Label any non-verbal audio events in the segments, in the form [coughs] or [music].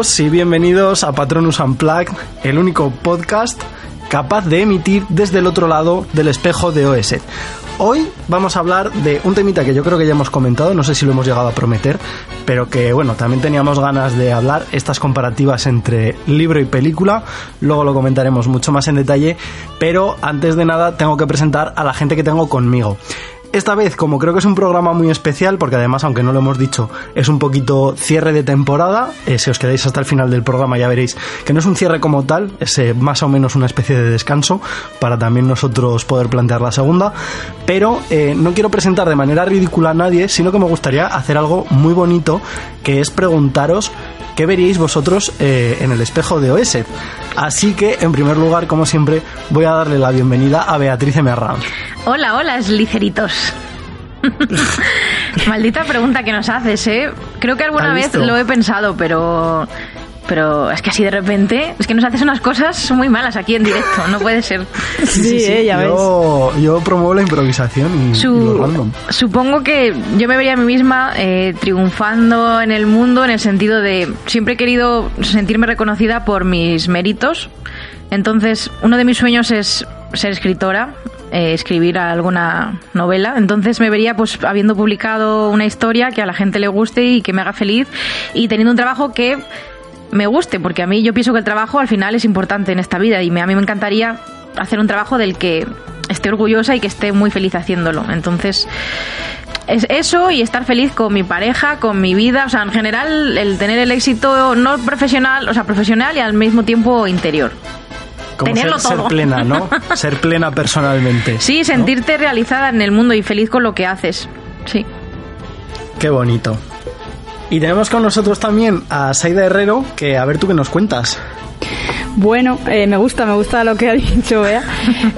Y bienvenidos a Patronus Unplugged, el único podcast capaz de emitir desde el otro lado del espejo de OS. Hoy vamos a hablar de un temita que yo creo que ya hemos comentado, no sé si lo hemos llegado a prometer, pero que bueno, también teníamos ganas de hablar, estas comparativas entre libro y película, luego lo comentaremos mucho más en detalle, pero antes de nada tengo que presentar a la gente que tengo conmigo. Esta vez, como creo que es un programa muy especial, porque además, aunque no lo hemos dicho, es un poquito cierre de temporada, eh, si os quedáis hasta el final del programa ya veréis que no es un cierre como tal, es eh, más o menos una especie de descanso para también nosotros poder plantear la segunda, pero eh, no quiero presentar de manera ridícula a nadie, sino que me gustaría hacer algo muy bonito, que es preguntaros qué veríais vosotros en el espejo de OS. Así que, en primer lugar, como siempre, voy a darle la bienvenida a Beatriz Emerrán. Hola, hola, sliceritos. [laughs] Maldita pregunta que nos haces, ¿eh? Creo que alguna vez lo he pensado, pero pero es que así de repente, es que nos haces unas cosas muy malas aquí en directo, no puede ser. [laughs] Sí, sí, ya yo, ves. Yo promuevo la improvisación y, Supongo que yo me vería a mí misma eh, triunfando en el mundo en el sentido de siempre he querido sentirme reconocida por mis méritos. Entonces, uno de mis sueños es ser escritora, eh, escribir alguna novela. Entonces me vería pues habiendo publicado una historia que a la gente le guste y que me haga feliz y teniendo un trabajo que me guste, porque a mí yo pienso que el trabajo al final es importante en esta vida y a mí me encantaría hacer un trabajo del que esté orgullosa y que esté muy feliz haciéndolo. Entonces, es eso y estar feliz con mi pareja, con mi vida, o sea, en general el tener el éxito no profesional, o sea, profesional y al mismo tiempo interior. Tenerlo ser, todo. ser plena, ¿no? [laughs] ser plena personalmente. Sí, sentirte realizada en el mundo y feliz con lo que haces. Sí. Qué bonito. Y tenemos con nosotros también a Saida Herrero, que a ver tú qué nos cuentas. Bueno, eh, me gusta, me gusta lo que ha [laughs] dicho Bea.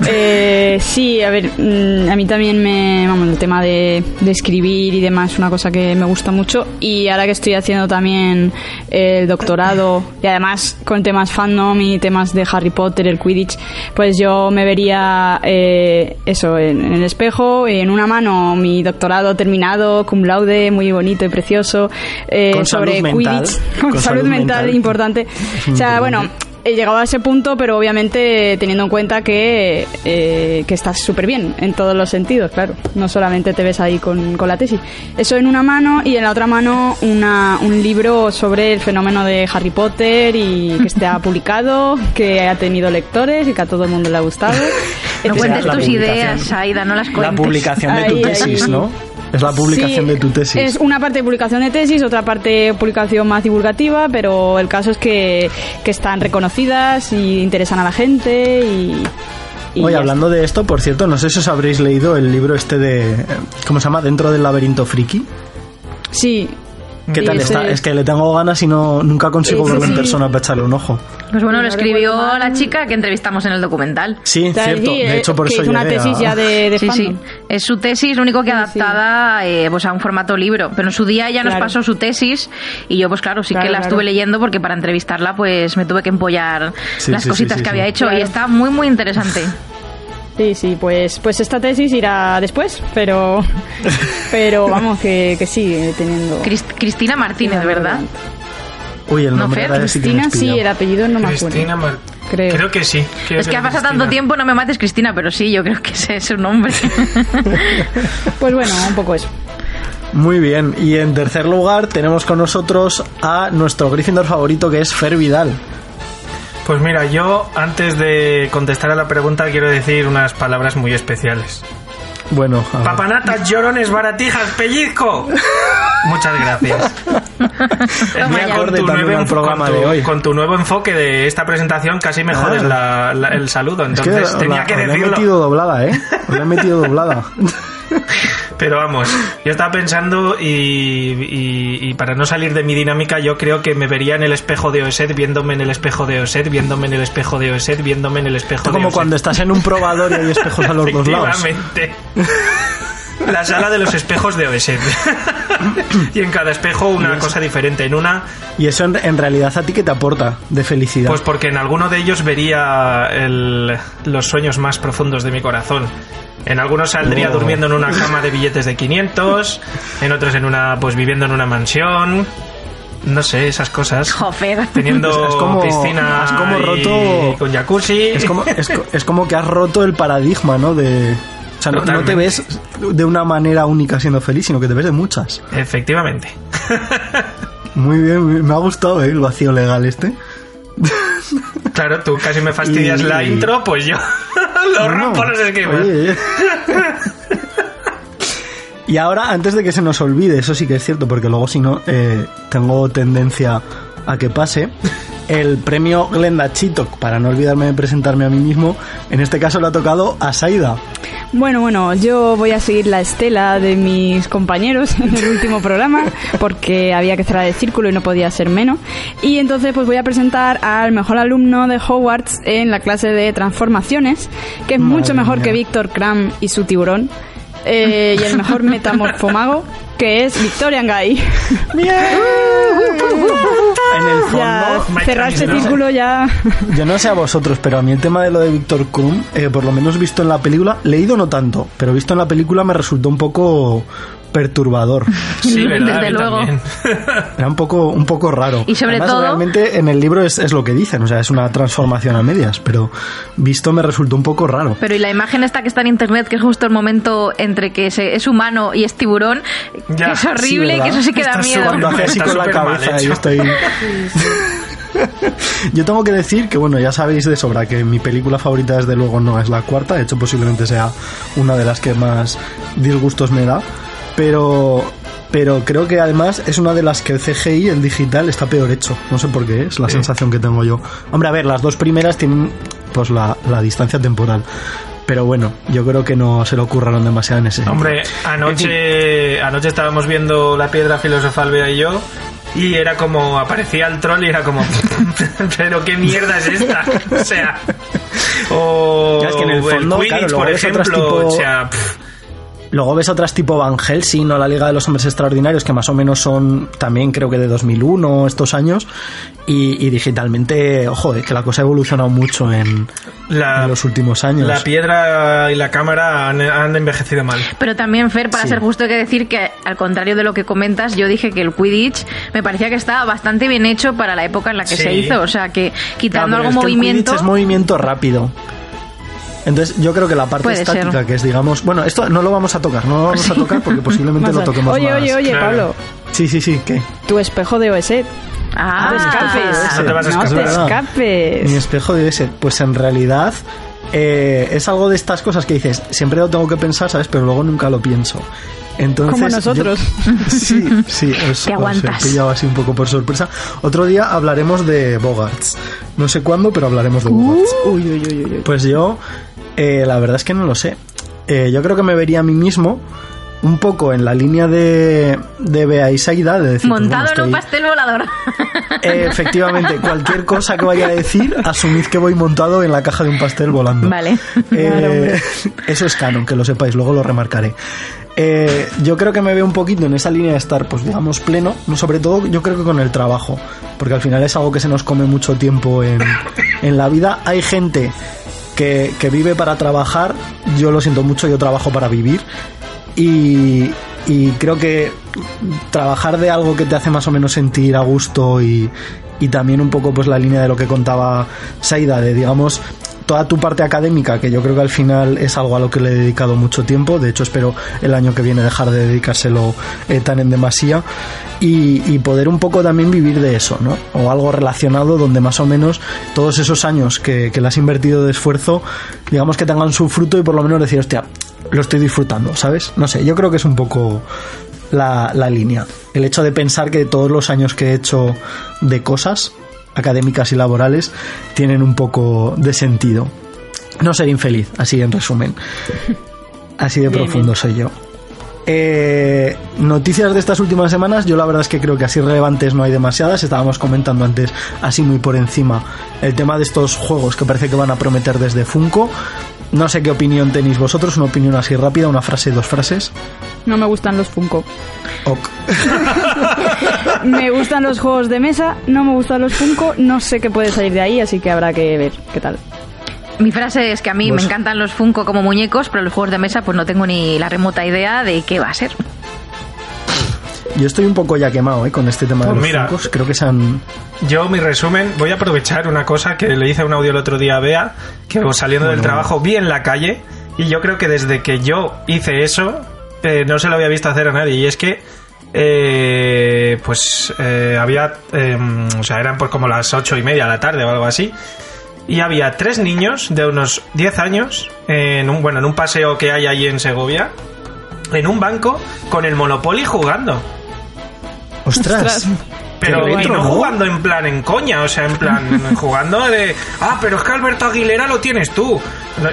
Eh, sí, a ver, mm, a mí también me, vamos, el tema de, escribir y demás es una cosa que me gusta mucho. Y ahora que estoy haciendo también el doctorado y además con temas fandom y temas de Harry Potter, el Quidditch, pues yo me vería eh, eso en, el espejo en una mano mi doctorado terminado, cum laude, muy bonito y precioso, sobre Quidditch, [laughs] con, salud, mental, importante. O sea, bueno he llegado a ese punto, pero obviamente teniendo en cuenta que, eh, que estás súper bien en todos los sentidos, claro. No solamente te ves ahí con, con, la tesis. Eso en una mano y en la otra mano una, un libro sobre el fenómeno de Harry Potter y que esté [laughs] publicado, que ha tenido lectores y que a todo el mundo le ha gustado. [laughs] No cuentes tus ideas, Aida, no las cuentes. La publicación de tu tesis, ¿no? Es la publicación de tu tesis. Es una parte de publicación de tesis, otra parte de publicación más divulgativa, pero el caso es que, que están reconocidas y interesan a la gente y, Oye, hablando de esto, por cierto, no sé si os habréis leído el libro este de. ¿Cómo se llama? Dentro del laberinto friki. Sí, ¿Qué tal está? Es que le tengo ganas y no nunca consigo verlo en persona para echarle un ojo. Pues bueno, lo escribió la chica que entrevistamos en el documental. Sí, cierto. De hecho, por eso es una tesis ya de, sí, sí. Es su tesis, lo único que adaptada eh, pues a un formato libro. Pero en su día ella nos pasó su tesis y yo, pues claro, sí que la estuve leyendo porque para entrevistarla pues me tuve que empollar las cositas que había hecho y está muy, muy interesante. [laughs] Sí, sí, pues, pues esta tesis irá después, pero, [laughs] pero vamos, que, que sigue teniendo. Cristina Martínez, ¿verdad? Uy, el nombre ¿No, Cristina, sí, el apellido no me acuerdo. Cristina creo. creo. que sí. es que, ha pasado tanto tiempo, no me mates Cristina, pero sí, yo creo que ese es su nombre. [laughs] pues bueno, un poco eso. Muy bien, y en tercer lugar tenemos con nosotros a nuestro Gryffindor favorito que es Fer Vidal. Pues mira, yo antes de contestar a la pregunta quiero decir unas palabras muy especiales. Bueno, papanatas, llorones, baratijas, pellizco. Muchas gracias. [laughs] con, tu nuevo, programa de hoy. con tu nuevo enfoque de esta presentación casi me jodes el saludo. Entonces tenía que decirlo. he metido doblada, ¿eh? Me he metido doblada. [laughs] Pero vamos, yo estaba pensando y, para no salir de mi dinámica, yo creo que me vería en el espejo de OSET, viéndome en el espejo de OSET, viéndome en el espejo de OSET, viéndome en el espejo de como cuando estás en un probador y hay espejos a los dos lados. [laughs] La sala de los espejos de OSET. [laughs] y en cada espejo una cosa diferente. En una. ¿Y eso en, realidad a ti qué te aporta de felicidad? Pues porque en alguno de ellos vería los sueños más profundos de mi corazón. En algunos saldría oh. durmiendo en una cama de billetes de 500, en otros en una, pues viviendo en una mansión. no sé, esas cosas. Joder. Teniendo Es como- piscina es como y roto- con jacuzzi. Es como, es, co- es como que has roto el paradigma, ¿no? De, o sea, no, no te ves de una manera única siendo feliz, sino que te ves de muchas. Efectivamente. Muy bien, me ha gustado ¿eh? el vacío legal este. Claro, tú casi me fastidias Y- la intro, pues yo [laughs] lo Bueno, rompo los esquemas. oye. y ahora, antes de que se nos olvide, eso sí que es cierto, porque luego si no, eh, tengo tendencia a que pase, el premio Glenda Chitok, para no olvidarme de presentarme a mí mismo, en este caso le ha tocado a Saida. Bueno, bueno, yo voy a seguir la estela de mis compañeros [laughs] en el último programa porque había que cerrar el círculo y no podía ser menos. Y entonces pues voy a presentar al mejor alumno de Hogwarts en la clase de transformaciones, que es Madre mucho mejor mía. que Víctor Kram y su tiburón. Eh, y el mejor [laughs] metamorfomago, que es Victorian Guy. En el fondo, ya, cerrar ¿no? círculo ya... Yo no sé a vosotros, pero a mí el tema de lo de Víctor Krum, eh, por lo menos visto en la película, leído no tanto, pero visto en la película me resultó un poco perturbador. Sí, ¿verdad? Desde luego. [laughs] Era un poco, un poco raro. Y sobre Además, todo- realmente en el libro es, es lo que dicen, o sea, es una transformación a medias, pero visto me resultó un poco raro. Pero y la imagen esta que está en internet, que es justo el momento entre que se- es humano y es tiburón, Ya, que es sí, horrible, ¿verdad? que eso sí que da miedo. Cuando hace así con la cabeza y estoy... Yo tengo que decir que, bueno, ya sabéis de sobra que mi película favorita desde luego no es la cuarta, de hecho posiblemente sea una de las que más disgustos me da, pero pero creo que además es una de las que el CGI, el digital, está peor hecho. No sé por qué, es la Sí. sensación que tengo yo. Hombre, a ver, las dos primeras tienen pues la, la distancia temporal. Pero bueno, yo creo que no se le ocurraron demasiado en ese sentido. Hombre, anoche, anoche estábamos viendo la piedra filosofal, Bea y yo, y era como, aparecía el troll y era como, [laughs] pero qué mierda es esta. [laughs] O sea, o Ya, es que en el fondo, Quidditch, claro, por ejemplo, tipo- o sea, pff, Luego ves otras tipo Van Helsing o la Liga de los Hombres Extraordinarios, que más o menos son también creo que de 2001 estos años, y, y digitalmente, ojo, es que la cosa ha evolucionado mucho en, la, en los últimos años. la piedra y la cámara han, han envejecido mal. Pero también, Fer, para Sí. ser justo, hay que decir que, al contrario de lo que comentas, yo dije que el Quidditch me parecía que estaba bastante bien hecho para la época en la que Sí. se hizo. O sea, que Claro, quitando pero algún es que el movimiento. Quidditch es movimiento rápido. Entonces, yo creo que la parte Puede estática, ser. que es, digamos, bueno, esto no lo vamos a tocar, no lo vamos a tocar porque [laughs] posiblemente lo toquemos oye, más. oye, oye, Claro. Pablo, Sí, sí, sí, ¿qué? tu espejo de OSET. Ah, No te escapes. No te vas a No te escapes. Mi espejo debe ser, pues en realidad eh, es algo de estas cosas que dices, siempre lo tengo que pensar, ¿sabes? Pero luego nunca lo pienso. Entonces, Como nosotros. yo- [laughs] sí, sí, [laughs] os, Te os aguantas. he pillado así un poco por sorpresa. Otro día hablaremos de Bogarts. No sé cuándo, pero hablaremos de Bogarts. Uy, uy, uy, uy, uy. Pues yo, eh, la verdad es que no lo sé. Eh, yo creo que me vería a mí mismo un poco en la línea de, de Bea y Saida, de decir, pues, montado bueno, en un pastel volador. [laughs] eh, efectivamente, cualquier cosa que vaya a decir, asumid que voy montado en la caja de un pastel volando. Vale. Eh, eso es canon, que lo sepáis, luego lo remarcaré. Eh, yo creo que me veo un poquito en esa línea de estar, pues digamos, pleno, no sobre todo yo creo que con el trabajo, porque al final es algo que se nos come mucho tiempo en, en la vida. Hay gente que, vive para trabajar, yo lo siento mucho, yo trabajo para vivir. Y, y creo que trabajar de algo que te hace más o menos sentir a gusto y, y también un poco pues la línea de lo que contaba Saida, de digamos toda tu parte académica, que yo creo que al final es algo a lo que le he dedicado mucho tiempo, de hecho espero el año que viene dejar de dedicárselo eh, tan en demasía y, poder un poco también vivir de eso, ¿no? O algo relacionado donde más o menos todos esos años que, que le has invertido de esfuerzo, digamos que tengan su fruto y por lo menos decir, hostia, lo estoy disfrutando, ¿sabes? No sé, yo creo que es un poco la, la línea. El hecho de pensar que todos los años que he hecho de cosas académicas y laborales tienen un poco de sentido. No ser infeliz, así en resumen. Así de Bien, profundo soy yo. Eh, noticias de estas últimas semanas, yo la verdad es que creo que así relevantes no hay demasiadas. Estábamos comentando antes, así muy por encima, el tema de estos juegos que parece que van a prometer desde Funko. No sé qué opinión tenéis vosotros, una opinión así rápida, una frase, dos frases. No me gustan los Funko. Ok. [laughs] Me gustan los juegos de mesa, no me gustan los Funko, no sé qué puede salir de ahí, así que habrá que ver qué tal. Mi frase es que a mí Pues- me encantan los Funko como muñecos, pero los juegos de mesa pues no tengo ni la remota idea de qué va a ser. Yo estoy un poco ya quemado ¿eh? con este tema de Pues los mira. Funkos. Creo que se han... Yo, mi resumen, voy a aprovechar una cosa que le hice un audio el otro día a Bea, que saliendo del trabajo vi en la calle, y yo creo que desde que yo hice eso, eh, no se lo había visto hacer a nadie, y es que, eh, pues, eh, había, eh, o sea, eran pues como las ocho y media de la tarde o algo así, y había tres niños de unos 10 años, en un, bueno, en un paseo que hay ahí en Segovia, en un banco, con el Monopoly jugando. ¡Ostras! Pero y no ¿no? jugando en plan en coña, o sea, en plan [laughs] jugando de, ah, pero es que Alberto Aguilera lo tienes tú.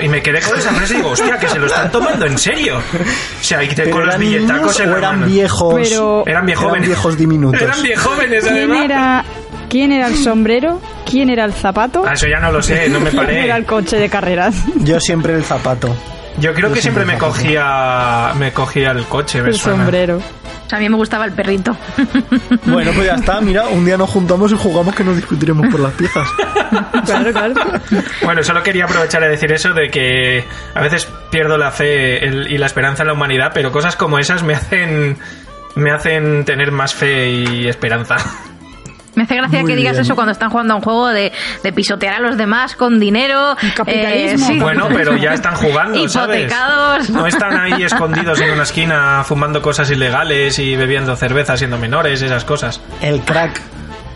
Y me quedé con esa frase y digo, hostia, que se lo están tomando en serio. O sea, y te- ¿Pero con los billetacos en eran viejos? Pero- Eran viejóvenes. Eran viejos diminutos. Eran viejóvenes, ¿Quién además. era, ¿Quién era el sombrero? ¿Quién era el zapato? Ah, eso ya no lo sé, no me ¿Quién era el paré. coche de carreras? Yo siempre el zapato. Yo creo Yo que siempre siempre me cogía me cogía el coche, me El suena. sombrero. O sea, a mí me gustaba el perrito. [laughs] Bueno, pues ya está. Mira, un día nos juntamos y jugamos que nos discutiremos por las piezas. [laughs] Claro, claro. Bueno, solo quería aprovechar y decir eso de que a veces pierdo la fe y la esperanza en la humanidad, pero cosas como esas me hacen me hacen tener más fe y esperanza. Me hace gracia Muy que digas bien. eso cuando están jugando a un juego de, de pisotear a los demás con dinero. Capitalismo. sí. Bueno, pero ya están jugando, ¿sabes? Hipotecados. No están ahí escondidos en una esquina fumando cosas ilegales y bebiendo cerveza siendo menores, esas cosas. El crack.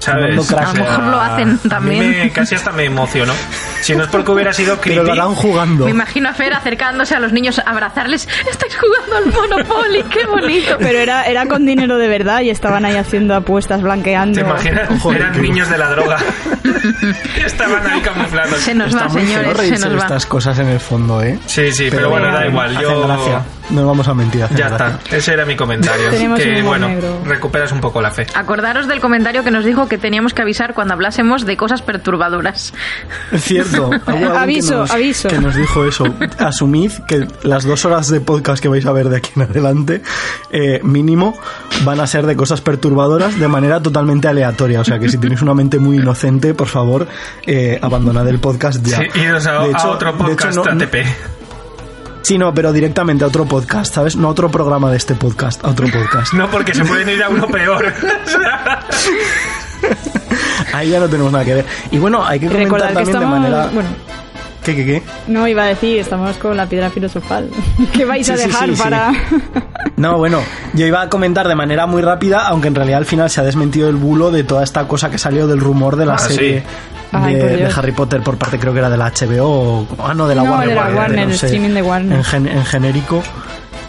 A lo mejor lo hacen también. me- casi hasta me emocionó. Si no es porque hubiera sido creepy. Pero lo harán jugando. Me imagino a Fer acercándose a los niños a abrazarles. Estáis jugando al Monopoly, qué bonito. Pero era, era con dinero de verdad y estaban ahí haciendo apuestas, blanqueando. ¿Te imaginas? Joder, Eran niños de la droga. [laughs] Estaban ahí camuflados. Se nos Está va, señores, se nos va. estas cosas en el fondo, ¿eh? Sí, sí, pero, bueno, da igual. Hacen Yo... gracia. No vamos a mentir, Ya gracia. está, ese era mi comentario. Que bueno, negro. recuperas un poco la fe. Acordaros del comentario que nos dijo que teníamos que avisar cuando hablásemos de cosas perturbadoras. Cierto. [laughs] Que Aviso, nos- aviso. Que nos dijo eso. Asumid que las dos horas de podcast que vais a ver de aquí en adelante, eh, mínimo, van a ser de cosas perturbadoras de manera totalmente aleatoria. O sea que si tenéis una mente muy inocente, por favor, eh, abandonad el podcast ya. Sí, iros a, De a hecho- otro de hecho, podcast no- no- ATP. Sí, no, pero directamente a otro podcast, ¿sabes? No a otro programa de este podcast, a otro podcast. [laughs] No, porque se pueden ir a uno peor. [laughs] Ahí ya no tenemos nada que ver. Y bueno, hay que comentar Recordar que también estamos... de manera... Bueno, ¿Qué, qué, qué? no iba a decir, estamos con la piedra filosofal. [laughs] ¿Qué vais a Sí, dejar sí, sí. para...? [laughs] No, bueno, yo iba a comentar de manera muy rápida, aunque en realidad al final se ha desmentido el bulo de toda esta cosa que salió del rumor de la Ah, serie. Ay, de, Harry Potter por parte creo que era de la HBO o, ah no de la No, Warner, de la Warner, Warner, no el streaming de Warner. en, gen- en genérico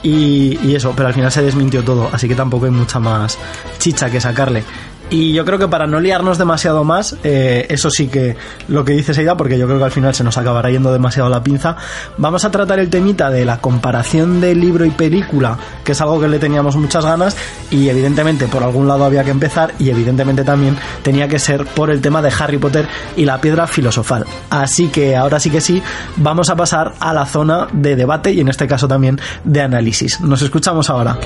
y, y eso, pero al final se desmintió todo, así que tampoco hay mucha más chicha que sacarle. Y yo creo que para no liarnos demasiado más, eh, eso sí que lo que dice Seida, porque yo creo que al final se nos acabará yendo demasiado la pinza, vamos a tratar el temita de la comparación de libro y película, que es algo que le teníamos muchas ganas y evidentemente por algún lado había que empezar y evidentemente también tenía que ser por el tema de Harry Potter y la piedra filosofal. Así que ahora sí que sí, vamos a pasar a la zona de debate y en este caso también de análisis. Nos escuchamos ahora.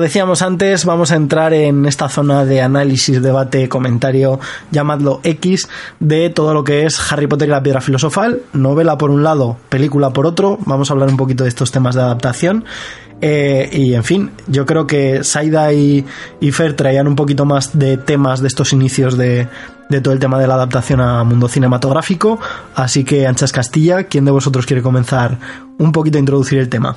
Decíamos antes, vamos a entrar en esta zona de análisis, debate, comentario, llamadlo X, de todo lo que es Harry Potter y la piedra filosofal, novela por un lado, película por otro, vamos a hablar un poquito de estos temas de adaptación. Eh, y en fin, yo creo que Saida y, y Fer traían un poquito más de temas de estos inicios de, de todo el tema de la adaptación a mundo cinematográfico. Así que, Anchas Castilla, ¿quién de vosotros quiere comenzar un poquito a introducir el tema?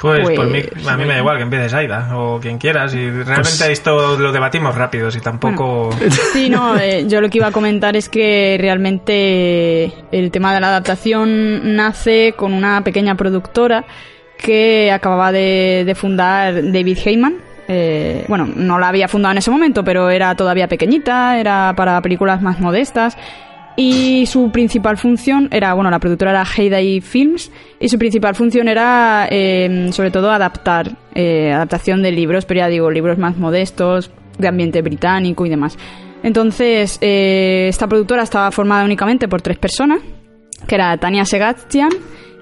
Pues, Pues, por mí, a mí me da igual que empieces Aida o quien quieras. Y realmente esto lo debatimos rápido, si tampoco. [laughs] Sí, no, eh, yo lo que iba a comentar es que realmente el tema de la adaptación nace con una pequeña productora que acababa de, de fundar David Heyman. Eh, bueno, no la había fundado en ese momento, pero era todavía pequeñita, era para películas más modestas. Y su principal función era, bueno, la productora era Heyday Films y su principal función era eh, sobre todo adaptar, eh, adaptación de libros, pero ya digo, libros más modestos, de ambiente británico y demás. Entonces, eh, esta productora estaba formada únicamente por tres personas, que era Tania Segastian,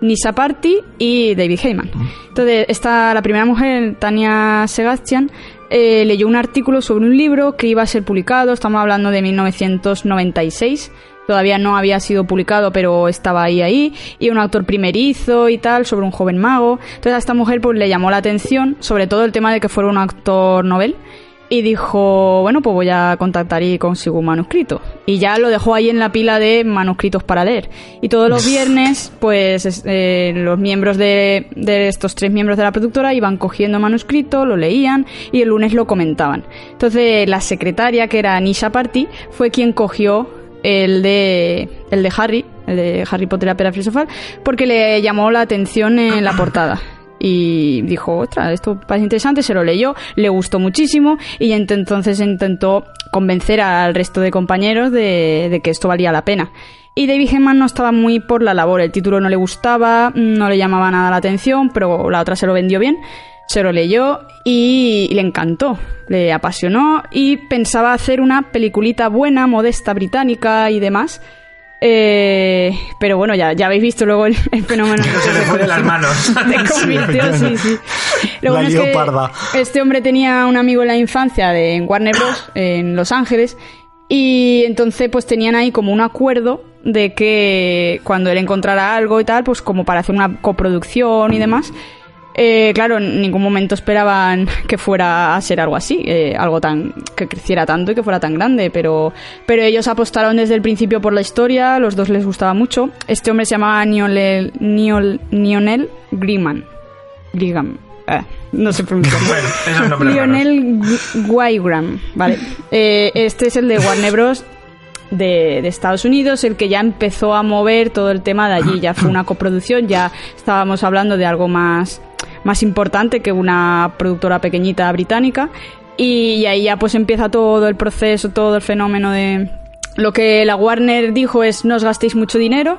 Nisa Party y David Heyman. Entonces, esta, la primera mujer, Tania Segastian, eh, leyó un artículo sobre un libro que iba a ser publicado, estamos hablando de 1996, todavía no había sido publicado, pero estaba ahí ahí, y un autor primerizo y tal, sobre un joven mago. Entonces a esta mujer pues le llamó la atención, sobre todo el tema de que fuera un autor novel, y dijo, bueno, pues voy a contactar y consigo un manuscrito. Y ya lo dejó ahí en la pila de manuscritos para leer. Y todos los viernes, pues eh, los miembros de, de, estos tres miembros de la productora iban cogiendo manuscrito, lo leían y el lunes lo comentaban. Entonces la secretaria, que era Nisha Party, fue quien cogió el de, el de Harry, el de Harry Potter la Piedra Filosofal, porque le llamó la atención en la portada y dijo, otra, esto parece interesante, se lo leyó, le gustó muchísimo y entonces intentó convencer al resto de compañeros de, de que esto valía la pena. Y David Heyman no estaba muy por la labor, el título no le gustaba, no le llamaba nada la atención, pero la otra se lo vendió bien, se lo leyó y le encantó, le apasionó y pensaba hacer una peliculita buena, modesta, británica y demás eh, pero bueno, ya, ya habéis visto luego el, el fenómeno. [laughs] Que se le fue de las manos. [laughs] Se convirtió, sí, sí. Lo La bueno es lió que parda. este hombre tenía un amigo en la infancia de en Warner Bros. [coughs] en Los Ángeles y entonces pues tenían ahí como un acuerdo de que cuando él encontrara algo y tal, pues como para hacer una coproducción y demás. Eh, claro, en ningún momento esperaban que fuera a ser algo así, eh, algo tan que creciera tanto y que fuera tan grande, pero, pero ellos apostaron desde el principio por la historia, los dos les gustaba mucho. Este hombre se llamaba Nionel, Niol- Lionel Griman. Eh, no se pronuncia. [laughs] Bueno. Lionel Wygram, ¿vale? Eh, este es el de Warner Bros. De, de Estados Unidos, el que ya empezó a mover todo el tema de allí. Ya fue una coproducción, ya estábamos hablando de algo más, más importante que una productora pequeñita británica. Y, ahí ya pues empieza todo el proceso, todo el fenómeno de... Lo que la Warner dijo es no os gastéis mucho dinero,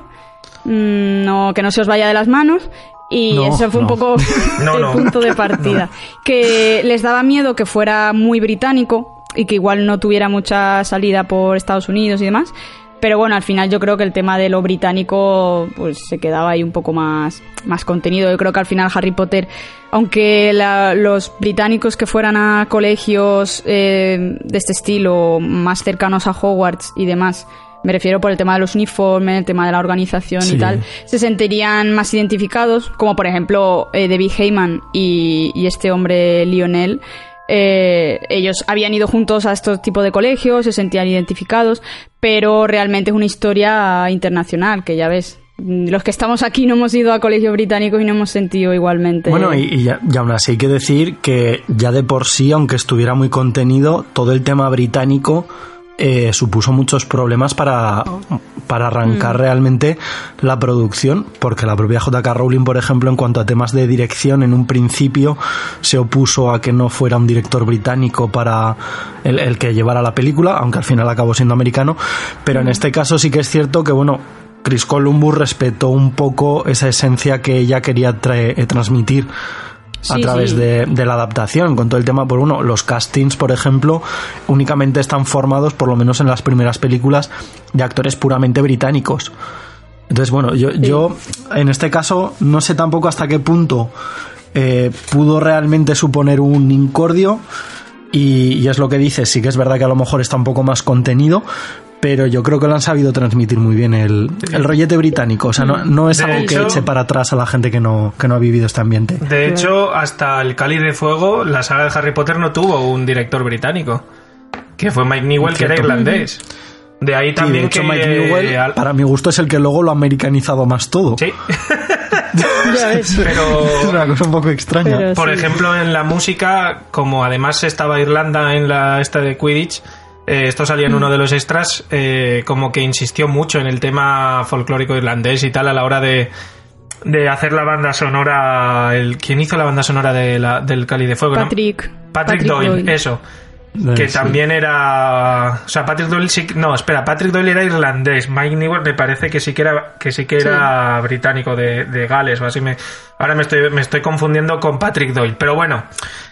mm, no, que no se os vaya de las manos. Y No, eso fue un poco [laughs] No, el no. punto de [laughs] partida. Que les daba miedo que fuera muy británico y que igual no tuviera mucha salida por Estados Unidos y demás. Pero bueno, al final yo creo que el tema de lo británico pues se quedaba ahí un poco más, más contenido. Yo creo que al final Harry Potter, aunque la- los británicos que fueran a colegios eh, de este estilo, más cercanos a Hogwarts y demás, me refiero por el tema de los uniformes, el tema de la organización Sí. y tal, se sentirían más identificados, como por ejemplo eh, David Heyman y, y este hombre Lionel. Eh, ellos habían ido juntos a estos tipos de colegios, se sentían identificados, pero realmente es una historia internacional, que ya ves. mm, Los que estamos aquí no hemos ido a colegios británicos y no hemos sentido igualmente. Bueno, y, y, ya- y aún así hay que decir que ya de por sí, aunque estuviera muy contenido, todo el tema británico eh, supuso muchos problemas para, para arrancar realmente la producción, porque la propia JK Rowling, por ejemplo, en cuanto a temas de dirección, en un principio se opuso a que no fuera un director británico para el, el que llevara la película, aunque al final acabó siendo americano, pero en este caso sí que es cierto que, bueno, Chris Columbus respetó un poco esa esencia que ella quería trae- eh, transmitir a Sí, través sí. De, de la adaptación. Con todo el tema, por uno, los castings, por ejemplo, únicamente están formados, por lo menos en las primeras películas, de actores puramente británicos. Entonces, bueno, yo, yo en este caso no sé tampoco hasta qué punto eh, pudo realmente suponer un incordio. Y, y es lo que dices, sí que es verdad que a lo mejor está un poco más contenido, pero yo creo que lo han sabido transmitir muy bien el, el rollete británico. O sea, no, no es De algo que eche para atrás a la gente que no, que no ha vivido este ambiente. De hecho, hasta el Cáliz de Fuego, la saga de Harry Potter no tuvo un director británico. Que fue Mike Newell, que era irlandés. De ahí Sí, también de hecho, que... Mike Newell, al- para mi gusto, es el que luego lo ha americanizado más todo. Sí, [laughs] Ya ves. [laughs] Es pero... una cosa un poco extraña. Pero- Por Sí. ejemplo, en la música, como además estaba Irlanda en la esta de Quidditch, eh, esto salía en uno de los extras, eh, como que insistió mucho en el tema folclórico irlandés y tal a la hora de, de hacer la banda sonora. El, ¿Quién hizo la banda sonora de la- del Cali de Fuego? no? Patrick. Patrick, Doyle, eso. Que sí. también era. O sea, Patrick Doyle sí. No, espera, Patrick Doyle era irlandés. Mike Newell me parece que sí que era, que sí que era británico de, de Gales o así. Me, ahora me estoy, me estoy confundiendo con Patrick Doyle. Pero bueno,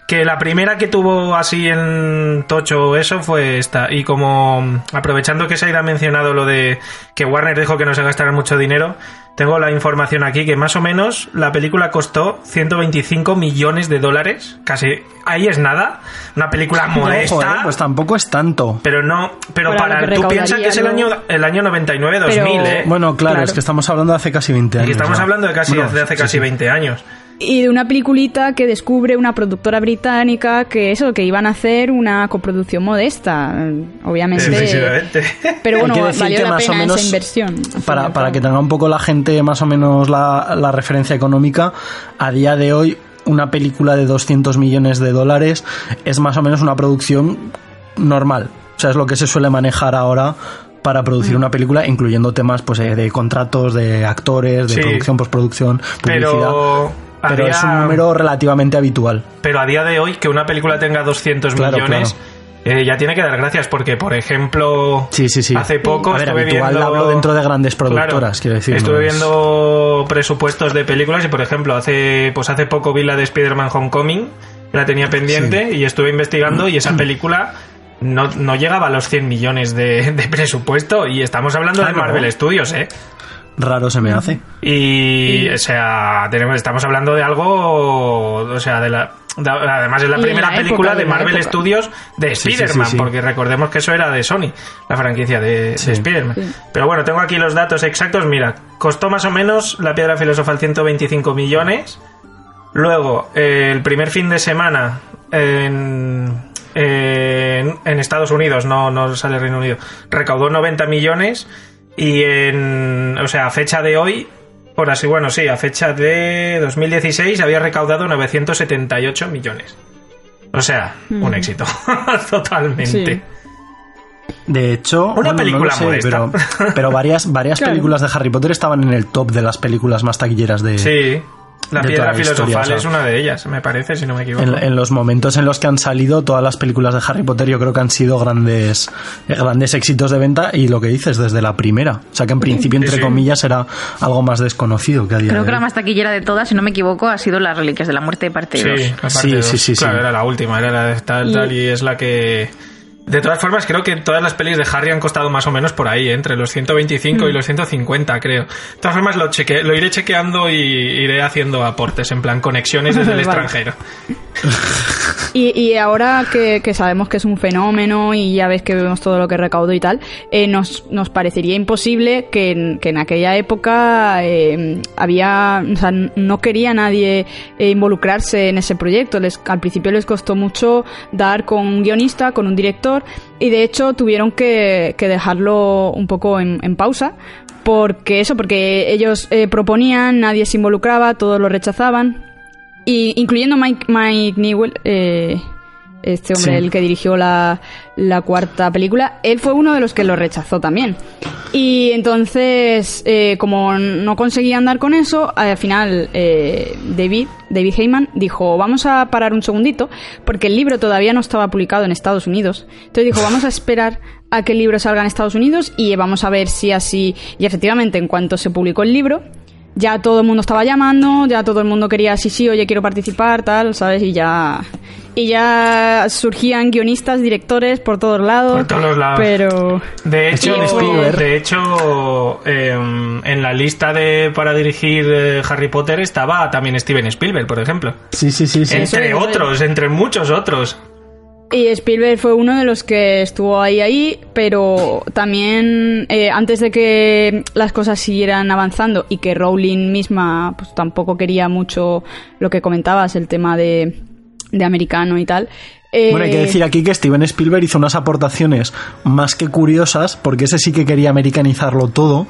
que la primera que tuvo así en Tocho eso fue esta. Y como aprovechando que se ha mencionado lo de que Warner dijo que no se gastara mucho dinero, tengo la información aquí que más o menos la película costó 125 millones de dólares. Casi ahí es nada. Una película modesta. Ojo, eh, pues tampoco es tanto. Pero no, pero Para tú piensas que es el año, el año 99, 2000, Pero- ¿eh? Bueno, claro, Claro. es que estamos hablando de hace casi 20 años. y estamos ya. hablando de casi Bueno, de hace sí, casi sí. 20 años. Y de una peliculita que descubre una productora británica que eso, que iban a hacer una coproducción modesta. Obviamente. Efectivamente. Pero bueno, valió que la más o pena menos, esa inversión. Para, para que tenga un poco la gente más o menos la, la referencia económica, a día de hoy una película de 200 millones de dólares es más o menos una producción normal. O sea, es lo que se suele manejar ahora para producir Mm. una película, incluyendo temas pues eh, de contratos, de actores, de Sí. producción, postproducción, publicidad. Pero, a Pero día- es un número relativamente habitual. pero a día de hoy que una película tenga 200 Claro, millones eh, ya tiene que dar gracias porque, por ejemplo, Sí, sí, sí. hace poco A ver, estuve habitual viendo... hablo dentro de grandes productoras, Claro, quiero decir. Estuve viendo presupuestos de películas y, por ejemplo, hace pues hace poco vi la de Spider-Man Homecoming, la tenía pendiente y estuve investigando y esa [clears throat] película no, no llegaba a los 100 millones de, de presupuesto y estamos hablando Ah, de ¿no? Marvel Studios, ¿eh? Raro se me hace. Y, o sea, tenemos, estamos hablando de algo, o sea, de la... de- además es la Y primera la película de Marvel época. Studios de Sí, sí, sí, Spider-Man, sí. porque recordemos que eso era de Sony, la franquicia de, de. Spider-Man. Sí. Pero bueno, tengo aquí los datos exactos. Mira, costó más o menos la piedra filosofal 125 millones. Luego, eh, el primer fin de semana en, en, en Estados Unidos, no, no sale Reino Unido, recaudó 90 millones. Y en, o sea, a fecha de hoy, por así, bueno, sí, a fecha de 2016 había recaudado 978 millones. O sea, un éxito. [laughs] Totalmente. Sí. De hecho, Una bueno, no película lo sé, modesta. pero, pero varias, varias [laughs] Claro. películas de Harry Potter estaban en el top de las películas más taquilleras de, Sí. La de piedra toda la historia, filosofal o sea. es una de ellas, me parece, si no me equivoco. En, en los momentos en los que han salido todas las películas de Harry Potter, yo creo que han sido grandes, eh, grandes éxitos de venta y lo que dices desde la primera. O sea que en principio, entre sí. comillas, era algo más desconocido que a día Creo de que la más taquillera de todas, si no me equivoco, ha sido Las Reliquias de la Muerte parte 2. Sí, Sí, sí, sí, sí. Claro, era la última, era la de tal, Y- tal, y es la que... De todas formas, creo que todas las pelis de Harry han costado más o menos por ahí, ¿eh? entre los 125 Mm. y los 150, creo. De todas formas, lo, cheque, lo iré chequeando y iré haciendo aportes, en plan conexiones desde el [laughs] extranjero. [laughs] Y, y ahora que, que sabemos que es un fenómeno y ya ves que vemos todo lo que recaudó y tal, eh, nos, nos parecería imposible que en, que en aquella época eh, había, o sea, no quería nadie eh, involucrarse en ese proyecto. Les, al principio les costó mucho dar con un guionista, con un director y de hecho tuvieron que, dejarlo un poco en, en pausa. Porque eso, porque ellos eh, proponían, nadie se involucraba, todos lo rechazaban. Y incluyendo Mike, Mike Newell, eh, este hombre, Sí. el que dirigió la, la cuarta película, él fue uno de los que lo rechazó también. Y entonces, eh, como no conseguían dar con eso, al final eh, David, David Heyman dijo, vamos a parar un segundito, porque el libro todavía no estaba publicado en Estados Unidos. Entonces dijo, vamos a esperar a que el libro salga en Estados Unidos y vamos a ver si así... Y efectivamente, en cuanto se publicó el libro, ya todo el mundo estaba llamando, ya todo el mundo quería, sí, sí, oye, quiero participar, tal, ¿sabes? Y ya, y ya surgían guionistas, directores por todos lados. Por todos lados. Pero... De hecho, de hecho em, en la lista de para dirigir eh, Harry Potter estaba también Steven Spielberg, por ejemplo. Sí, sí, sí. sí. entre otros, entre muchos otros. Y Spielberg fue uno de los que estuvo ahí, ahí, pero también eh, antes de que las cosas siguieran avanzando y que Rowling misma pues tampoco quería mucho lo que comentabas, el tema de, de americano y tal. eh, Bueno, hay que decir aquí que Steven Spielberg hizo unas aportaciones más que curiosas, porque ese sí que quería americanizarlo todo.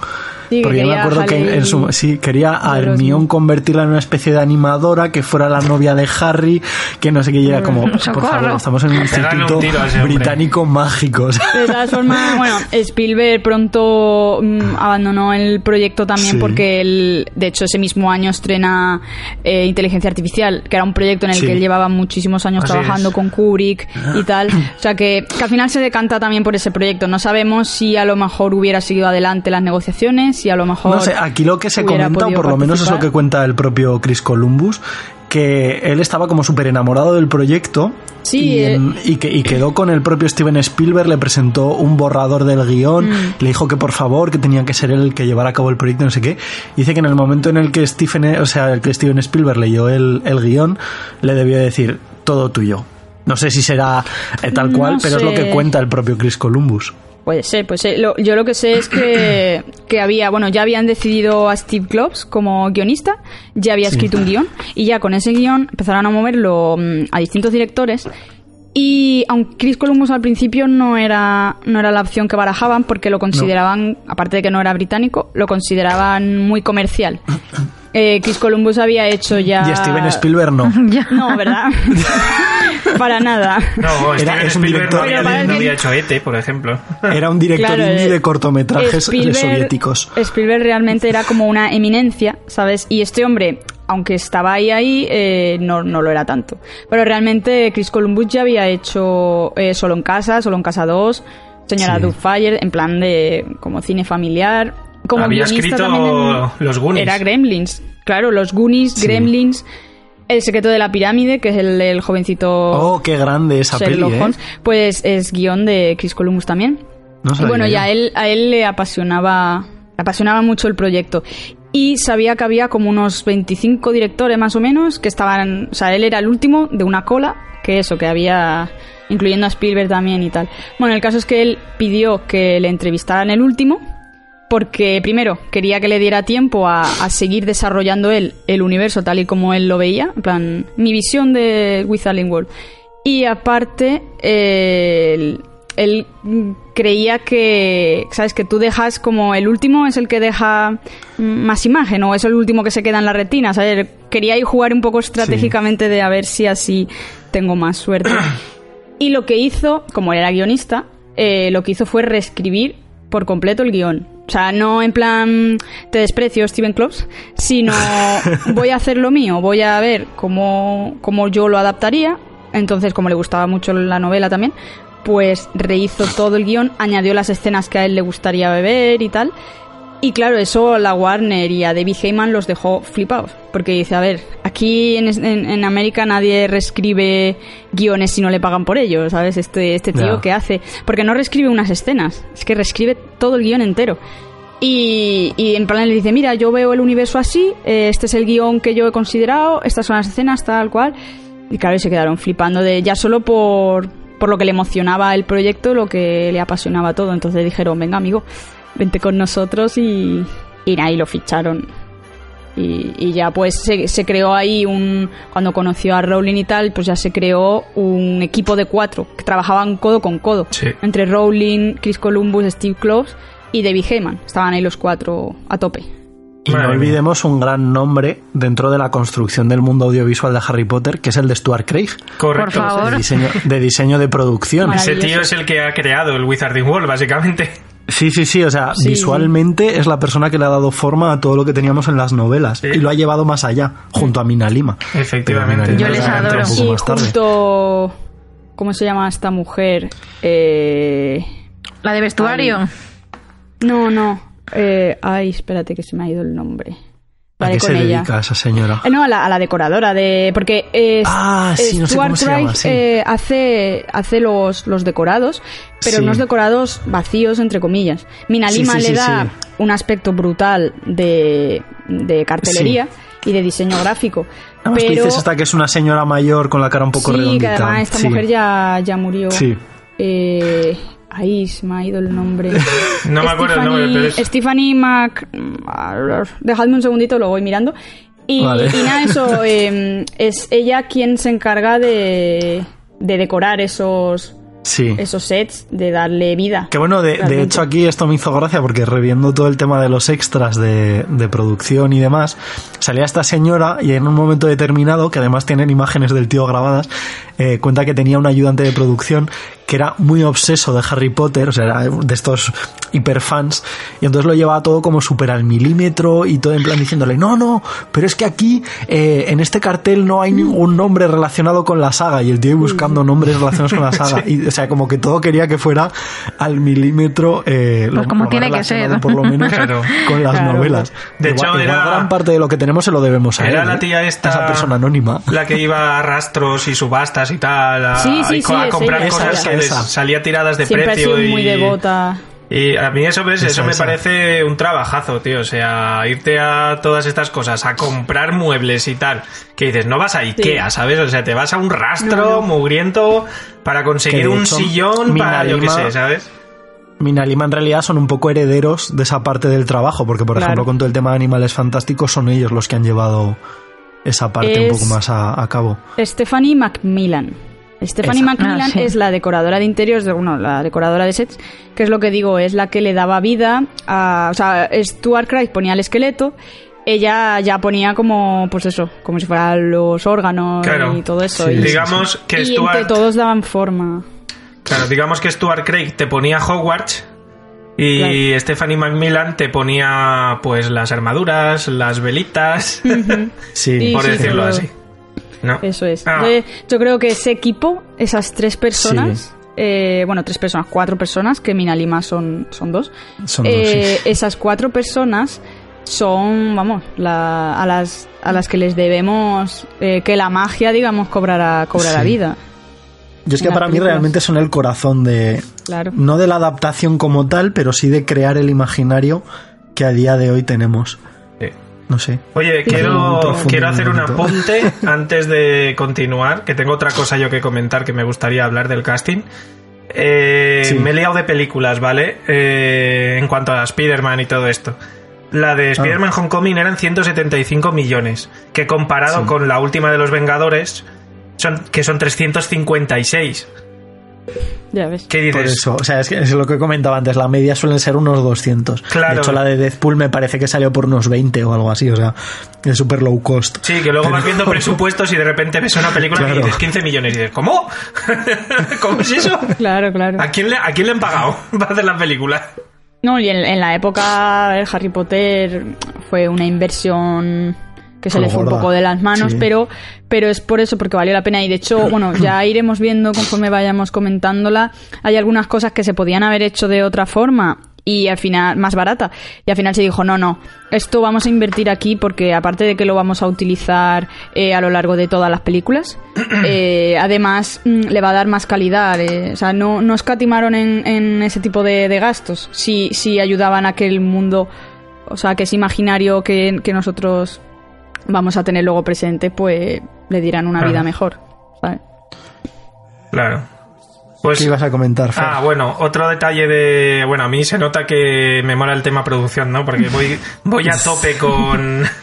Sí, que Porque yo me acuerdo que en, en su, sí, quería a Hermione convertirla en una especie de animadora, que fuera la novia de Harry, que no sé qué, y era como, por favor, estamos en un un instituto hombre. británico mágico. [laughs] De todas formas, bueno, Spielberg pronto mm, abandonó el proyecto también Sí. porque él, de hecho, ese mismo año estrena eh, Inteligencia Artificial, que era un proyecto en el Sí. que él llevaba muchísimos años Así trabajando es. con Kubrick y tal. O sea, que, que al final se decanta también por ese proyecto. No sabemos si a lo mejor hubiera seguido adelante las negociaciones, si a lo mejor... No sé, aquí lo que se comenta, por lo menos es lo que cuenta el propio Chris Columbus, que él estaba como súper enamorado del proyecto Sí, y, eh. y que, y quedó con el propio Steven Spielberg, le presentó un borrador del guion, Mm. le dijo que por favor, que tenía que ser él el que llevara a cabo el proyecto, no sé qué. Dice que en el momento en el que Stephen, o sea, el que Steven Spielberg leyó el, el guion, le debió decir todo tuyo. No sé si será eh, tal No cual, pero es lo que cuenta el propio Chris Columbus. Puede ser, pues yo lo que sé es que, [coughs] que había, bueno, ya habían decidido a Steve Kloves como guionista, ya había Sí. escrito un guion y ya con ese guion empezaron a moverlo mm, a distintos directores y aunque Chris Columbus al principio no era, no era la opción que barajaban porque lo consideraban, aparte de que no era británico, lo consideraban muy comercial. [coughs] Eh, Chris Columbus había hecho ya... Y Steven Spielberg no. [laughs] No, ¿verdad? [laughs] Para nada. No, Era- es un Spielberg director- no había, Pero para no había hecho ET, por ejemplo. Era un director Claro, indie eh, de cortometrajes Spielberg- soviéticos. Spielberg realmente era como una eminencia, ¿sabes? Y este hombre, aunque estaba ahí ahí, eh, no, no lo era tanto. Pero realmente Chris Columbus ya había hecho eh, Solo en Casa, Solo en Casa 2, Señora Sí. Doubtfire, en plan de como cine familiar. Como Había guionista escrito también en- Los Goonies. Era Gremlins. Claro, los Goonies, Sí. Gremlins, El secreto de la pirámide, que es el, el jovencito Oh, qué grande esa Sherlock peli, ¿eh? Holmes, pues es guion de Chris Columbus también. No Y bueno, ya a él, a él le apasionaba, le apasionaba mucho el proyecto. Y sabía que había como unos 25 directores más o menos que estaban, o sea, él era el último de una cola, que eso, que había, incluyendo a Spielberg también y tal. Bueno, el caso es que él pidió que le entrevistaran el último, porque primero quería que le diera tiempo a, a seguir desarrollando él el universo tal y como él lo veía, en plan, mi visión de Wizarding World. Y aparte, eh, él, él, creía que, ¿sabes? Que tú dejas como el último es el que deja más imagen o es el último que se queda en la retina, ¿sabes? Quería ir jugar un poco estratégicamente de a ver si así tengo más suerte. [coughs] Y lo que hizo, como él era guionista, eh, lo que hizo fue reescribir por completo el guion. O sea, no en plan te desprecio Steven Kloves, sino [laughs] voy a hacer lo mío, voy a ver cómo, cómo yo lo adaptaría. Entonces, como le gustaba mucho la novela también, pues rehizo todo el guion, añadió las escenas que a él le gustaría beber y tal. Y claro, eso la Warner y a David Heyman los dejó flipados. Porque dice, a ver, aquí en, en- en América nadie reescribe guiones si no le pagan por ello, ¿sabes? Este, este tío que hace. Porque no reescribe unas escenas, es que reescribe todo el guion entero. Y, y en plan le dice, mira, yo veo el universo así, eh, este es el guion que yo he considerado, estas son las escenas, tal cual. Y claro, y se quedaron flipando de ya solo por, por lo que le emocionaba el proyecto, lo que le apasionaba todo. Entonces dijeron, venga amigo, vente con nosotros y, y ahí lo ficharon. Y, y ya pues se, se creó ahí un... Cuando conoció a Rowling y tal, pues ya se creó un equipo de cuatro que trabajaban codo con codo. Sí. Entre Rowling, Chris Columbus, Steve Kloves y David Heyman. Estaban ahí los cuatro a tope. Y no olvidemos un gran nombre dentro de la construcción del mundo audiovisual de Harry Potter, que es el de Stuart Craig, Correcto. Por favor. de diseño de, diseño de producción. Ese tío es el que ha creado el Wizarding World, básicamente. Sí, sí, sí, o sea, Sí. visualmente es la persona que le ha dado forma a todo lo que teníamos en las novelas Sí. y lo ha llevado más allá, junto a Mina Lima. Efectivamente. Mina Yo Lima les adoro. Y junto... ¿Cómo se llama esta mujer? Eh... La de vestuario. No, no. Eh, ay, espérate que se me ha ido el nombre. ¿A qué se ella. dedica esa señora? Eh, No, a la, a la decoradora de. Porque Ah, sí, no sé Stuart cómo se llama, Craig, sí. eh, hace, hace los, los decorados, pero Sí. unos decorados vacíos, entre comillas. Mina Sí, Lima sí, le sí, da sí. un aspecto brutal de, de cartelería y de diseño gráfico. Además, tú pero dices esta que es una señora mayor con la cara un poco sí, que redondita. además esta Sí. mujer ya, ya murió. Sí. Eh, ahí se me ha ido el nombre. [laughs] No me acuerdo el nombre, pero es... Stephanie Mac... Dejadme un segundito, lo voy mirando. Y, Vale. y nada, eso, [laughs] eh, es ella quien se encarga de, de decorar esos, Sí. esos sets, de darle vida. Que bueno, de, hecho aquí esto me hizo gracia porque reviendo todo el tema de los extras de, de producción y demás, salía esta señora y en un momento determinado, que además tienen imágenes del tío grabadas, eh, cuenta que tenía un ayudante de producción que era muy obseso de Harry Potter, o sea, era de estos hiperfans, y entonces lo llevaba todo como súper al milímetro y todo en plan diciéndole, no, no, pero es que aquí eh, en este cartel no hay ningún nombre relacionado con la saga, y el tío buscando nombres relacionados con la saga, [laughs] y, o sea, como que todo quería que fuera al milímetro, eh, Pues como tiene que ser. relacionado Por lo menos Claro. con las Claro. novelas. De Igual- hecho, igual era- gran parte de lo que tenemos se lo debemos a Era él, la ¿eh? tía esta. Esa persona anónima. La que iba a rastros y subastas y tal. A, Sí, sí, y co- sí, a es comprar cosas esa, que les esa. salía tiradas de Siempre ha precio. sido y, muy devota. Y a mí eso, ¿ves? Esa, eso me parece un trabajazo, tío. O sea, irte a todas estas cosas, a comprar muebles y tal. Que dices, no vas a Ikea, ¿sabes? O sea, te vas a un rastro mugriento para conseguir un hecho, sillón para, yo qué Minalima- sé, ¿sabes? Minalima en realidad son un poco herederos de esa parte del trabajo, porque por Claro. ejemplo con todo el tema de animales fantásticos son ellos los que han llevado esa parte Es- un poco más a, a cabo. Stephanie Macmillan. Stephanie Esa. Macmillan Ah, sí. es la decoradora de interiores, de, bueno, la decoradora de sets, que es lo que digo, es la que le daba vida a... O sea, Stuart Craig ponía el esqueleto, ella ya ponía como, pues eso, como si fueran los órganos Claro. y todo eso. Sí, y, Digamos que y Stuart. entre todos daban forma. Claro, digamos que Stuart Craig te ponía Hogwarts y Stephanie Macmillan te ponía pues las armaduras, las velitas, [laughs] Sí, Sí, por sí, decirlo así. ¿No? Eso es. Ah. Yo, yo creo que ese equipo, esas tres personas, eh, bueno, tres personas, cuatro personas, que Minalima son, son dos, Son dos, eh, esas cuatro personas son, vamos, la- a, las, a las que les debemos eh, que la magia, digamos, cobrará, cobrará Sí. vida. Yo es que para mí películas. realmente son el corazón de, Claro. no de la adaptación como tal, pero sí de crear el imaginario que a día de hoy tenemos. No sé. Oye, quiero, quiero hacer un apunte [laughs] antes de continuar, que tengo otra cosa yo que comentar que me gustaría hablar del casting. Eh, Sí. Me he liado de películas, ¿vale? Eh, en cuanto a Spider-Man y todo esto. La de Spider-Man Homecoming eran 175 millones, que comparado Sí. con la última de los Vengadores, son, que son 356. Ya ves. ¿Qué dices? Por eso, o sea, es, que es lo que comentaba antes, la media suelen ser unos 200. Claro. De hecho, la de Deadpool me parece que salió por unos 20 o algo así, o sea, es súper low cost. Sí, que luego vas Pero- viendo [laughs] presupuestos y de repente ves una película Claro. y dices 15 millones y dices, ¿cómo? [laughs] ¿Cómo es eso? Claro, claro. ¿A quién le, a quién le han pagado [laughs] para hacer la película? No, y en, en la época el Harry Potter fue una inversión que se le fue un poco de las manos, sí. pero, pero es por eso, porque valió la pena. Y de hecho, [clears throat] bueno, ya iremos viendo conforme vayamos comentándola. Hay algunas cosas que se podían haber hecho de otra forma y al final, más barata. Y al final se dijo, no, no, esto vamos a invertir aquí porque aparte de que lo vamos a utilizar eh, a lo largo de todas las películas, [clears throat] eh, además mm, le va a dar más calidad. eh, o sea, no, no escatimaron en, en ese tipo de, de gastos. Sí, sí ayudaban a que el mundo, o sea, que ese imaginario que, que nosotros vamos a tener luego presente, pues le dieran una vida mejor. ¿sabes? Claro. Pues, ¿Qué ibas a comentar, Fer? ah, bueno, otro detalle de... Bueno, a mí se nota que me mola el tema producción, ¿no? Porque voy, voy a tope con... [laughs]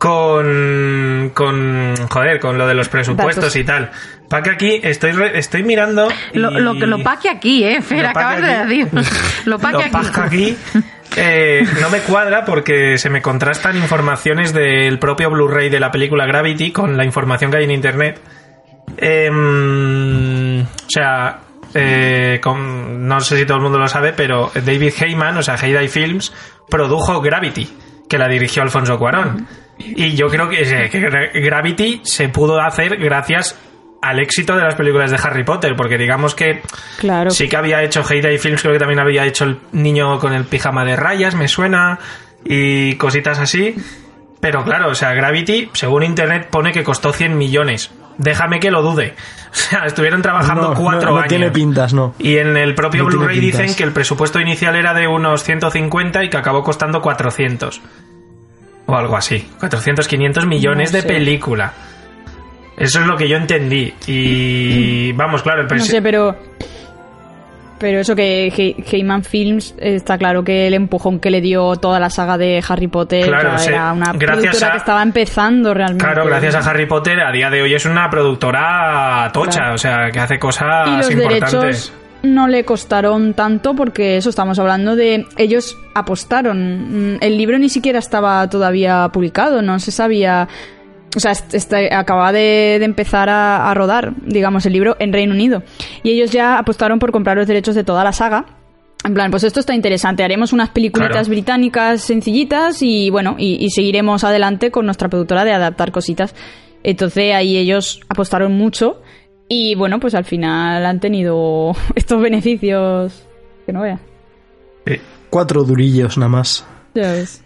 Con, con, joder, con lo de los presupuestos Datos. y tal. Pa' que aquí estoy, re- estoy mirando. y- Lo, lo, que lo paque aquí, ¿eh? Fer, acabas de decir. [laughs] Lo paque Lo aquí. aquí. [laughs] eh, no me cuadra porque se me contrastan informaciones del propio Blu-ray de la película Gravity con la información que hay en internet. Em, o sea, eh, con- no sé si todo el mundo lo sabe, pero David Heyman, o sea, Heyday Films, produjo Gravity, que la dirigió Alfonso Cuarón. Y yo creo que, eh, que Gra- Gravity se pudo hacer gracias al éxito de las películas de Harry Potter, porque digamos que Claro. Sí que había hecho Heyday Films, creo que también había hecho el niño con el pijama de rayas, me suena, y cositas así. Pero claro, o sea, Gravity, según internet, pone que costó 100 millones. Déjame que lo dude. [laughs] O sea, estuvieron trabajando no, cuatro no, no años. tiene pintas, no. Y en el propio Blu-ray dicen que el presupuesto inicial era de unos 150 y que acabó costando 400. O algo así. 400, 500 millones No de sé. película. Eso es lo que yo entendí. Y vamos, claro, el No sé, pero Pero eso que He- Heyman Films eh, está claro que el empujón que le dio toda la saga de Harry Potter Claro, era una productora a- que estaba empezando realmente. Claro, gracias a Harry Potter, a día de hoy es una productora tocha, Claro. o sea, que hace Y cosas los importantes. derechos no le costaron tanto porque eso estamos hablando de ellos apostaron. Mm, El libro ni siquiera estaba todavía publicado, no se sabía. O sea, est- este- acababa de, de empezar a, a rodar, digamos, el libro en Reino Unido. Y ellos ya apostaron por comprar los derechos de toda la saga. En plan, pues esto está interesante. Haremos unas peliculitas Claro. británicas sencillitas y bueno, y, y seguiremos adelante con nuestra productora de adaptar cositas. Entonces ahí ellos apostaron mucho y bueno, pues al final han tenido [laughs] estos beneficios que no veas. Sí. Cuatro durillos nada más.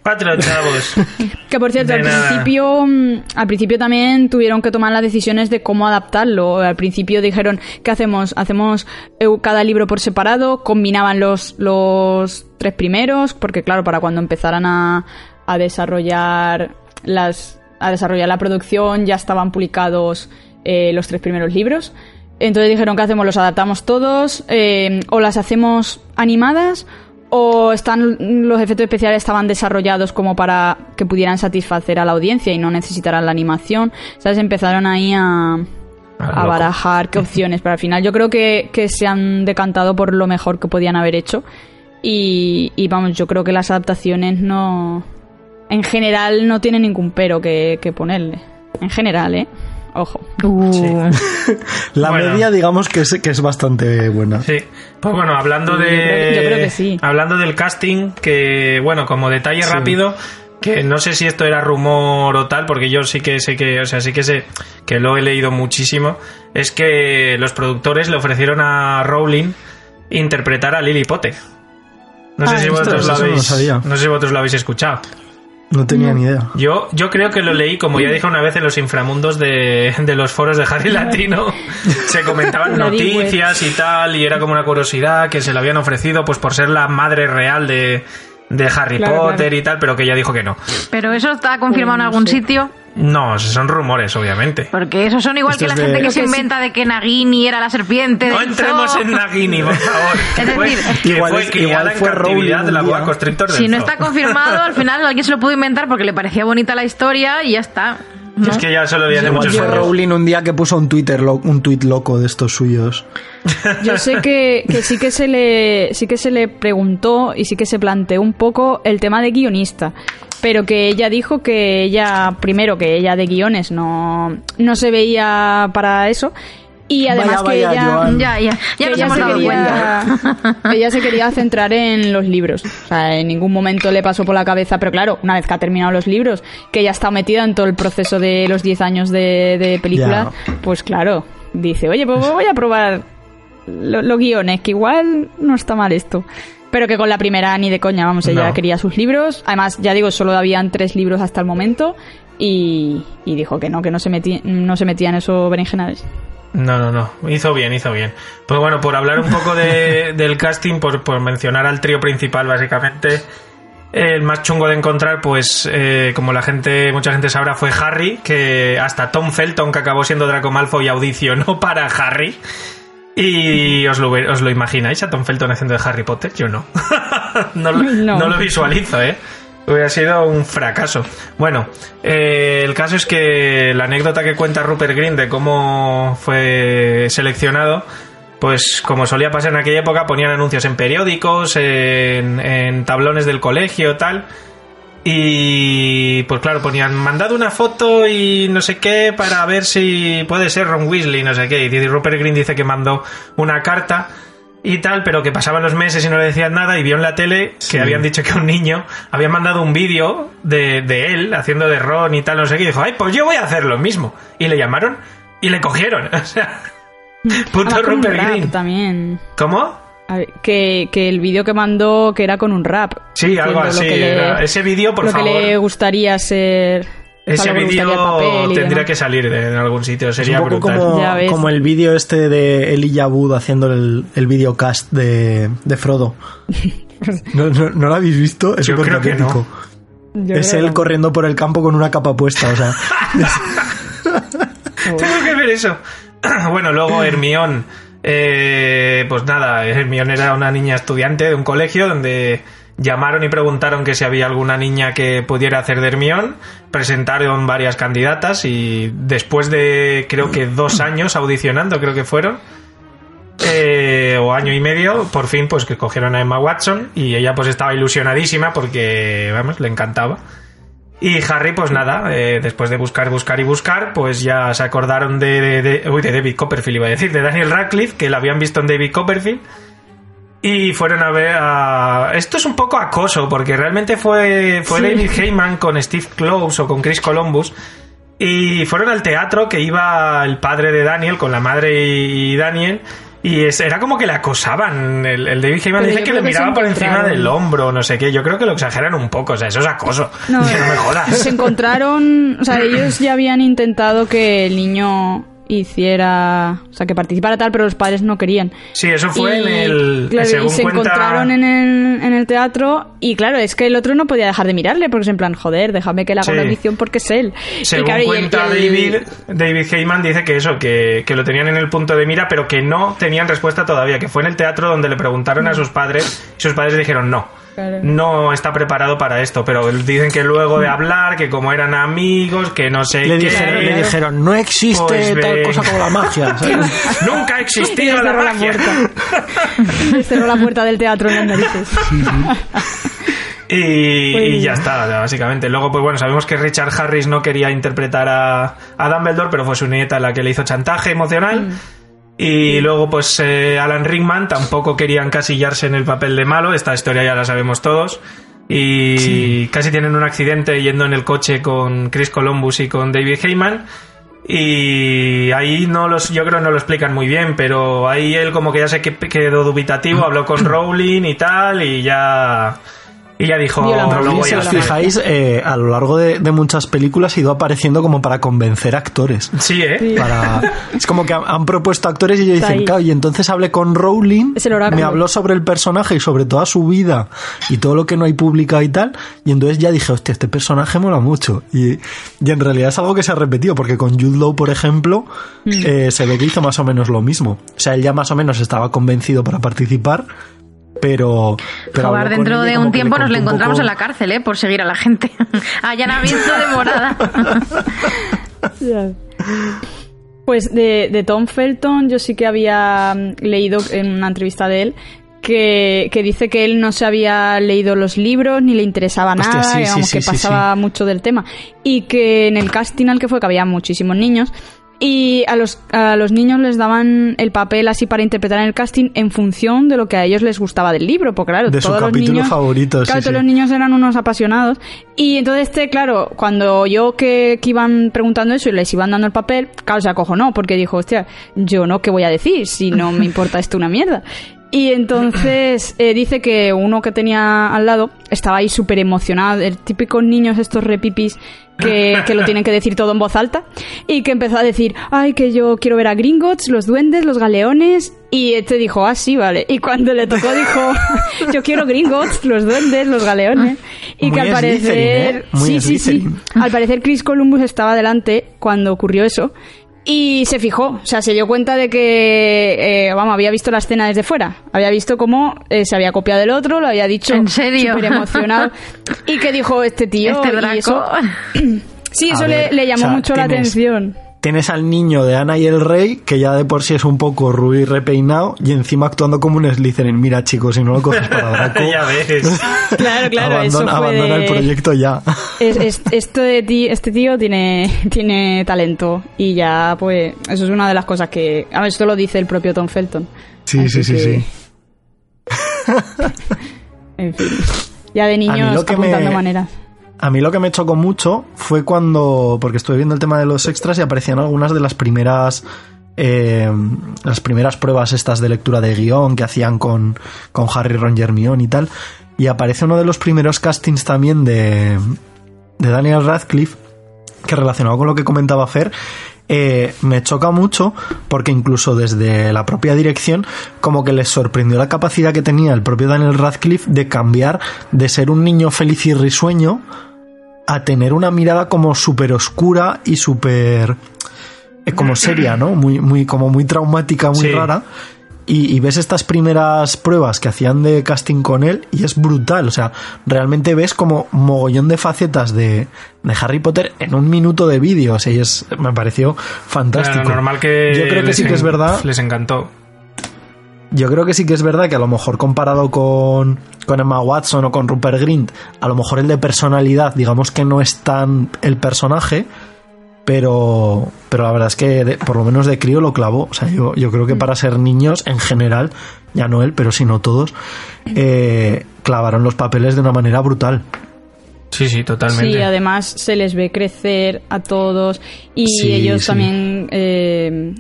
Cuatro chavos. [laughs] Que por cierto, De al nada. principio, mm, al principio también tuvieron que tomar las decisiones de cómo adaptarlo. Al principio dijeron, ¿qué hacemos? Hacemos eh, cada libro por separado, combinaban los, los tres primeros, porque claro, para cuando empezaran a, a desarrollar las, a desarrollar la producción ya estaban publicados eh, los tres primeros libros. Entonces dijeron, ¿qué hacemos? ¿Los adaptamos todos? Eh, ¿O las hacemos animadas? O están los efectos especiales estaban desarrollados como para que pudieran satisfacer a la audiencia y no necesitaran la animación. ¿Sabes? Empezaron ahí a, a loco. barajar qué [laughs] opciones, pero al final yo creo que, que se han decantado por lo mejor que podían haber hecho. Y, y vamos, yo creo que las adaptaciones no. En general no tienen ningún pero que, que ponerle. En general, ¿eh? Ojo. Uh, [laughs] La Bueno. media, digamos que es, que es bastante buena. Sí. Pues bueno, hablando yo de. creo que- yo creo que sí. Hablando del casting, que bueno, como detalle Sí. rápido, que no sé si esto era rumor o tal, porque yo sí que sé que, o sea, sí que sé que lo he leído muchísimo, es que los productores le ofrecieron a Rowling interpretar a Lily Potter. No sé Ah, si vosotros lo no habéis, no sé si vosotros lo habéis escuchado. No tenía ni idea. Yo, yo creo que lo leí, como ya dije una vez, en los inframundos de, de los foros de Harry Latino. [laughs] Se comentaban noticias y tal, y era como una curiosidad que se le habían ofrecido pues por ser la madre real de, de Harry Claro, Potter claro. y tal, pero que ella dijo que no. pero eso está confirmado en algún sé. sitio. No, son rumores, obviamente. Porque esos son igual Esto que la de- gente que se que inventa de que Nagini era la serpiente. No entremos zoo. en Nagini, por favor. [laughs] Es Que decir, que Igual fue es- criada igual fue de la boa constrictor Si no zoo. está confirmado, al final [laughs] alguien se lo pudo inventar porque le parecía bonita la historia y ya está. ¿no? Es que ya vi hace Igual muchos fue años. Rowling un día que puso un Twitter lo- un tweet loco de estos suyos. Yo sé que, que sí que se le sí que se le preguntó y sí que se planteó un poco el tema de guionista, pero que ella dijo que ella primero que ella de guiones no no se veía para eso y además Vaya, que vaya, ella Joan. Ya, ya, ya que ella se quería, [laughs] ella se quería centrar en los libros. O sea, en ningún momento le pasó por la cabeza, pero claro, una vez que ha terminado los libros, que ella está metida en todo el proceso de los 10 años de, de película, pues claro, dice, oye, pues voy a probar lo- los guiones, que igual no está mal esto. Pero que con la primera ni de coña, vamos, ella No. quería sus libros. Además, ya digo, solo habían tres libros hasta el momento. Y, y dijo que no, que no se, metía, no se metía en esos berenjenales. No, no, no. Hizo bien, hizo bien. Pues bueno, por hablar un poco de- [laughs] del casting, por, por mencionar al trío principal, básicamente, el más chungo de encontrar, pues, eh, como la gente, mucha gente sabrá, fue Harry, que hasta Tom Felton, que acabó siendo Draco Malfoy, audicionó para Harry. Y os lo, os lo imagináis a Tom Felton haciendo de Harry Potter, yo no. [laughs] no, lo, No. no lo visualizo, ¿eh? Hubiera sido un fracaso. Bueno, eh, el caso es que la anécdota que cuenta Rupert Green de cómo fue seleccionado, pues como solía pasar en aquella época, ponían anuncios en periódicos, en, en tablones del colegio, tal. Y pues claro, ponían mandado una foto y no sé qué para ver si puede ser Ron Weasley, no sé qué. Y Rupert Green dice que mandó una carta y tal, pero que pasaban los meses y no le decían nada y vio en la tele que habían dicho que un niño había mandado un vídeo de, de él haciendo de Ron y tal, no sé qué, y dijo, ay, pues yo voy a hacer lo mismo. Y le llamaron y le cogieron. [laughs] O sea, [laughs] puto con un Rupert Green. también. ¿Cómo? Que, que el vídeo que mandó que era con un rap. Sí, algo lo así. que le- era- Ese vídeo, por lo favor. que le gustaría ser. Ese lo vídeo tendría que salir de, en algún sitio, Es sería un poco brutal. como, Ya ves. como el vídeo este de Elijah Wood haciendo el, el videocast de, de Frodo. [laughs] ¿No, no, no lo habéis visto? Es Yo súper creo que no. Es él que corriendo por el campo con una capa puesta, o sea. [laughs] Tengo que ver eso. [clears throat] bueno, luego [clears throat] Hermión, eh, pues nada, Hermione era una niña estudiante de un colegio donde llamaron y preguntaron que si había alguna niña que pudiera hacer de Hermione. Presentaron varias candidatas y después de, creo que dos años audicionando, creo que fueron, eh, o año y medio, por fin, pues que cogieron a Emma Watson y ella pues estaba ilusionadísima porque, vamos, le encantaba. Y Harry, pues nada, eh, después de buscar, buscar y buscar, pues ya se acordaron de, de, de- uy, de David Copperfield, iba a decir, de Daniel Radcliffe, que la habían visto en David Copperfield. Y fueron a ver a... Esto es un poco acoso, porque realmente fue, fue Sí. David Heyman con Steve Close o con Chris Columbus. Y fueron al teatro que iba el padre de Daniel con la madre y, y Daniel. Y es- era como que le acosaban. El, el David Heyman dice que le que miraba por encima del hombro, no sé qué. Yo creo que lo exageran un poco. O sea, eso es acoso. No, [laughs] no me jodas. Se encontraron, o sea, ellos ya habían intentado que el niño hiciera, o sea, que participara tal, pero los padres no querían. Sí, eso fue Y, en el. claro, según y se cuenta- encontraron en el, en el teatro y claro, es que el otro no podía dejar de mirarle porque es en plan, joder, déjame que le haga Sí. una audición porque es él. Según claro, y el- cuenta y el- David, David Heyman dice que eso, que, que lo tenían en el punto de mira, pero que no tenían respuesta todavía, que fue en el teatro donde le preguntaron a sus padres y sus padres dijeron no. Claro. No está preparado para esto, pero dicen que luego de hablar, que como eran amigos, que no sé Le qué. dijeron, le dijeron, no existe Pues tal cosa como la magia. [laughs] ¿sabes? Nunca ha existido la la magia. puerta. [laughs] Les cerró la puerta del teatro en las narices. Y, Pues- y ya está, básicamente. Luego, pues bueno, sabemos que Richard Harris no quería interpretar a, a Dumbledore, pero fue su nieta la que le hizo chantaje emocional. Y luego, pues eh, Alan Rickman tampoco quería encasillarse en el papel de malo. Esta historia ya la sabemos todos. Y casi tienen un accidente yendo en el coche con Chris Columbus y con David Heyman. Y ahí no los, yo creo no lo explican muy bien, pero ahí él como que ya se que- quedó dubitativo, habló con [clears throat] Rowling y tal, y ya, y ya dijo, "No lo voy si a os hacer". fijáis, eh, a lo largo de, de muchas películas ha ido apareciendo como para convencer actores. Sí, ¿eh? Para... Es como que han, han propuesto actores y ellos Está dicen, claro, y entonces hablé con Rowling, Es el oráculo. me habló sobre el personaje y sobre toda su vida y todo lo que no hay publicado y tal, y entonces ya dije, hostia, este personaje mola mucho. Y, y en realidad es algo que se ha repetido, porque con Jude Law, por ejemplo, Mm. eh, se ve que hizo más o menos lo mismo. O sea, él ya más o menos estaba convencido para participar, pero... pero dentro de un tiempo nos le encontramos poco- en la cárcel, ¿eh? Por seguir a la gente. Allanamiento de morada. Pues de, de Tom Felton yo sí que había mm, leído en una entrevista de él que, que dice que él no se había leído los libros ni le interesaba Hostia, nada, sí, que, sí, vamos, sí, que sí, pasaba mucho del tema y que en el casting al que fue que había muchísimos niños y a los, a los niños les daban el papel así para interpretar en el casting en función de lo que a ellos les gustaba del libro, porque claro, De su todos los capítulo niños, favorito, sí, claro, todos sí. los niños eran unos apasionados y entonces este, claro, cuando yo que, que iban preguntando eso y les iban dando el papel, claro, se acojonó porque dijo, hostia, yo no, ¿qué voy a decir si no me importa esto una mierda? Y entonces [clears throat] eh, dice que uno que tenía al lado estaba ahí súper emocionado, el típico niños estos repipis que, que lo tienen que decir todo en voz alta y que empezó a decir, ay, que yo quiero ver a Gringotts, los duendes, los galeones y este dijo, ah, sí, vale. Y cuando le tocó dijo, [laughs] yo quiero Gringotts, los duendes, los galeones y Muy que al parecer, ¿eh? Sí, sí, sí, al parecer Chris Columbus estaba delante cuando ocurrió eso y se fijó, o sea, se dio cuenta de que, eh, vamos, había visto la escena desde fuera, había visto cómo eh, se había copiado del otro, lo había dicho ¿En serio? súper emocionado [laughs] y que dijo este tío Este y eso, [clears throat] sí, A eso ver, le, le llamó o sea, mucho la atención. Tienes al niño de Ana y el Rey, que ya de por sí es un poco rubio y repeinado, y encima actuando como un Slytherin. Mira, chicos, si no lo coges para [laughs] Draco, ya ves. [laughs] Claro, claro, eso abandona, fue abandona de- el proyecto ya. Es- es- [laughs] esto de ti- este tío tiene, tiene talento y ya, pues, eso es una de las cosas que... A ver, esto lo dice el propio Tom Felton. Sí, Así sí, sí, que- sí. En fin, ya de niños apuntando me- maneras. A mí lo que me chocó mucho fue cuando, porque estuve viendo el tema de los extras y aparecían algunas de las primeras, eh, las primeras pruebas estas de lectura de guion que hacían con, con Harry, Ron Hermione y tal. Y aparece uno de los primeros castings también de, de Daniel Radcliffe, que relacionado con lo que comentaba Fer, eh, me choca mucho porque incluso desde la propia dirección como que les sorprendió la capacidad que tenía el propio Daniel Radcliffe de cambiar de ser un niño feliz y risueño a tener una mirada como súper oscura y súper eh, como seria, ¿no? Muy, muy, como muy traumática, muy Sí. rara. Y, y ves estas primeras pruebas que hacían de casting con él y es brutal. O sea, realmente ves como mogollón de facetas de, de Harry Potter en un minuto de vídeo. O sea, y es, me pareció fantástico. Claro, normal que Yo creo que sí que es verdad. Les encantó. Yo creo que sí que es verdad que a lo mejor comparado con, con Emma Watson o con Rupert Grint, a lo mejor el de personalidad, digamos que no es tan el personaje, pero, pero la verdad es que de- por lo menos de crío lo clavó. O sea, yo, yo creo que para ser niños en general, ya no él, pero si no todos, eh, clavaron los papeles de una manera brutal. Sí, sí, totalmente. Sí, además se les ve crecer a todos y Sí, ellos sí. también eh,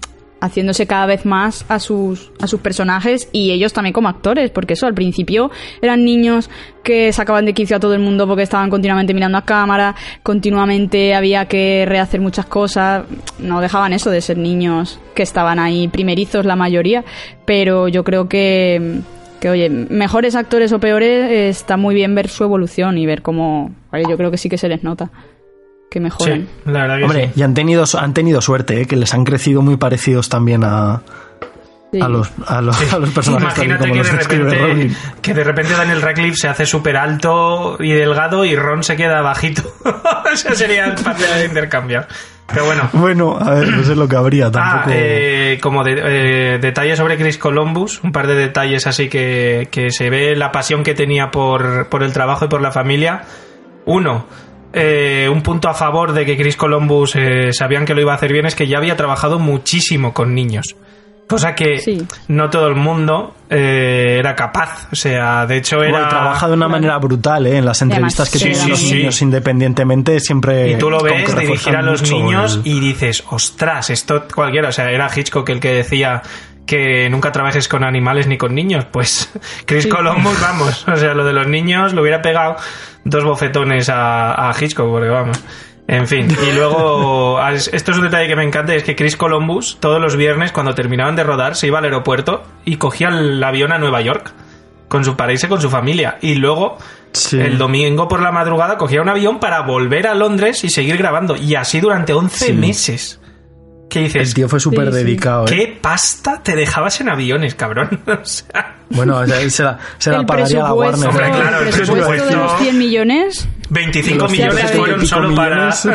haciéndose cada vez más a sus, a sus personajes y ellos también como actores, porque eso al principio eran niños que sacaban de quicio a todo el mundo porque estaban continuamente mirando a cámara, continuamente había que rehacer muchas cosas, no dejaban eso de ser niños que estaban ahí primerizos la mayoría, pero yo creo que que oye, mejores actores o peores, está muy bien ver su evolución y ver cómo, yo creo que sí que se les nota que mejoran. Sí, la verdad que Hombre, sí. y han tenido, han tenido suerte, ¿eh? que les han crecido muy parecidos también a, Sí. a, los, a, los, a los personajes Imagínate como que los de, repente, que de repente Daniel Radcliffe se hace súper alto y delgado y Ron se queda bajito. [laughs] Eso sería fácil de intercambiar. Pero bueno. Bueno, a ver, no sé lo que habría Ah, tampoco. eh, como de- eh, detalles sobre Chris Columbus, un par de detalles así que, que se ve la pasión que tenía por, por el trabajo y por la familia. Uno, eh, un punto a favor de que Chris Columbus eh, sabían que lo iba a hacer bien es que ya había trabajado muchísimo con niños. Cosa que Sí. no todo el mundo eh, era capaz. O sea, de hecho Bueno, era... y trabaja de una manera brutal, ¿eh? En las entrevistas que sí, tienen sí, los sí. niños independientemente siempre... Y tú lo ves dirigir a los niños el- y dices, ostras, esto cualquiera. O sea, era Hitchcock el que decía que nunca trabajes con animales ni con niños. Pues [laughs] Chris Columbus, vamos. O sea, lo de los niños lo hubiera pegado dos bofetones a, a Hitchcock, porque vamos. En fin, y luego, [laughs] esto es un detalle que me encanta, es que Chris Columbus todos los viernes cuando terminaban de rodar se iba al aeropuerto y cogía el avión a Nueva York con su para irse con su familia y luego Sí. el domingo por la madrugada cogía un avión para volver a Londres y seguir grabando. Y así durante 11 Sí. meses. ¿Qué dices? El tío fue súper Sí, sí. dedicado, ¿eh? ¿Qué pasta te dejabas en aviones, cabrón? [laughs] O sea, Bueno, o sea, se la, se la pagaría la Warner. Claro, el el presupuesto de los 100 millones 25 Los millones 100 y fueron solo para... millones.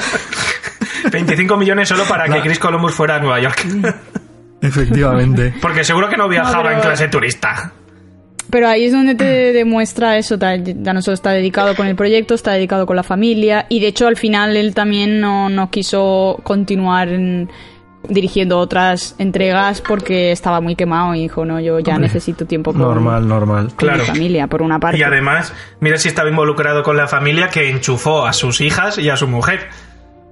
[laughs] 25 millones solo para que Chris Columbus fuera a Nueva York. [laughs] Efectivamente. Porque seguro que no viajaba pero- en clase turista. Pero ahí es donde te demuestra eso, ta- ya no solo está dedicado con el proyecto, está dedicado con la familia y de hecho al final él también no, no quiso continuar en- dirigiendo otras entregas porque estaba muy quemado y dijo, no, yo ya Hombre, necesito tiempo con, Normal, normal. con Claro. mi familia, por una parte. Y además, mira si estaba involucrado con la familia que enchufó a sus hijas y a su mujer.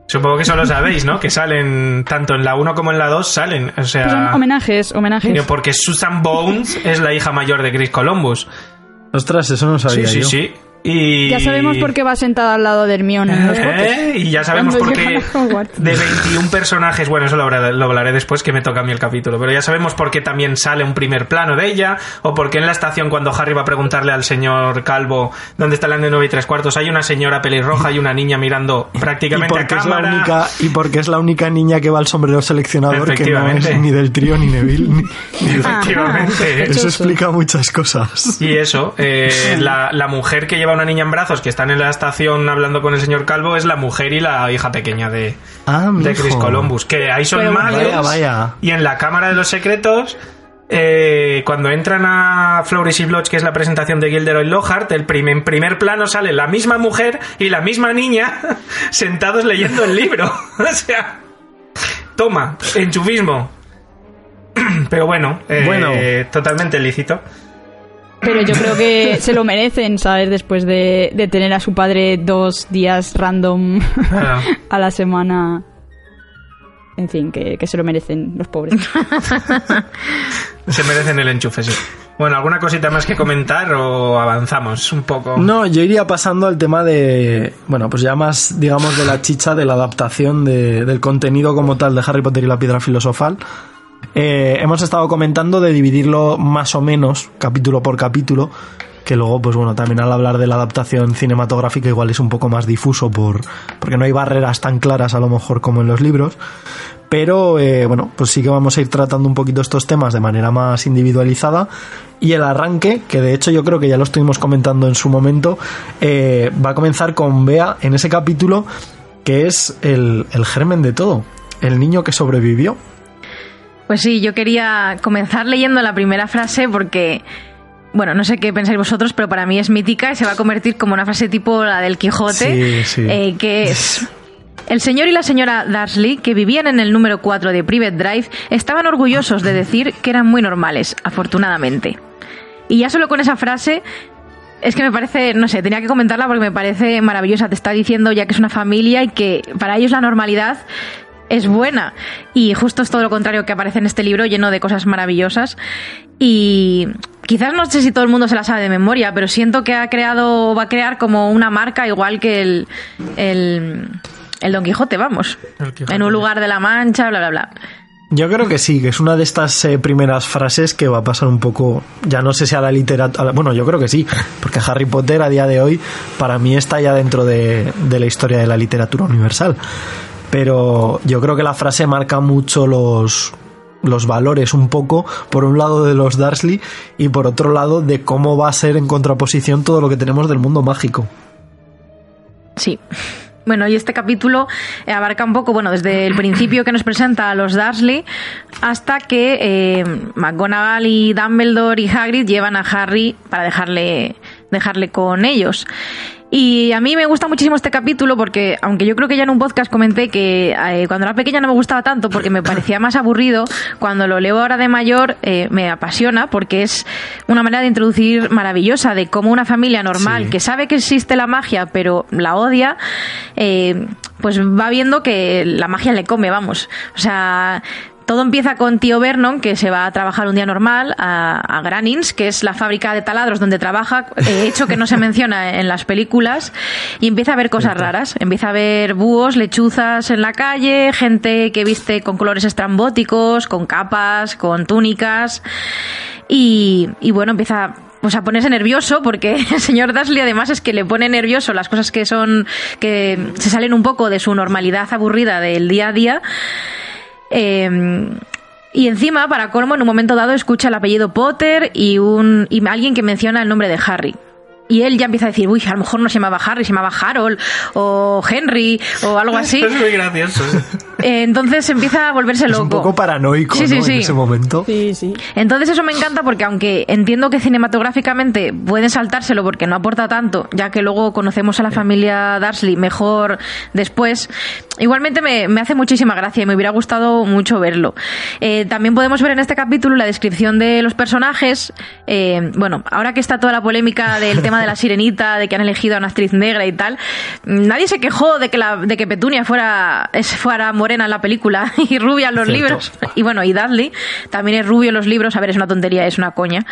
Supongo que eso lo sabéis, ¿no? Que salen, tanto en la 1 como en la 2 salen. O Pues sea, son homenajes, homenajes. porque Susan Bones es la hija mayor de Chris Columbus. Ostras, eso no Sí, sabía sí, yo. sí. Y... Ya sabemos por qué va sentada al lado de Hermione en los ¿Eh? Y ya sabemos por qué [laughs] de 21 personajes, bueno, eso lo hablaré, lo hablaré después que me toca a mí el capítulo, pero ya sabemos por qué también sale un primer plano de ella, o por qué en la estación cuando Harry va a preguntarle al señor Calvo dónde está la de 9 y tres cuartos, hay una señora pelirroja y una niña mirando [laughs] Y prácticamente a porque, es la cámara. única, y porque es la única niña que va al sombrero seleccionador que no Efectivamente. es ni del trío ni Neville. ni- [laughs] ni Efectivamente. Eso explica muchas cosas. Y eso, eh, la, la mujer que lleva una niña en brazos, que están en la estación hablando con el señor Calvo, es la mujer y la hija pequeña de, Ah, de. Chris Columbus. Que ahí son vaya. Y en la Cámara de los Secretos, eh, cuando entran a Flourish y Blotch, que es la presentación de Gilderoy Lockhart, el prim- en primer plano sale la misma mujer y la misma niña [laughs] sentados leyendo el libro. [laughs] o sea, toma, enchufismo. [clears throat] Pero bueno, eh, Bueno. totalmente lícito. Pero yo creo que [laughs] se lo merecen, ¿sabes? Después de, de tener a su padre dos días random [laughs] a la semana. En fin, que, que se lo merecen los pobres. [laughs] Se merecen el enchufe, sí. Bueno, ¿alguna cosita más que comentar o avanzamos un poco? No, yo iría pasando al tema de, bueno, pues ya más, digamos, de la chicha de la adaptación de- del contenido como tal de Harry Potter y la piedra filosofal. Eh, hemos estado comentando de dividirlo más o menos, capítulo por capítulo, que luego, pues bueno, también al hablar de la adaptación cinematográfica igual es un poco más difuso por, porque no hay barreras tan claras a lo mejor como en los libros. pero eh, bueno, pues sí que vamos a ir tratando un poquito estos temas de manera más individualizada y el arranque, que de hecho yo creo que ya lo estuvimos comentando en su momento, eh, va a comenzar con Bea en ese capítulo que es el, el germen de todo, el niño que sobrevivió. Pues sí, yo quería comenzar leyendo la primera frase porque bueno, no sé qué pensáis vosotros, pero para mí es mítica y se va a convertir como una frase tipo la del Quijote, eh, que es... El señor y la señora Darsley, que vivían en el número 4 de Private Drive, estaban orgullosos de decir que eran muy normales, afortunadamente. Y ya solo con esa frase es que me parece, no sé, tenía que comentarla porque me parece maravillosa. Te está diciendo ya que es una familia y que para ellos la normalidad es buena. Y justo es todo lo contrario que aparece en este libro, lleno de cosas maravillosas. Y quizás no sé si todo el mundo se la sabe de memoria, pero siento que ha creado, va a crear como una marca igual que el, el, Don Quijote, vamos. En un lugar de la Mancha, bla, bla, bla. Yo creo que sí, que es una de estas eh, primeras frases que va a pasar un poco, ya no sé si a la literatura, bueno, yo creo que sí, porque Harry Potter a día de hoy para mí está ya dentro de, de la historia de la literatura universal pero yo creo que la frase marca mucho los, los valores un poco, por un lado de los Dursley y por otro lado de cómo va a ser en contraposición todo lo que tenemos del mundo mágico. Sí. Bueno, y este capítulo abarca un poco, bueno, desde el principio que nos presenta a los Dursley hasta que eh, McGonagall y Dumbledore y Hagrid llevan a Harry para dejarle, dejarle con ellos. Y a mí me gusta muchísimo este capítulo porque, aunque yo creo que ya en un podcast comenté que eh, cuando era pequeña no me gustaba tanto porque me parecía más aburrido, cuando lo leo ahora de mayor eh, me apasiona porque es una manera de introducir maravillosa de cómo una familia normal que sabe que existe la magia pero la odia, eh, pues va viendo que la magia le come, vamos. O sea, todo empieza con tío Vernon, que se va a trabajar un día normal a, Granins, que es la fábrica de taladros donde trabaja, eh, hecho que no se menciona en las películas, y empieza a ver cosas raras. Empieza a ver búhos, lechuzas en la calle, gente que viste con colores estrambóticos, con capas, con túnicas, y, bueno, empieza pues a ponerse nervioso porque [laughs] el señor Dursley además es que le pone nervioso las cosas que son que se salen un poco de su normalidad aburrida del día a día Em, y encima, para colmo, en un momento dado escucha el apellido Potter y, un, y alguien que menciona el nombre de Harry. Y él ya empieza a decir, uy, a lo mejor no se llamaba Harry, se llamaba Harold o Henry o algo así. Es muy gracioso. Entonces empieza a volverse loco. un poco paranoico ¿no? en ese momento. Sí, sí. Entonces eso me encanta porque aunque entiendo que cinematográficamente pueden saltárselo porque no aporta tanto, ya que luego conocemos a la familia Dursley mejor después, igualmente me, me hace muchísima gracia y me hubiera gustado mucho verlo. Eh, también podemos ver en este capítulo la descripción de los personajes. Eh, bueno, ahora que está toda la polémica del tema de la sirenita, de que han elegido a una actriz negra y tal, nadie se quejó de que, la, de que Petunia fuera, fuera morena en la película [laughs] y rubia en los libros. Y bueno, y Dudley también es rubio en los libros. A ver, es una tontería, es una coña.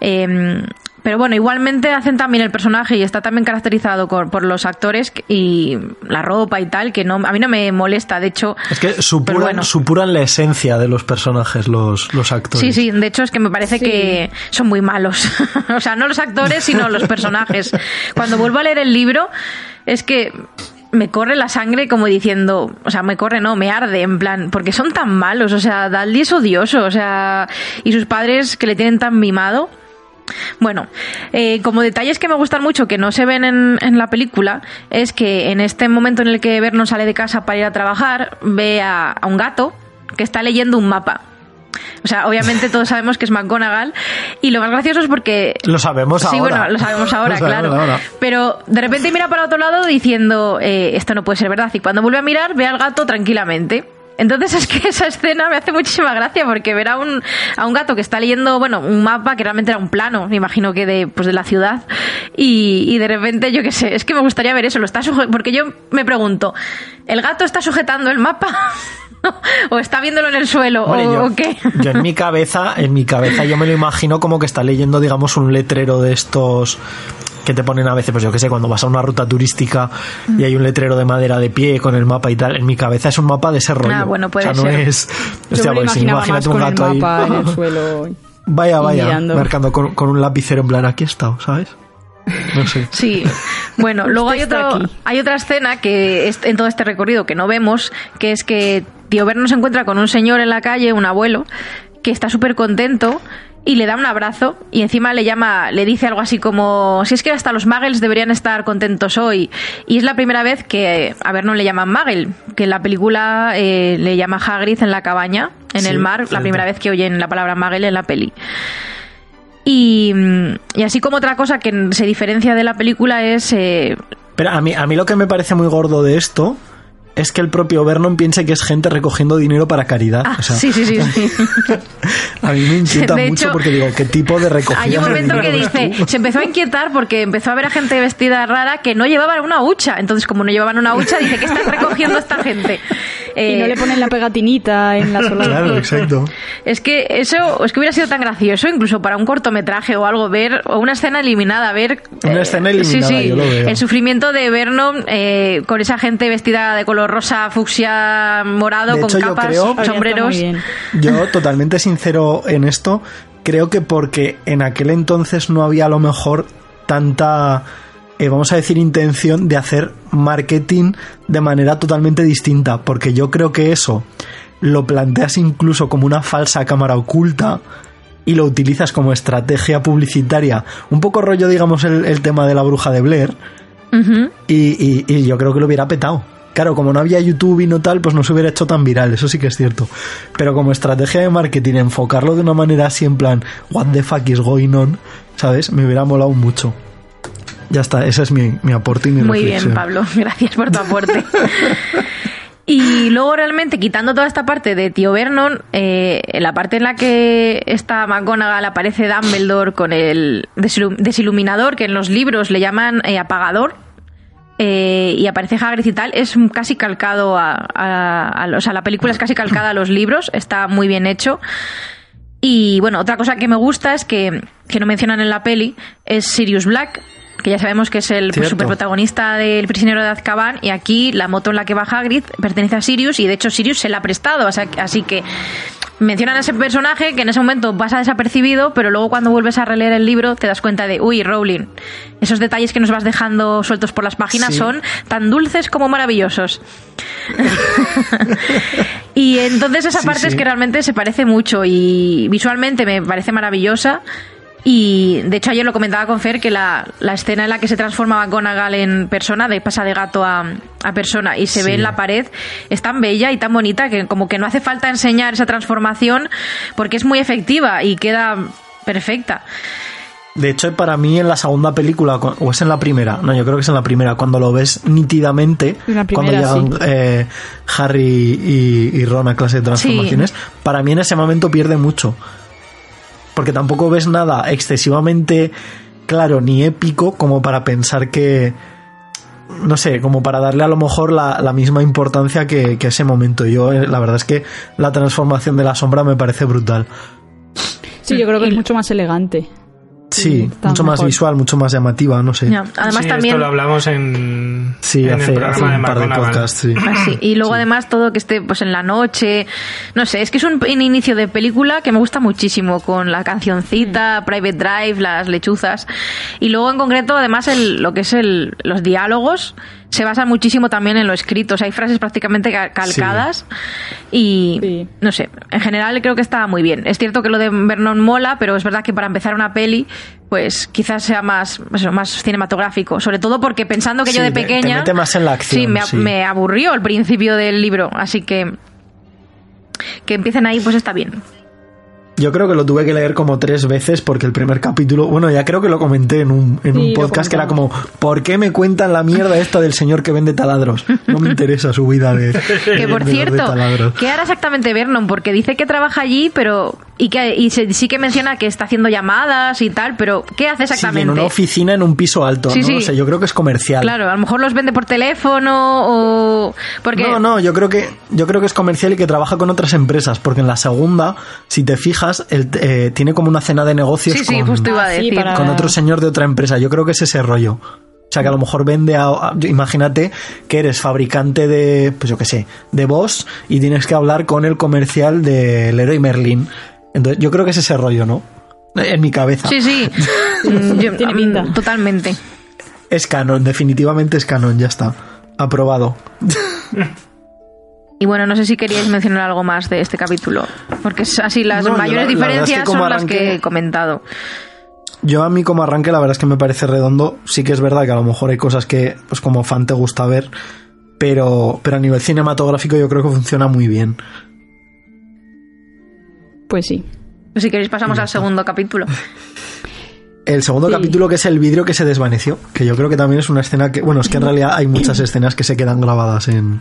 Em, pero bueno, igualmente hacen también el personaje y está también caracterizado por, los actores y la ropa y tal, que no a mí no me molesta, de hecho... Es que supuran, la esencia de los personajes los, los actores. Sí, sí, de hecho es que me parece que son muy malos. [laughs] o sea, no los actores, sino los [laughs] personajes. Cuando vuelvo a leer el libro, es que me corre la sangre como diciendo, o sea, me corre, no, me arde, en plan, porque son tan malos, o sea, Daldi es odioso, o sea, y sus padres que le tienen tan mimado. Bueno, eh, como detalles que me gustan mucho, que no se ven en, la película, es que en este momento en el que Vernon sale de casa para ir a trabajar, ve a, un gato que está leyendo un mapa. O sea, obviamente todos sabemos que es McGonagall. Y lo más gracioso es porque. Lo sabemos ahora. Sí, bueno, lo sabemos [laughs] ahora, claro. Pero de repente mira para otro lado diciendo: eh, Esto no puede ser verdad. Y cuando vuelve a mirar, ve al gato tranquilamente. Entonces [laughs] es que esa escena me hace muchísima gracia porque ver a un, a un gato que está leyendo, bueno, un mapa que realmente era un plano, me imagino que de, pues de la ciudad, y, y de repente, yo qué sé, es que me gustaría ver eso, lo está porque yo me pregunto, ¿el gato está sujetando el mapa? [laughs] o está viéndolo en el suelo o, qué [laughs] yo en mi cabeza en mi cabeza yo me lo imagino como que está leyendo digamos un letrero de estos que te ponen a veces, pues yo que sé, cuando vas a una ruta turística y hay un letrero de madera de pie con el mapa y tal, en mi cabeza es un mapa de ese rollo. Ah, bueno, puede o sea, no es... Hostia, pues, imagínate un gato ahí. En el [laughs] suelo vaya, vaya, marcando con, con, un lapicero en plan, aquí he estado, ¿sabes? No sé. [laughs] Sí. Bueno, [laughs] luego hay, otro, hay otra escena que es en todo este recorrido que no vemos, que es que tío Vernon se encuentra con un señor en la calle, un abuelo, que está súper contento y le da un abrazo y encima le llama, le dice algo así como, si es que hasta los muggles deberían estar contentos hoy. Y es la primera vez que a Vernon le llaman muggle, que en la película eh, le llama Hagrid en la cabaña, en Sí, el mar, la primera vez que oyen la palabra muggle en la peli. Y, y así como otra cosa que se diferencia de la película es... eh, Pero a mí, a mí lo que me parece muy gordo de esto es que el propio Vernon piense que es gente recogiendo dinero para caridad. ah, O sea, sí, sí, sí. [laughs] A mí me inquieta De mucho hecho, porque digo, ¿qué tipo de recogida Hay un momento que dice, se empezó a inquietar porque empezó a ver a gente vestida rara que no llevaban una hucha. Entonces, como no llevaban una hucha, dice, ¿qué están recogiendo esta gente? Y Eh, no le ponen la pegatinita en la sola. Claro, exacto. Es que eso, es que hubiera sido tan gracioso, incluso para un cortometraje o algo, ver, o una escena eliminada, ver... Una eh, escena eliminada, sí, sí, yo lo veo. El sufrimiento de Vernon eh, con esa gente vestida de color rosa, fucsia, morado, De con hecho, yo capas, creo- sombreros. Yo, totalmente sincero en esto, creo que porque en aquel entonces no había a lo mejor tanta, eh, vamos a decir, intención de hacer marketing de manera totalmente distinta, porque yo creo que eso lo planteas incluso como una falsa cámara oculta y lo utilizas como estrategia publicitaria, un poco rollo, digamos, el, el tema de la bruja de Blair, y- y yo creo que lo hubiera petado. Claro, como no había YouTube y no tal, pues no se hubiera hecho tan viral, eso sí que es cierto. Pero como estrategia de marketing, enfocarlo de una manera así en plan, what the fuck is going on, ¿sabes? Me hubiera molado mucho. Ya está, ese es mi, mi aporte y mi Muy reflexión. bien, Pablo. [laughs] Gracias por tu aporte. [laughs] Y luego realmente quitando toda esta parte de tío Vernon, eh, la parte en la que está McGonagall aparece Dumbledore con el desilu- desiluminador, que en los libros le llaman eh, apagador, eh, y aparece Hagrid y tal, es casi calcado a, a- a- O sea, la película es casi calcada a los libros, está muy bien hecho. Y bueno, otra cosa que me gusta es que, que no mencionan en la peli es Sirius Black, que ya sabemos que es el Cierto. superprotagonista del prisionero de Azkaban, y aquí la moto en la que va Hagrid pertenece a Sirius, y de hecho Sirius se la ha prestado, o sea, así que mencionan a ese personaje que en ese momento pasa desapercibido, pero luego cuando vuelves a releer el libro te das cuenta de, uy, Rowling, esos detalles que nos vas dejando sueltos por las páginas Sí. son tan dulces como maravillosos. [laughs] y entonces esa Sí, parte sí. es que realmente se parece mucho y visualmente me parece maravillosa. Y de hecho ayer lo comentaba con Fer que la, la escena en la que se transforma McGonagall en persona, de pasa de gato a, a persona y se ve en la pared, es tan bella y tan bonita que como que no hace falta enseñar esa transformación porque es muy efectiva y queda perfecta. De hecho, para mí en la segunda película, cu- o es en la primera, no, yo creo que es en la primera, cuando lo ves nítidamente, cuando llegan sí. eh, Harry y, y Ron a clase de transformaciones, para mí en ese momento pierde mucho. Porque tampoco ves nada excesivamente claro ni épico como para pensar que. No sé, como para darle a lo mejor la, la misma importancia que, que ese momento. Yo, eh, la verdad es que la transformación de la sombra me parece brutal. Sí, yo creo que es mucho más elegante. Sí, mucho más mejor. visual, mucho más llamativa, no sé. Ya, Además Sí, también... Esto lo hablamos en, Sí, en hace, el hace programa de un par de podcasts, sí. Así. Y luego además todo que esté pues en la noche, no sé, es que es un, un inicio de película que me gusta muchísimo con la cancioncita, Private Drive, las lechuzas y luego en concreto además el, lo que es el, los diálogos se basan muchísimo también en lo escrito, o sea, hay frases prácticamente ca- calcadas y Sí. no sé, en general creo que está muy bien. Es cierto que lo de Vernon mola, pero es verdad que para empezar una peli pues quizás sea más eso, más cinematográfico, sobre todo porque pensando que Sí, yo de te- te pequeña mete más en la acción, sí, me, sí. me aburrió al principio del libro, así que que empiecen ahí pues está bien. Yo creo que lo tuve que leer como tres veces porque el primer capítulo, bueno, ya creo que lo comenté en un, en Sí, un podcast que era como. ¿por qué me cuentan la mierda esta del señor que vende taladros? No me interesa su vida de... [laughs] Que por de- cierto, taladros. ¿qué hará exactamente Vernon? Porque dice que trabaja allí, pero y que y se- sí que menciona que está haciendo llamadas y tal, pero ¿qué hace Sí, exactamente? en una oficina en un piso alto, Sí, no sé, yo creo que es comercial. Claro, a lo mejor los vende por teléfono o porque No, no, yo creo que yo creo que es comercial y que trabaja con otras empresas, porque en la segunda, si te fijas, él, eh, tiene como una cena de negocios Sí, sí, con, justo iba a Ah, para- otro señor de otra empresa. Yo creo que es ese rollo. O sea, que a lo mejor vende a, a- Imagínate que eres fabricante de, pues yo qué sé, de Boss y tienes que hablar con el comercial de Leroy Merlin. Entonces, yo creo que es ese rollo, ¿no? En mi cabeza. Sí, sí. [laughs] Mm, yo- Tiene mm, pinta. Totalmente. Es canon, definitivamente es canon, ya está. Aprobado. [laughs] Y bueno, no sé si queríais mencionar algo más de este capítulo, porque es así las No, mayores la- la verdad es que diferencias son las que he comentado. Yo a mí como arranque la verdad es que me parece redondo. Sí que es verdad que a lo mejor hay cosas que pues como fan te gusta ver, pero, pero a nivel cinematográfico yo creo que funciona muy bien. Pues sí. Si queréis pasamos al segundo capítulo. [laughs] El segundo Sí. capítulo que es el vidrio que se desvaneció, que yo creo que también es una escena que, bueno, es que en realidad hay muchas escenas que se quedan grabadas en,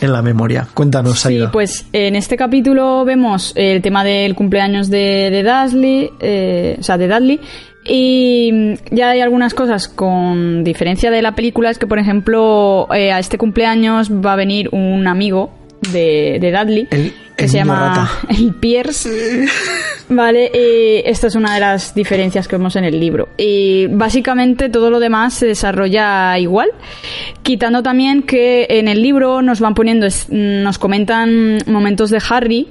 en la memoria. Cuéntanos, Sí, Saida. pues en este capítulo vemos el tema del cumpleaños de, de Dudley, eh, o sea, de Dudley, y ya hay algunas cosas con diferencia de la película, es que por ejemplo eh, a este cumpleaños va a venir un amigo de, de Dudley El- que el se llama rata. el Pierce. Vale, y esta es una de las diferencias que vemos en el libro. Y básicamente todo lo demás se desarrolla igual, quitando también que en el libro nos van poniendo, nos comentan momentos de Harry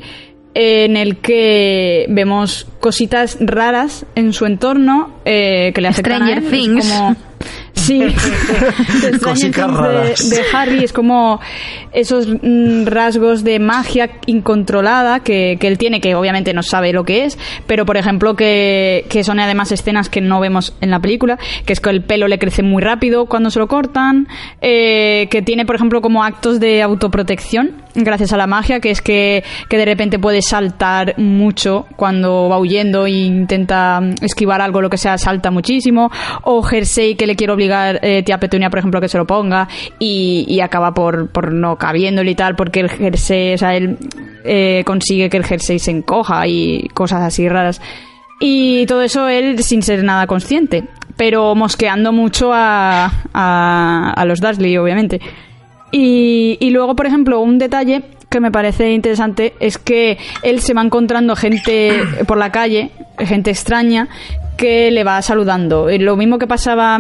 en el que vemos cositas raras en su entorno eh, que le afectan a Stranger él. Es Things. como- Sí, [laughs] Cositas raras. de, de Harry es como esos mm, rasgos de magia incontrolada que, que él tiene, que obviamente no sabe lo que es, pero por ejemplo que, que son además escenas que no vemos en la película, que es que el pelo le crece muy rápido cuando se lo cortan, eh, que tiene por ejemplo como actos de autoprotección gracias a la magia, que es que, que de repente puede saltar mucho cuando va huyendo e intenta mm, esquivar algo, lo que sea, salta muchísimo, o jersey que le quiere obligar eh, tía Petunia, por ejemplo, que se lo ponga y, acaba por, por no cabiéndole y tal, porque el jersey, o sea, él eh, consigue que el jersey se encoja y cosas así raras. Y todo eso él sin ser nada consciente, pero mosqueando mucho a, a, a los Dursley, obviamente. Y, y luego, por ejemplo, un detalle que me parece interesante es que él se va encontrando gente por la calle, gente extraña, que le va saludando. Lo mismo que pasaba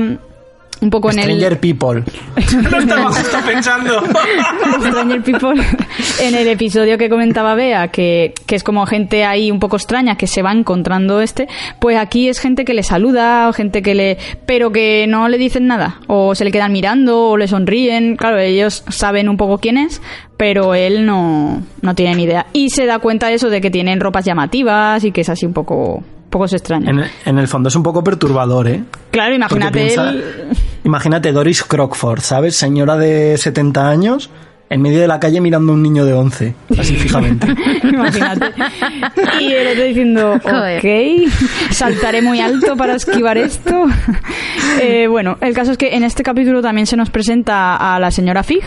un poco en el... Stranger People. [laughs] No estaba justo pensando. [laughs] Stranger People en el episodio que comentaba Bea, que, que es como gente ahí un poco extraña que se va encontrando este, pues aquí es gente que le saluda o gente que le... pero que no le dicen nada, o se le quedan mirando o le sonríen, claro, ellos saben un poco quién es, pero él no, no tiene ni idea. Y se da cuenta de eso, de que tienen ropas llamativas y que es así un poco, un poco extraño. En, en el fondo es un poco perturbador, ¿eh? Claro, imagínate piensa- él... Imagínate Doris Crockford, ¿sabes? Señora de 70 años en medio de la calle mirando a un niño de 11, así fijamente. [laughs] Imagínate. Y el otro diciendo, ok, saltaré muy alto para esquivar esto. [laughs] Eh, bueno, el caso es que en este capítulo también se nos presenta a la señora Fig,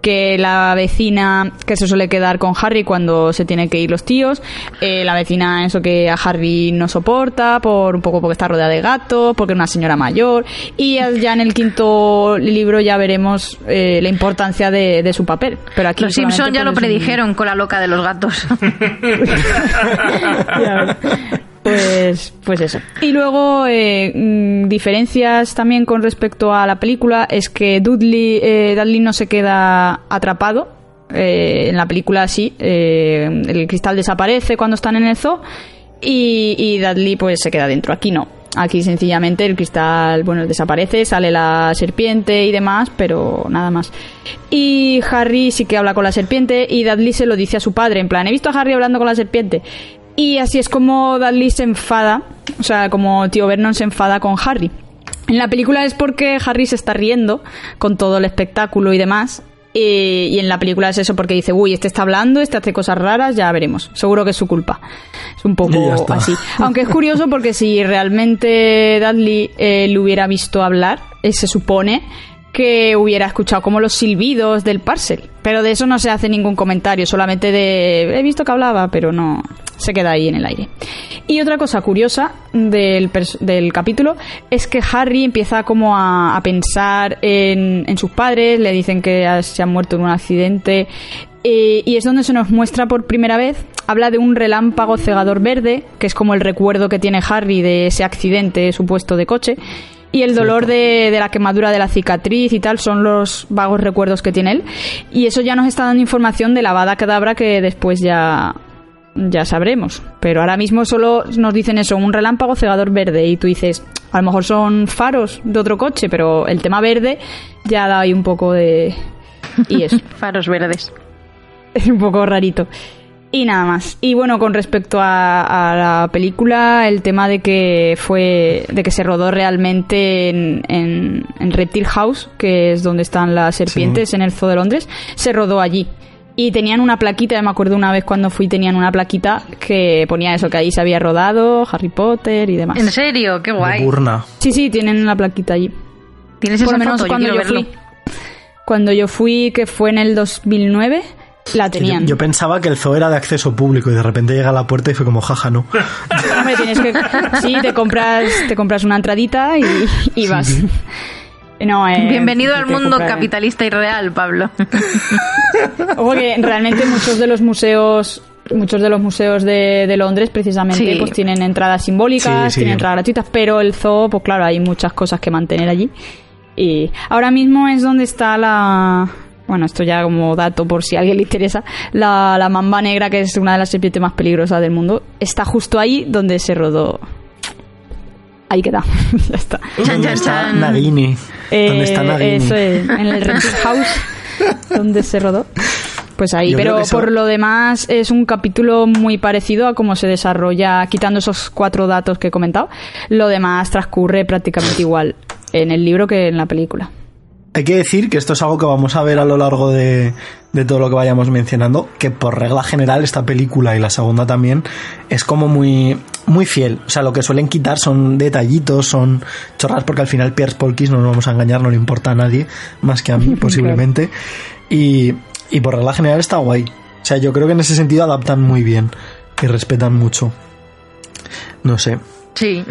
que la vecina que se suele quedar con Harry cuando se tienen que ir los tíos, eh, la vecina eso que a Harry no soporta por un poco porque está rodeada de gatos, porque es una señora mayor y ya en el quinto libro ya veremos eh, la importancia de, de su papel. Pero aquí Los Simpson ya lo un- predijeron con la loca de los gatos. [laughs] [laughs] Pues, pues eso. Y luego, eh, mm, diferencias también con respecto a la película es que Dudley, eh, Dudley no se queda atrapado. Eh, en la película sí, eh, el cristal desaparece cuando están en el zoo y, y Dudley pues se queda dentro. Aquí no. Aquí sencillamente el cristal, bueno, desaparece, sale la serpiente y demás, pero nada más. Y Harry sí que habla con la serpiente y Dudley se lo dice a su padre, en plan, he visto a Harry hablando con la serpiente. Y así es como Dudley se enfada, o sea, como tío Vernon se enfada con Harry. En la película es porque Harry se está riendo con todo el espectáculo y demás. eh, y en la película es eso porque dice, uy, este está hablando, este hace cosas raras, ya veremos. Seguro que es su culpa. Es un poco así. Aunque es curioso porque si realmente Dudley eh, lo hubiera visto hablar, eh, se supone que hubiera escuchado como los silbidos del parcel. Pero de eso no se hace ningún comentario, solamente de he visto que hablaba, pero no se queda ahí en el aire. Y otra cosa curiosa del, del capítulo es que Harry empieza como a, a pensar en, en sus padres, le dicen que se han muerto en un accidente. eh, y es donde se nos muestra por primera vez, habla de un relámpago cegador verde, que es como el recuerdo que tiene Harry de ese accidente supuesto de coche. Y el dolor de, de la quemadura de la cicatriz y tal son los vagos recuerdos que tiene él. Y eso ya nos está dando información de la Vada Cadabra que después ya, ya sabremos. Pero ahora mismo solo nos dicen eso, un relámpago cegador verde. Y tú dices, a lo mejor son faros de otro coche, pero el tema verde ya da ahí un poco de... Y eso. [laughs] Faros verdes. es un poco rarito. Y nada más. Y bueno, con respecto a, a la película, el tema de que fue, de que se rodó realmente en, en, en Reptile House, que es donde están las serpientes en el Zoo de Londres, se rodó allí. Y tenían una plaquita, me acuerdo una vez cuando fui, tenían una plaquita que ponía eso, que ahí se había rodado, Harry Potter y demás. ¿En serio? Qué guay. Burna. Sí, sí, tienen la plaquita allí. ¿Tienes Por esa lo menos foto? Cuando yo, fui. Cuando yo fui, que fue en el 2009, la tenían. Yo, yo pensaba que el zoo era de acceso público y de repente llega a la puerta y fue como, jaja, no. [laughs] Hombre, tienes que. Sí, te compras, te compras una entradita y, y vas. No, eh, Bienvenido al mundo compras- capitalista y real, Pablo. [laughs] Ojo que realmente muchos de los museos. Muchos de los museos de, de Londres precisamente Sí. pues tienen entradas simbólicas, Sí, sí. tienen entradas gratuitas, pero el zoo, pues claro, hay muchas cosas que mantener allí. Y ahora mismo es donde está la... Bueno, esto ya como dato por si a alguien le interesa. La, la mamba negra, que es una de las serpientes más peligrosas del mundo, está justo ahí donde se rodó. Ahí queda. [laughs] ya está. ¿Dónde está. Nagini? ¿Dónde está Eh, Nagini? Eso es, en el Reptile [laughs] House, donde se rodó. Pues ahí, Yo pero eso- por lo demás es un capítulo muy parecido a cómo se desarrolla, quitando esos cuatro datos que he comentado. Lo demás transcurre prácticamente igual en el libro que en la película. Hay que decir que esto es algo que vamos a ver a lo largo de, de todo lo que vayamos mencionando, que por regla general esta película y la segunda también es como muy, muy fiel. O sea, lo que suelen quitar son detallitos, son chorras, porque al final Pierce Polkis, no nos vamos a engañar, no le importa a nadie, más que a mí [laughs] posiblemente. Y, y por regla general está guay. O sea, yo creo que en ese sentido adaptan muy bien y respetan mucho. No sé. Sí.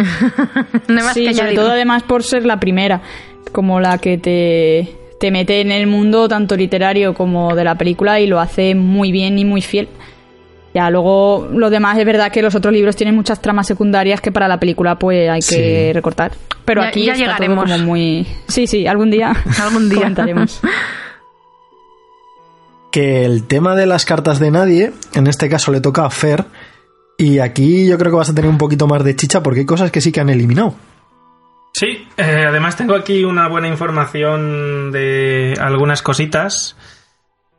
[laughs] no más Sí, que sobre todo además por ser la primera, como la que te, te mete en el mundo tanto literario como de la película y lo hace muy bien y muy fiel. Ya luego lo demás es verdad que los otros libros tienen muchas tramas secundarias que para la película pues hay que Sí. recortar. Pero Ya- aquí ya está todo llegaremos. como muy Sí, sí, algún día [laughs] Algún día. comentaremos. que el tema de las cartas de nadie, en este caso le toca a Fer, y aquí yo creo que vas a tener un poquito más de chicha porque hay cosas que sí que han eliminado. Sí, eh, además tengo aquí una buena información de algunas cositas.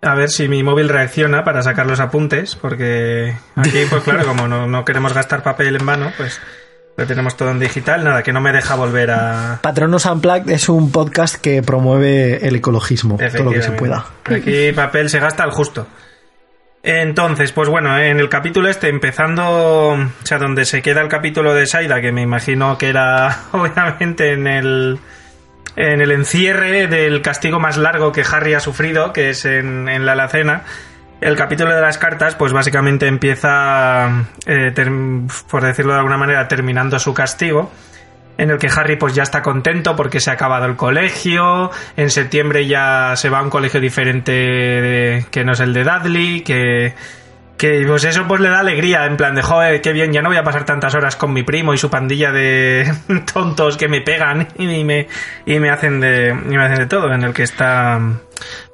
A ver si mi móvil reacciona para sacar los apuntes, porque aquí, pues claro, como no, no queremos gastar papel en vano, pues lo tenemos todo en digital. Nada, que no me deja volver a... Patronos Unplugged es un podcast que promueve el ecologismo, todo lo que se pueda. Aquí papel se gasta al justo. Entonces, pues bueno, en el capítulo este, empezando, o sea, donde se queda el capítulo de Saida, que me imagino que era [laughs] obviamente en el, en el encierre del castigo más largo que Harry ha sufrido, que es en, en la alacena. El capítulo de las cartas, pues básicamente empieza, eh, por decirlo de alguna manera, terminando su castigo en el que Harry pues ya está contento porque se ha acabado el colegio, en septiembre ya se va a un colegio diferente de- que no es el de Dudley, que, que pues eso pues le da alegría, en plan de joder, qué bien, ya no voy a pasar tantas horas con mi primo y su pandilla de [laughs] tontos que me pegan y me, y me hacen de, y me hacen de todo, en el que está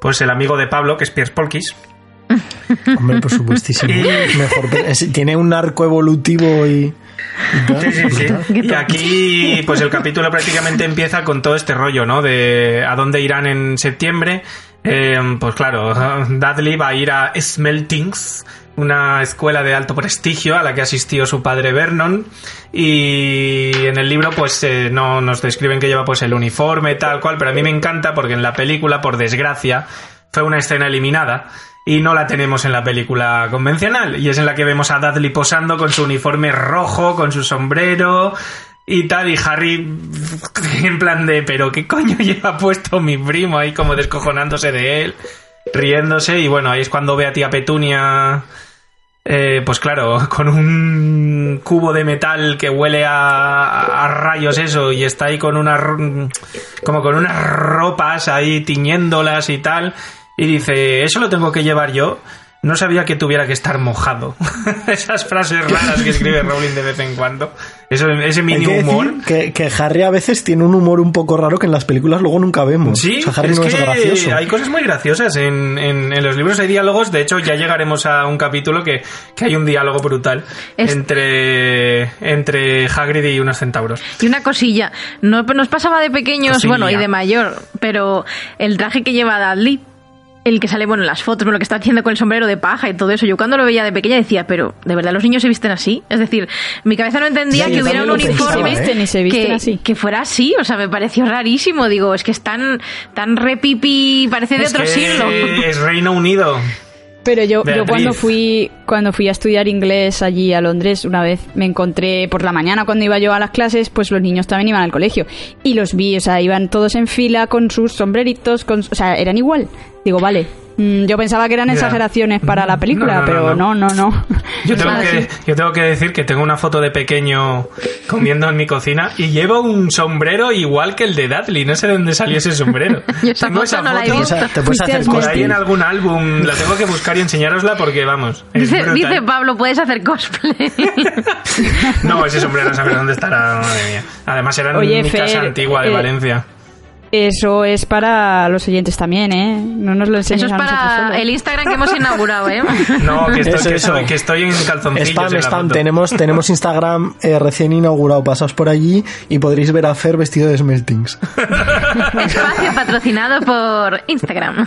pues el amigo de Pablo, que es Pierce Polkis, Hombre, por supuestísimo. [laughs] Y- Mejor, tiene un arco evolutivo y... Sí, sí, sí. Y aquí, pues el capítulo prácticamente empieza con todo este rollo, ¿no? De a dónde irán en septiembre. Eh, pues claro, [laughs] Dudley va a ir a Smeltings, una escuela de alto prestigio a la que asistió su padre Vernon. Y en el libro, pues eh, no nos describen que lleva pues el uniforme, tal cual, pero a mí me encanta porque en la película, por desgracia, fue una escena eliminada y no la tenemos en la película convencional. Y es en la que vemos a Dudley posando con su uniforme rojo, con su sombrero y tal, y Harry [laughs] en plan de, pero ¿qué coño lleva puesto mi primo ahí como descojonándose de él, riéndose? Y bueno, ahí es cuando ve a tía Petunia... eh, pues claro, con un cubo de metal que huele a, a rayos eso y está ahí con una como con unas ropas ahí tiñéndolas y tal y dice, ¿eso lo tengo que llevar yo? No sabía que tuviera que estar mojado. [laughs] Esas frases raras que escribe Rowling de vez en cuando. Eso, ese Hay mini que humor. decir que, que Harry a veces tiene un humor un poco raro que en las películas luego nunca vemos. Sí, o sea, Harry es no que es gracioso. hay cosas muy graciosas en, en- en los libros hay diálogos. De hecho, ya llegaremos a un capítulo que, que hay un diálogo brutal Es- entre, entre Hagrid y unos centauros. Y una cosilla, no nos pasaba de pequeños, Cosilla. bueno, y de mayor, pero el traje que lleva Dudley, el que sale, bueno, en las fotos, bueno, lo que está haciendo con el sombrero de paja y todo eso. Yo cuando lo veía de pequeña decía, pero ¿de verdad los niños se visten así? Es decir, mi cabeza no entendía que hubiera un uniforme pensaba, ¿eh? Ni se visten que, así. que fuera así. O sea, me pareció rarísimo. Digo, es que es tan, tan repipi, parece de Es otro siglo. Es Reino Unido. Pero yo, yo cuando fui cuando fui a estudiar inglés allí a Londres una vez me encontré por la mañana cuando iba yo a las clases pues los niños también iban al colegio. Y los vi o sea iban todos en fila con sus sombreritos con, o sea eran igual. Digo vale yo pensaba que eran exageraciones para la película No, no, pero no, no no no, [laughs] Yo tengo, que, yo tengo que decir que tengo una foto de pequeño comiendo en mi cocina y llevo un sombrero igual que el de Dudley. No sé de dónde salió ese sombrero. [laughs] Yo esa Tengo foto no la he visto. te puedes hacer a Por ahí cosplay. en algún álbum la [laughs] tengo que buscar y enseñárosla porque vamos. Dice, Pablo, puedes hacer cosplay. No, ese sombrero no sabes dónde estará, madre mía. Además era en Oye, mi casa antigua de eh, Valencia. Eso es para los oyentes también eh no nos lo enseñes Eso es para solo. el Instagram que hemos inaugurado, ¿eh? [laughs] No, que estoy, Eso, que eso. estoy- que estoy en calzoncillos Spam, en spam. Tenemos, [laughs] tenemos Instagram eh, recién inaugurado. Pasaos por allí y podréis ver a Fer vestido de Smeltings. Espacio patrocinado por Instagram.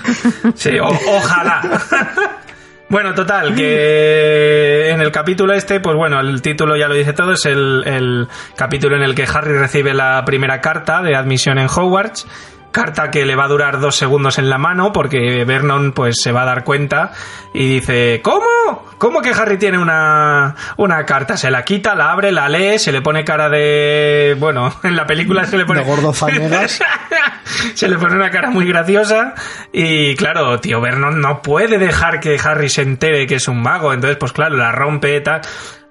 Sí, o- ojalá. [laughs] Bueno, total, que en el capítulo este, pues bueno, el título ya lo dice todo, es el, el capítulo en el que Harry recibe la primera carta de admisión en Hogwarts. Carta que le va a durar dos segundos en la mano porque Vernon pues se va a dar cuenta y dice ¿Cómo? ¿Cómo que Harry tiene una, una carta? Se la quita, la abre, la lee, se le pone cara de... Bueno, [laughs] en la película se le pone... De gordo [laughs] se le pone una cara muy graciosa y claro, tío Vernon no puede dejar que Harry se entere que es un mago, entonces pues claro, la rompe tal.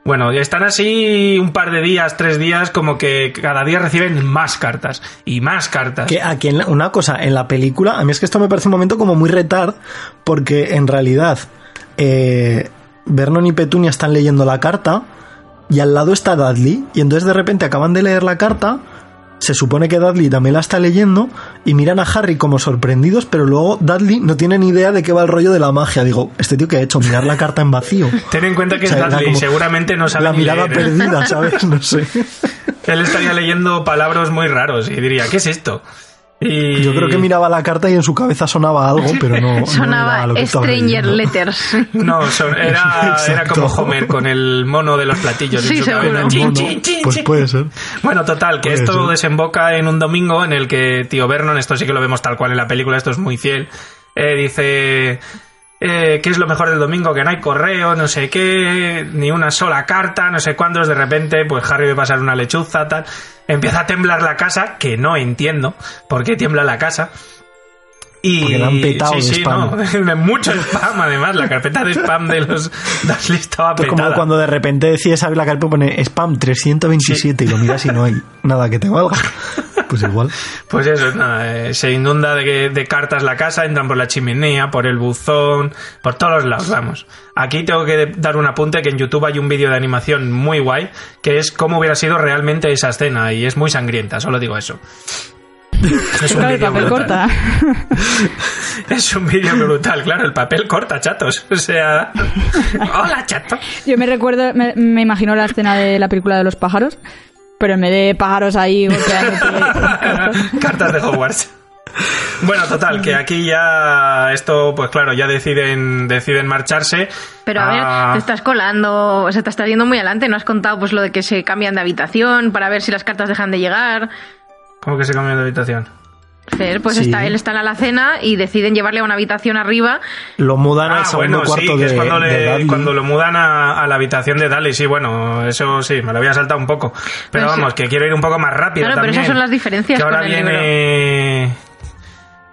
Bueno, están así un par de días, tres días, como que cada día reciben más cartas y más cartas. Que aquí en la- una cosa, en la película, a mí es que esto me parece un momento como muy retard, porque en realidad eh, Vernon y Petunia están leyendo la carta y al lado está Dudley, y entonces de repente acaban de leer la carta, se supone que Dudley también la está leyendo y miran a Harry como sorprendidos, pero luego Dudley no tiene ni idea de qué va el rollo de la magia. Digo, este tío que ha hecho mirar la carta en vacío. [laughs] Ten en cuenta que O sea, es Dudley, como seguramente no sabe La mirada leer. ¿eh? perdida, ¿sabes? No sé. [laughs] Él estaría leyendo palabras muy raros y diría, ¿qué es esto? Y... Yo creo que miraba la carta y en su cabeza sonaba algo, pero no. no era Sonaba lo que estaba Stranger. Letters. [laughs] No, son- era, era [laughs] como Homer con el mono de los platillos. en Sí, su cabeza. Un Chin, mono. chin, chin, Pues puede ser. Bueno, total, que Puede esto ser. desemboca en un domingo en el que tío Vernon, esto sí que lo vemos tal cual en la película, esto es muy fiel, eh, dice... Eh, ¿Qué es lo mejor del domingo? Que no hay correo, no sé qué, ni una sola carta, no sé cuándo. De repente, pues Harry ve pasar una lechuza, tal. Empieza a temblar la casa, que no entiendo por qué tiembla la casa. Y Porque la han petado sí, de sí, spam. no, [laughs] mucho spam además, la carpeta de spam de los Dursley estaba Pues como petada. cuando de repente decides abrir la carpeta y pone spam 327 y lo miras y no hay nada que te valga. [laughs] Pues igual. [laughs] Pues eso, nada, eh, se inunda de, de cartas la casa, entran por la chimenea, por el buzón, por todos los lados, vamos. Aquí tengo que dar un apunte que en YouTube hay un vídeo de animación muy guay, que es cómo hubiera sido realmente esa escena, y es muy sangrienta, solo digo eso. Es un Claro, el vídeo papel brutal. corta [laughs] Es un vídeo brutal, claro, el papel corta, chatos. [laughs] O sea... Hola, chato. Yo me recuerdo, me, me imagino la escena de la película de los pájaros, pero en vez de pájaros ahí golpeándote- [laughs] Cartas de Hogwarts. Bueno, total, que aquí ya esto, pues claro, ya deciden, deciden marcharse. Pero a ver, Ah, te estás colando, o sea, te estás yendo muy adelante. No has contado pues lo de que se cambian de habitación para ver si las cartas dejan de llegar. ¿Cómo que se cambian de habitación? Fer, Pues Sí. está, él está en la alacena y deciden llevarle a una habitación arriba. Lo mudan al Ah, segundo bueno, sí, cuarto que de, es cuando, de le- Dudley. cuando lo mudan a, a la habitación de Dali. Sí, bueno, eso sí, me lo había saltado un poco. Pero Pues sí. vamos, que quiero ir un poco más rápido Claro, pero también. esas son las diferencias Que ahora con el viene...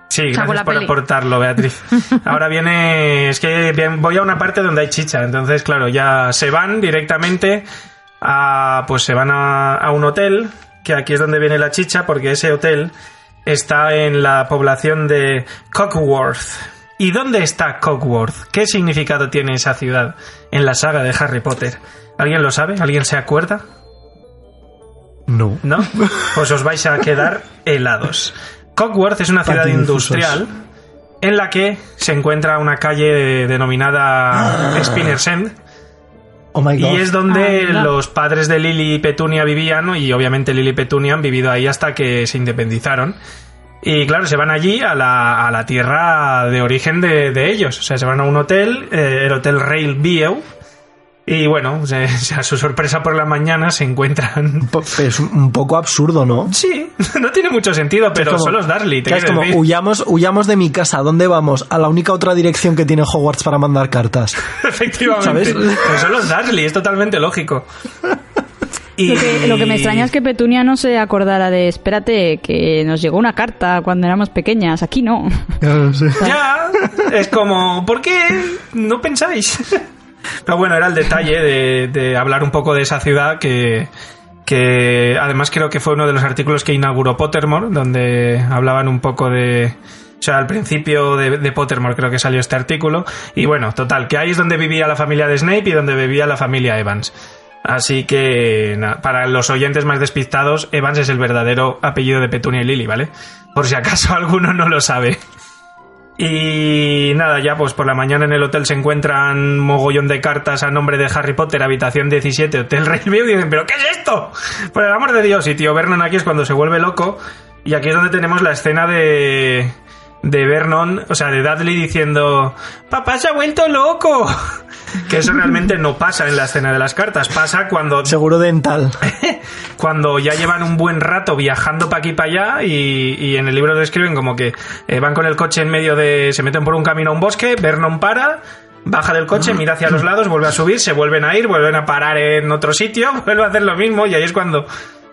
Sí, gracias por aportarlo, Beatriz. [laughs] Ahora viene... Es que bien, voy a una parte donde hay chicha. Entonces, claro, ya se van directamente a... Pues se van a, a un hotel, que aquí es donde viene la chicha, porque ese hotel está en la población de Cockworth. ¿Y dónde está Cockworth? ¿Qué significado tiene esa ciudad en la saga de Harry Potter? ¿Alguien lo sabe? ¿Alguien se acuerda? No. ¿No? Pues os vais a quedar helados. Cockworth es una ciudad industrial en la que se encuentra una calle denominada Spinner's End Oh my god. y es donde Ah, los padres de Lily y Petunia vivían ¿no? y obviamente Lily y Petunia han vivido ahí hasta que se independizaron. Y claro, se van allí a la, a la tierra de origen de, de ellos. O sea, se van a un hotel, eh, el Hotel Rail View. Y bueno, [laughs] a su sorpresa por la mañana se encuentran... Es un poco absurdo, ¿no? Sí, [laughs] no tiene mucho sentido, pero Es como- son los Dursley, te que es como, decir. huyamos, huyamos de mi casa, ¿dónde vamos? A la única otra dirección que tiene Hogwarts para mandar cartas. [laughs] Efectivamente. ¿Sabes? Pero son los Dursley, es totalmente lógico. Y- Lo que, lo que me extraña es que Petunia no se acordara de, espérate, que nos llegó una carta cuando éramos pequeñas. Aquí no. Ya, es como, ¿por qué no pensáis? Pero bueno, era el detalle de, hablar un poco de esa ciudad que, que además creo que fue uno de los artículos que inauguró Pottermore, donde hablaban un poco de... O sea, al principio de, Pottermore creo que salió este artículo. Y bueno, total, que ahí es donde vivía la familia de Snape y donde vivía la familia Evans. Así que, para los oyentes más despistados, Evans es el verdadero apellido de Petunia y Lily, ¿vale? Por si acaso [laughs] alguno no lo sabe. Y nada, ya pues por la mañana en el hotel se encuentran mogollón de cartas a nombre de Harry Potter, habitación 17, Hotel [laughs] Railview, y dicen, ¿pero qué es esto? Por el amor de Dios, y tío Vernon aquí es cuando se vuelve loco, y aquí es donde tenemos la escena de... de Vernon, o sea, de Dudley diciendo, papá se ha vuelto loco. [laughs] Que eso realmente no pasa en la escena de las cartas, pasa cuando [laughs] Seguro dental. [laughs] cuando ya llevan un buen rato viajando para aquí y para allá y, y en el libro describen como que eh, van con el coche en medio de... se meten por un camino a un bosque, Vernon para, baja del coche, mira hacia los lados, vuelve a subir, se vuelven a ir, vuelven a parar en otro sitio, vuelve a hacer lo mismo y ahí es cuando,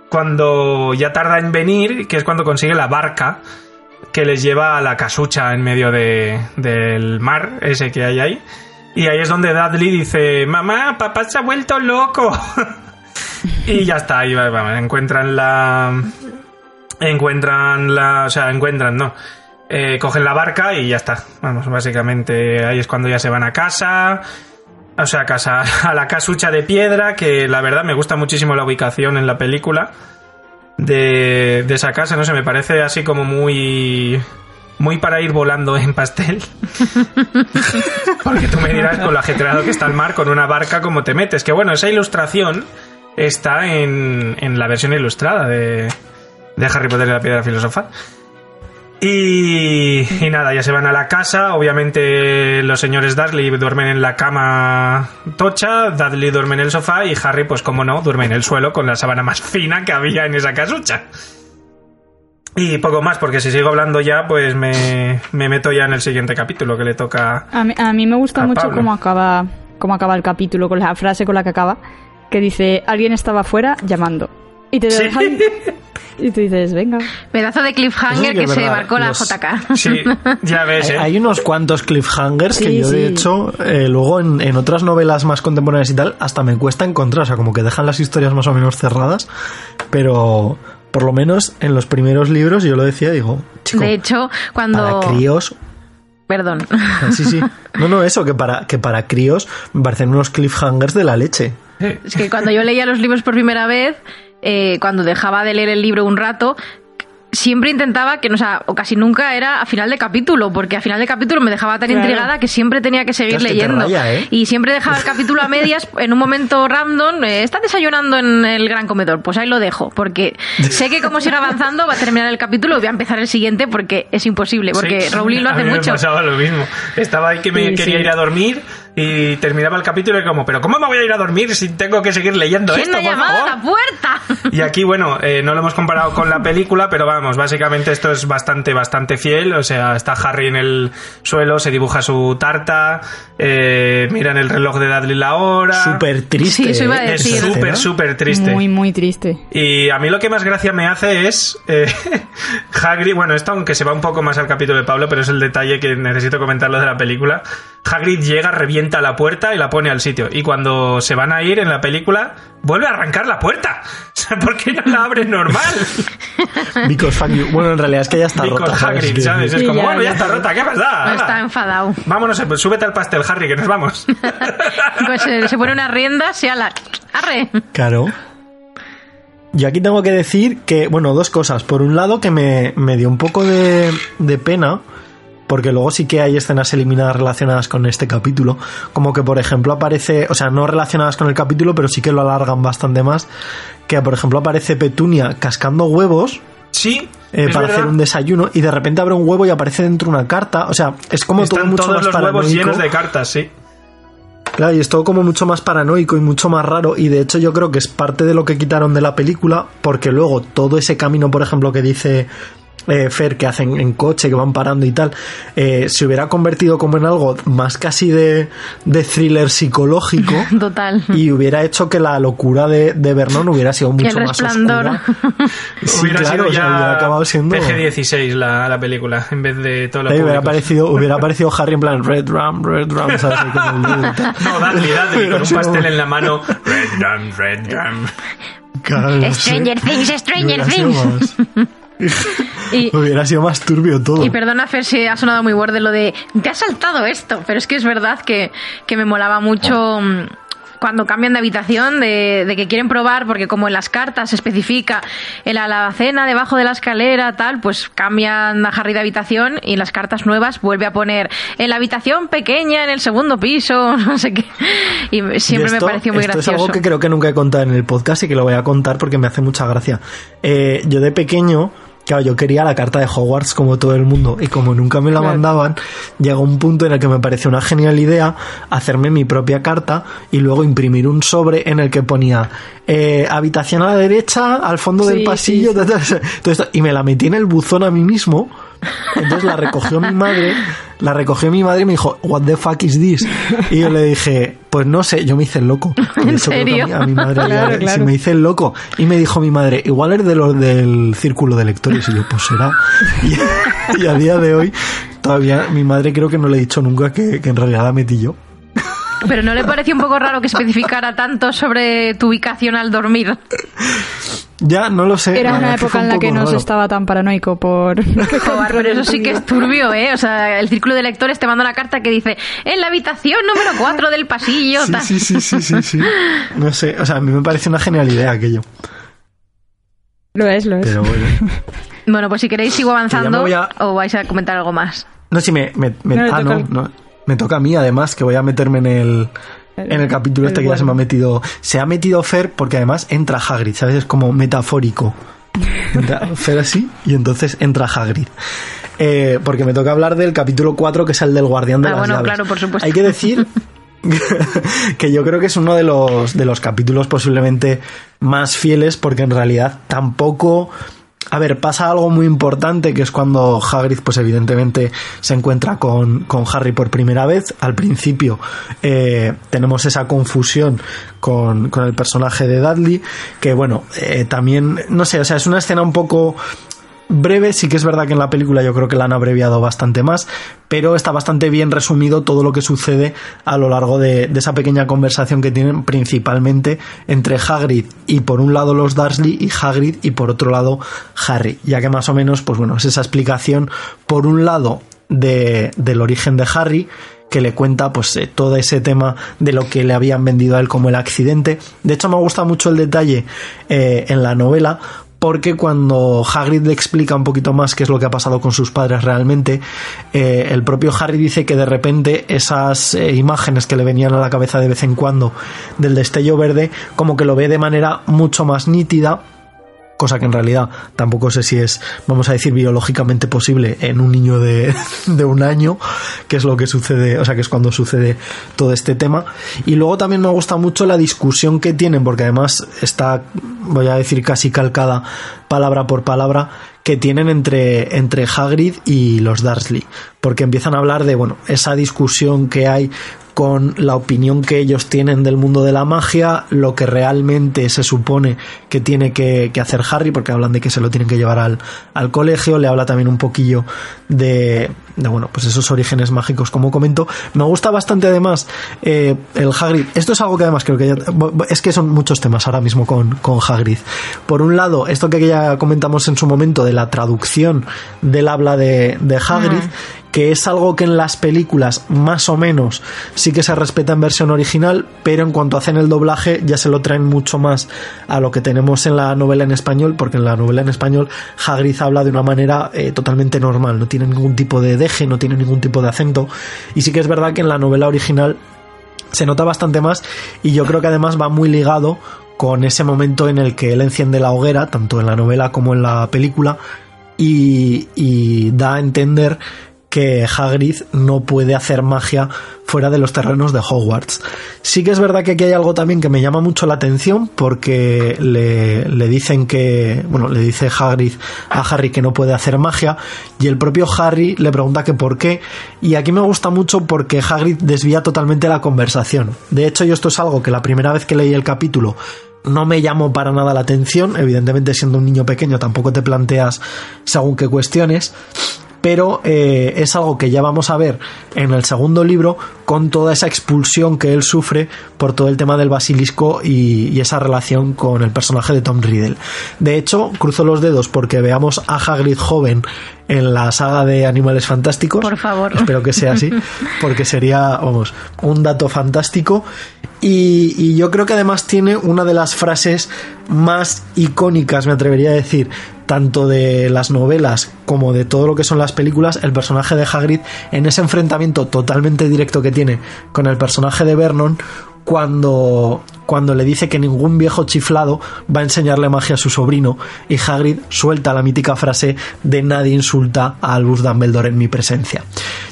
cuando ya tarda en venir, que es cuando consigue la barca que les lleva a la casucha en medio de, del mar ese que hay ahí. Y ahí es donde Dudley dice, mamá, papá se ha vuelto loco. [laughs] y ya está, ahí va, va, encuentran la... Encuentran la... O sea, encuentran, no. Eh, cogen la barca y ya está. Vamos, básicamente ahí es cuando ya se van a casa. O sea, a casa, [laughs] a la casucha de piedra, que la verdad me gusta muchísimo la ubicación en la película de, de esa casa, no sé, me parece así como muy muy para ir volando en pastel. [laughs] Porque tú me dirás con lo ajetreado que está el mar, con una barca, cómo te metes. Que bueno, esa ilustración está en, en la versión ilustrada de, de Harry Potter y la Piedra Filosofal. Y, y nada, ya se van a la casa. Obviamente los señores Dursley duermen en la cama tocha, Dudley duerme en el sofá y Harry, pues como no, duerme en el suelo con la sábana más [laughs] fina que había en esa casucha. Y poco más, porque si sigo hablando ya, pues me, me meto ya en el siguiente capítulo que le toca... A mí, a mí me gusta mucho Pablo. cómo acaba, cómo acaba el capítulo, con la frase con la que acaba, que dice, alguien estaba afuera llamando. Y te Sí. dejan... Y tú dices, venga. Pedazo de cliffhanger sí que que, se marcó la Los- JK. Sí, ya ves, Hay, ¿eh? hay unos cuantos cliffhangers que Sí, yo, de hecho, eh, luego en, en otras novelas más contemporáneas y tal, hasta me cuesta encontrar. O sea, como que dejan las historias más o menos cerradas. Pero por lo menos en los primeros libros, yo lo decía, digo, chico, De hecho, cuando... para críos. Perdón. [laughs] Sí, sí. No, no, eso, que para, que para críos me parecen unos cliffhangers de la leche. Es que cuando yo leía los libros por primera vez, eh, cuando dejaba de leer el libro un rato, siempre intentaba que, no, o sea, o casi nunca era a final de capítulo, porque a final de capítulo me dejaba tan Claro. intrigada que siempre tenía que seguir que leyendo. raya, ¿eh? Y siempre dejaba el capítulo a medias [laughs] en un momento random. eh, está desayunando en el gran comedor, pues ahí lo dejo, porque sé que como siga avanzando va a terminar el capítulo y voy a empezar el siguiente porque es imposible, porque Sí. Rowling lo A hace mucho. Me pasaba lo mismo. Estaba ahí que me Sí, quería sí. ir a dormir y terminaba el capítulo y como, pero ¿cómo me voy a ir a dormir si tengo que seguir leyendo ¿Quién esto? por llamado a favor? la puerta? [laughs] Y aquí, bueno, eh, no lo hemos comparado con la película, pero vamos, básicamente esto es bastante, bastante fiel. O sea, está Harry en el suelo, se dibuja su tarta, eh, mira en el reloj de Dudley la hora. Súper triste. Sí, eso iba a. Es decir. esa súper, súper triste. Muy, muy triste. Y a mí lo que más gracia me hace es eh, [laughs] Hagrid, bueno, esto aunque se va un poco más al capítulo de Pablo, pero es el detalle que necesito comentarlo de la película. Hagrid llega, revienta la puerta y la pone al sitio. Y cuando se van a ir en la película, vuelve a arrancar la puerta. [laughs] ¿por qué no la abre normal? [laughs] Because fuck you. Bueno, en realidad es que ya está Because rota. Hagrid, ¿sabes? Es como, ya, bueno, ya ya. está rota, ¿qué pasa? Hala. Está enfadado. Vámonos, pues súbete al pastel, Harry, que nos vamos. [laughs] Pues eh, se pone unas riendas y a la... ¡Arre! Claro. Yo aquí tengo que decir que, bueno, dos cosas. Por un lado, que me, me dio un poco de, de pena, porque luego sí que hay escenas eliminadas relacionadas con este capítulo. Como que, por ejemplo, aparece, o sea, no relacionadas con el capítulo, pero sí que lo alargan bastante más. Que, por ejemplo, aparece Petunia cascando huevos. Sí, eh, para verdad. hacer un desayuno y de repente abre un huevo y aparece dentro una carta. O sea, es como todo mucho todos más los huevos paranoico. llenos de cartas, sí. Claro, y es todo como mucho más paranoico y mucho más raro. Y de hecho, yo creo que es parte de lo que quitaron de la película, porque luego todo ese camino, por ejemplo, que dice eh, Fer, que hacen en coche, que van parando y tal, eh, se hubiera convertido como en algo más casi de, de thriller psicológico. [laughs] Total. Y hubiera hecho que la locura de, de Vernon hubiera sido mucho el más oscura. [laughs] Sí, hubiera claro, sido o sea, ya hubiera acabado siendo. PG-16 la, la película, en vez de todo lo Ahí hubiera, público. aparecido, [laughs] hubiera aparecido Harry en plan Red Rum, Red Rum, ¿sabes? El. No, Dudley, Hubiera con un pastel en la mano. Red Rum, Red Rum. Claro. Stranger Things, Stranger Things. Y, [laughs] Hubiera sido más turbio todo. y perdona, Fer, si ha sonado muy borde lo de te ha saltado esto, pero es que es verdad que, que me molaba mucho mm, cuando cambian de habitación, de, de que quieren probar, porque como en las cartas se especifica en la alacena, debajo de la escalera, tal, pues cambian a Harry de habitación y en las cartas nuevas vuelve a poner en la habitación pequeña, en el segundo piso, [laughs] no sé qué. Y siempre Y esto- me pareció muy esto gracioso. es algo que creo que nunca he contado en el podcast y que lo voy a contar porque me hace mucha gracia. Eh, yo de pequeño, claro, yo quería la carta de Hogwarts como todo el mundo y como nunca me la Claro. mandaban, llegó un punto en el que me pareció una genial idea hacerme mi propia carta y luego imprimir un sobre en el que ponía eh, habitación a la derecha, al fondo del pasillo, sí, [laughs] todo esto, y me la metí en el buzón a mí mismo. Entonces la recogió mi madre, la recogió mi madre y me dijo, What the fuck is this? Y yo le dije, pues no sé, yo me hice el loco. [laughs] ¿En eso creo que a mí- serio? A mi madre le- Claro, claro. me hice el loco. Y me dijo mi madre, igual eres de los del círculo de lectores. Y yo, pues será. Y, [laughs] y a día de hoy, todavía mi madre creo que no le he dicho nunca que, que en realidad la metí yo. Pero ¿no le pareció un poco raro que especificara tanto sobre tu ubicación al dormir? Ya, no lo sé. Era una época en la que no se estaba tan paranoico por... [laughs] Joder, pero eso sí que es turbio, ¿eh? O sea, el círculo de lectores te manda una carta que dice en la habitación número 4 del pasillo. Sí, sí, sí, sí, sí, sí. No sé, o sea, a mí me parece una genial idea aquello. Lo es, lo es. Pero bueno. Bueno, pues si queréis sigo avanzando o vais a comentar algo más. No, sí, me, me, me- No, le ah, no, me toca a mí además, que voy a meterme en el, en el capítulo el este que ya se me ha metido. Se ha metido Fer porque además entra Hagrid, ¿sabes? Es como metafórico. [laughs] Entra Fer así y entonces entra Hagrid. Eh, porque me toca hablar del capítulo 4, que es el del guardián de Ah, las bueno, llaves. claro, por supuesto. Hay que decir [laughs] que yo creo que es uno de los, de los capítulos posiblemente más fieles porque en realidad tampoco... A ver, pasa algo muy importante que es cuando Hagrid, pues evidentemente se encuentra con, con Harry por primera vez. Al principio eh, tenemos esa confusión con, con el personaje de Dudley, que bueno, eh, también, no sé, o sea, es una escena un poco breve, sí que es verdad que en la película yo creo que la han abreviado bastante más, pero está bastante bien resumido todo lo que sucede a lo largo de, esa pequeña conversación que tienen principalmente entre Hagrid y por un lado los Dursley y Hagrid y por otro lado Harry, ya que más o menos, pues bueno, es esa explicación por un lado de, del origen de Harry, que le cuenta pues eh, todo ese tema de lo que le habían vendido a él como el accidente. De hecho me gusta mucho el detalle eh, en la novela porque cuando Hagrid le explica un poquito más qué es lo que ha pasado con sus padres realmente, eh, el propio Harry dice que de repente esas eh, imágenes que le venían a la cabeza de vez en cuando del destello verde, como que lo ve de manera mucho más nítida cosa que en realidad tampoco sé si es, vamos a decir, biológicamente posible en un niño de, [laughs] de un año, que es lo que sucede, o sea, que es cuando sucede todo este tema. Y luego también me gusta mucho la discusión que tienen, porque además está, voy a decir, casi calcada palabra por palabra, que tienen entre, entre Hagrid y los Dursley, porque empiezan a hablar de, bueno, esa discusión que hay con la opinión que ellos tienen del mundo de la magia, lo que realmente se supone que tiene que, hacer Harry, porque hablan de que se lo tienen que llevar al, al colegio, le habla también un poquillo de, de, bueno, pues esos orígenes mágicos, como comento. Me gusta bastante además eh, el Hagrid. Esto es algo que además creo que ya, es que son muchos temas ahora mismo con, con Hagrid. Por un lado, esto que ya comentamos en su momento de la traducción del habla de, de Hagrid, que es algo que en las películas más o menos sí que se respeta en versión original, pero en cuanto hacen el doblaje ya se lo traen mucho más a lo que tenemos en la novela en español, porque en la novela en español Hagrid habla de una manera eh, totalmente normal, no tiene ningún tipo de deje, no tiene ningún tipo de acento, y sí que es verdad que en la novela original se nota bastante más y yo creo que además va muy ligado con ese momento en el que él enciende la hoguera, tanto en la novela como en la película, y, y da a entender que Hagrid no puede hacer magia fuera de los terrenos de Hogwarts. Sí que es verdad que aquí hay algo también que me llama mucho la atención porque le, le, dicen que, bueno, le dice Hagrid a Harry que no puede hacer magia y el propio Harry le pregunta que por qué y aquí me gusta mucho porque Hagrid desvía totalmente la conversación. De hecho, yo esto es algo que la primera vez que leí el capítulo no me llamó para nada la atención, evidentemente siendo un niño pequeño tampoco te planteas según qué cuestiones, pero eh, es algo que ya vamos a ver en el segundo libro con toda esa expulsión que él sufre por todo el tema del basilisco y, y, esa relación con el personaje de Tom Riddle. De hecho, cruzo los dedos porque veamos a Hagrid joven en la saga de Animales Fantásticos. Por favor. Espero que sea así, [laughs] porque sería, vamos, un dato fantástico. Y, yo creo que además tiene una de las frases más icónicas, me atrevería a decir, tanto de las novelas como de todo lo que son las películas, el personaje de Hagrid en ese enfrentamiento totalmente directo que tiene con el personaje de Vernon cuando, cuando le dice que ningún viejo chiflado va a enseñarle magia a su sobrino y Hagrid suelta la mítica frase de nadie insulta a Albus Dumbledore en mi presencia.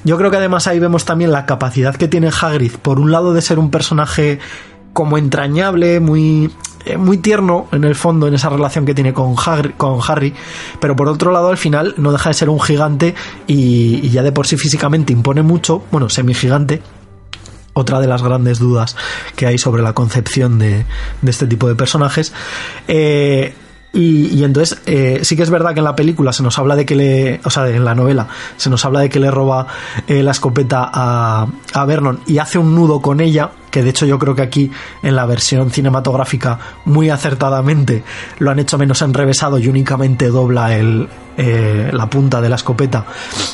Yo creo que además ahí vemos también la capacidad que tiene Hagrid, por un lado de ser un personaje como entrañable, muy muy tierno en el fondo en esa relación que tiene con Harry, con Harry, pero por otro lado al final no deja de ser un gigante y, y ya de por sí físicamente impone mucho, bueno, semigigante, otra de las grandes dudas que hay sobre la concepción de, este tipo de personajes. Eh, y, y, entonces eh, sí que es verdad que en la película se nos habla de que le, o sea, en la novela se nos habla de que le roba eh, la escopeta a, a Vernon y hace un nudo con ella, que de hecho yo creo que aquí en la versión cinematográfica muy acertadamente lo han hecho menos enrevesado y únicamente dobla el, eh, la punta de la escopeta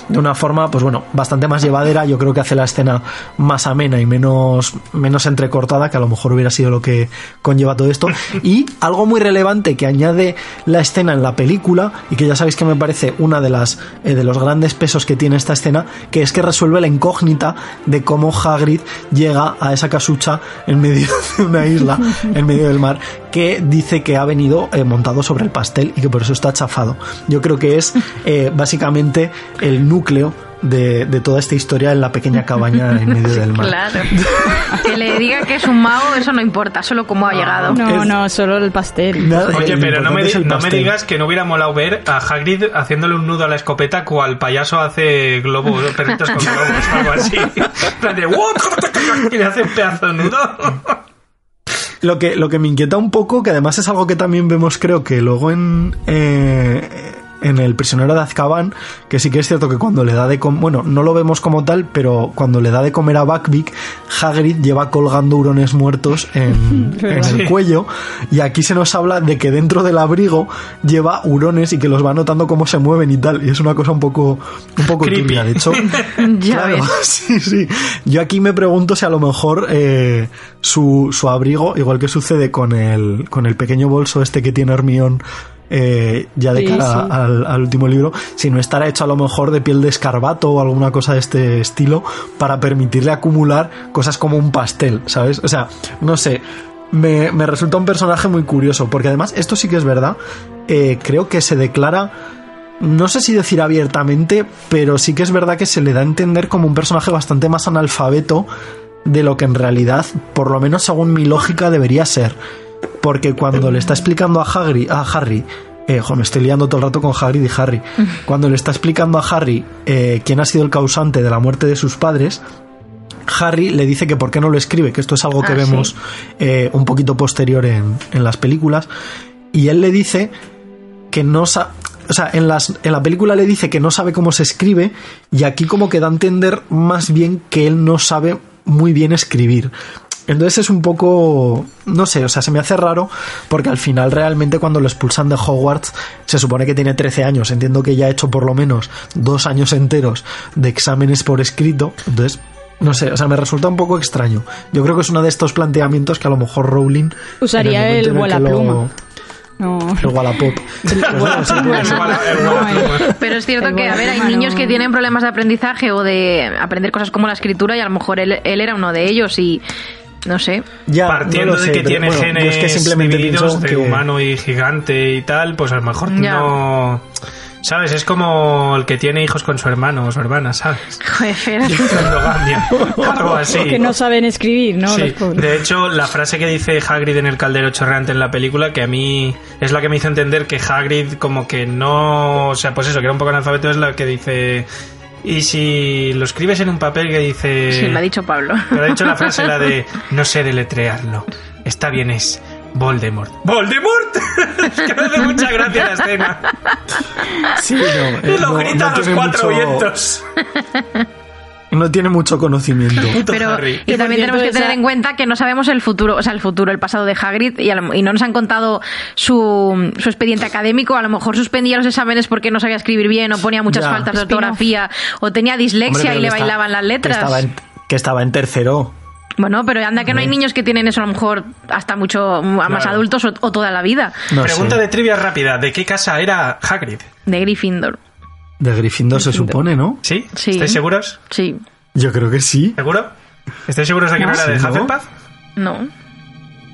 de una forma, pues bueno, bastante más llevadera. Yo creo que hace la escena más amena y menos, menos entrecortada, que a lo mejor hubiera sido lo que conlleva todo esto. Y algo muy relevante que añade la escena en la película, y que ya sabéis que me parece una de las eh, de los grandes pesos que tiene esta escena, que es que resuelve la incógnita de cómo Hagrid llega a esa casucha en medio [laughs] de una isla, en medio del mar, que dice que ha venido eh, montado sobre el pastel y que por eso está chafado. Yo creo que es eh, básicamente el núcleo de, de, toda esta historia en la pequeña cabaña en medio del mar. Claro. [laughs] que le diga que es un mago, eso no importa, solo cómo ha llegado. No, es... no, solo el pastel. Nada, Oye, pero no me, no me, digas que no hubiera molado ver a Hagrid haciéndole un nudo a la escopeta cual payaso hace globos, perritos con globos o [laughs] algo así. y le hace un pedazo de nudo. [laughs] Lo que, lo que me inquieta un poco, que además es algo que también vemos, creo que luego en, eh, en El prisionero de Azkaban, que sí que es cierto que cuando le da de comer, bueno, no lo vemos como tal, pero cuando le da de comer a Buckbeak, Hagrid lleva colgando hurones muertos en, [laughs] en el cuello, y aquí se nos habla de que dentro del abrigo lleva hurones y que los va notando cómo se mueven y tal, y es una cosa un poco, un poco turbia, de hecho. [laughs] claro, [laughs] sí, sí. Yo aquí me pregunto si a lo mejor eh, su, su abrigo, igual que sucede con el, con el pequeño bolso este que tiene Hermión eh, ya de sí, cara sí. Al, al, último libro, si no estará hecho a lo mejor de piel de escarbato o alguna cosa de este estilo para permitirle acumular cosas como un pastel, ¿sabes? O sea, no sé. Me, me resulta un personaje muy curioso, porque además, esto sí que es verdad, eh, creo que se declara no sé si decir abiertamente, pero sí que es verdad que se le da a entender como un personaje bastante más analfabeto de lo que en realidad, por lo menos según mi lógica, debería ser porque cuando le está explicando a Harry, a Harry eh, jo, me estoy liando todo el rato con Hagrid y Harry. [laughs] Cuando le está explicando a Harry eh, quién ha sido el causante de la muerte de sus padres, Harry le dice que por qué no lo escribe, que esto es algo que ah, vemos sí. eh, un poquito posterior en, en, las películas, y él le dice que no sabe... O sea, en, las, en la película le dice que no sabe cómo se escribe y aquí como que da a entender más bien que él no sabe muy bien escribir. Entonces es un poco, no sé, o sea, se me hace raro porque al final realmente cuando lo expulsan de Hogwarts se supone que tiene 13 años, entiendo que ya ha hecho por lo menos dos años enteros de exámenes por escrito, entonces no sé, o sea, me resulta un poco extraño. Yo creo que es uno de estos planteamientos que a lo mejor Rowling usaría el, el vuela pluma. No. El Wallapop. Pero es cierto que, a ver, hay niños que tienen problemas de aprendizaje o de aprender cosas como la escritura y a lo mejor él, él era uno de ellos y No sé. Ya, Partiendo no de que tiene bueno, genes es que simplemente divididos de que- humano y gigante y tal, pues a lo mejor Ya. no... ¿Sabes? Es como el que tiene hijos con su hermano o su hermana, ¿sabes? [laughs] Joder, algo así. Que no saben escribir, ¿no? Sí, de hecho, la frase que dice Hagrid en el caldero chorreante en la película, que a mí es la que me hizo entender que Hagrid como que no... O sea, pues eso, que era un poco analfabeto, es la que dice... Y si lo escribes en un papel que dice... Sí, lo ha dicho Pablo. Pero ha dicho la frase la de [laughs] no sé deletrearlo. Está bien, es Voldemort. ¡Voldemort! [laughs] es que me hace mucha gracia la escena. Sí, no, Y lo no- grita no a los cuatro mucho- vientos. [laughs] No tiene mucho conocimiento. Puto Pero Harry. y también tenemos que esa- tener en cuenta que no sabemos el futuro, o sea, el futuro, el pasado de Hagrid y, a lo- y no nos han contado su, su expediente académico. A lo mejor suspendía los exámenes porque no sabía escribir bien o ponía muchas Ya. faltas de ortografía o tenía dislexia Hombre, y le está- bailaban las Que letras. estaba en, que estaba en tercero. Bueno, pero anda que no hay niños que tienen eso a lo mejor hasta mucho más Claro. adultos o, o toda la vida. No Pregunta sé. de trivia rápida. ¿De qué casa era Hagrid? De Gryffindor. De Gryffindor se supone, ¿no? ¿Sí? Sí. ¿Estáis seguros? Sí. Yo creo que sí. ¿Seguro? ¿Estáis seguros de que no, No, era de. Hufflepuff? No.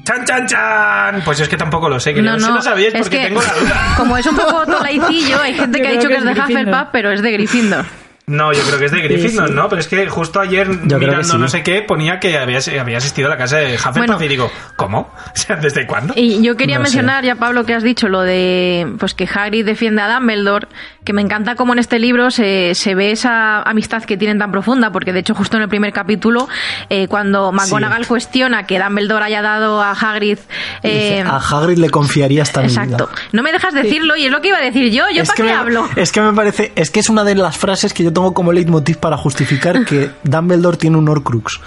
¡Chan, chan, chan! Pues yo es que tampoco lo sé, que no, no, lo sabíais es porque que, tengo la duda. [laughs] Como es un poco tolaicillo, hay gente que ha dicho que que es de es. Hufflepuff, pero es de Gryffindor. No, yo creo que es de Gryffindor, sí. ¿no? Pero es que justo ayer mirando sí. no sé qué ponía que había, había asistido a la casa de Hufflepuff Bueno. y digo, ¿cómo? [laughs] O sea, ¿desde cuándo? Y yo quería No sé. mencionar ya, Pablo, que has dicho lo de pues que Hagrid defiende a Dumbledore, que me encanta cómo en este libro se, se ve esa amistad que tienen tan profunda, porque de hecho justo en el primer capítulo, eh, cuando McGonagall cuestiona que Dumbledore haya dado a Hagrid... Dice, eh, a Hagrid le confiaría esta exacto. No me dejas decirlo y es lo que iba a decir yo. ¿Yo para qué me, hablo? es que me parece, es que es una de las frases que yo tengo como leitmotiv para justificar que [laughs] Dumbledore tiene un Horcrux.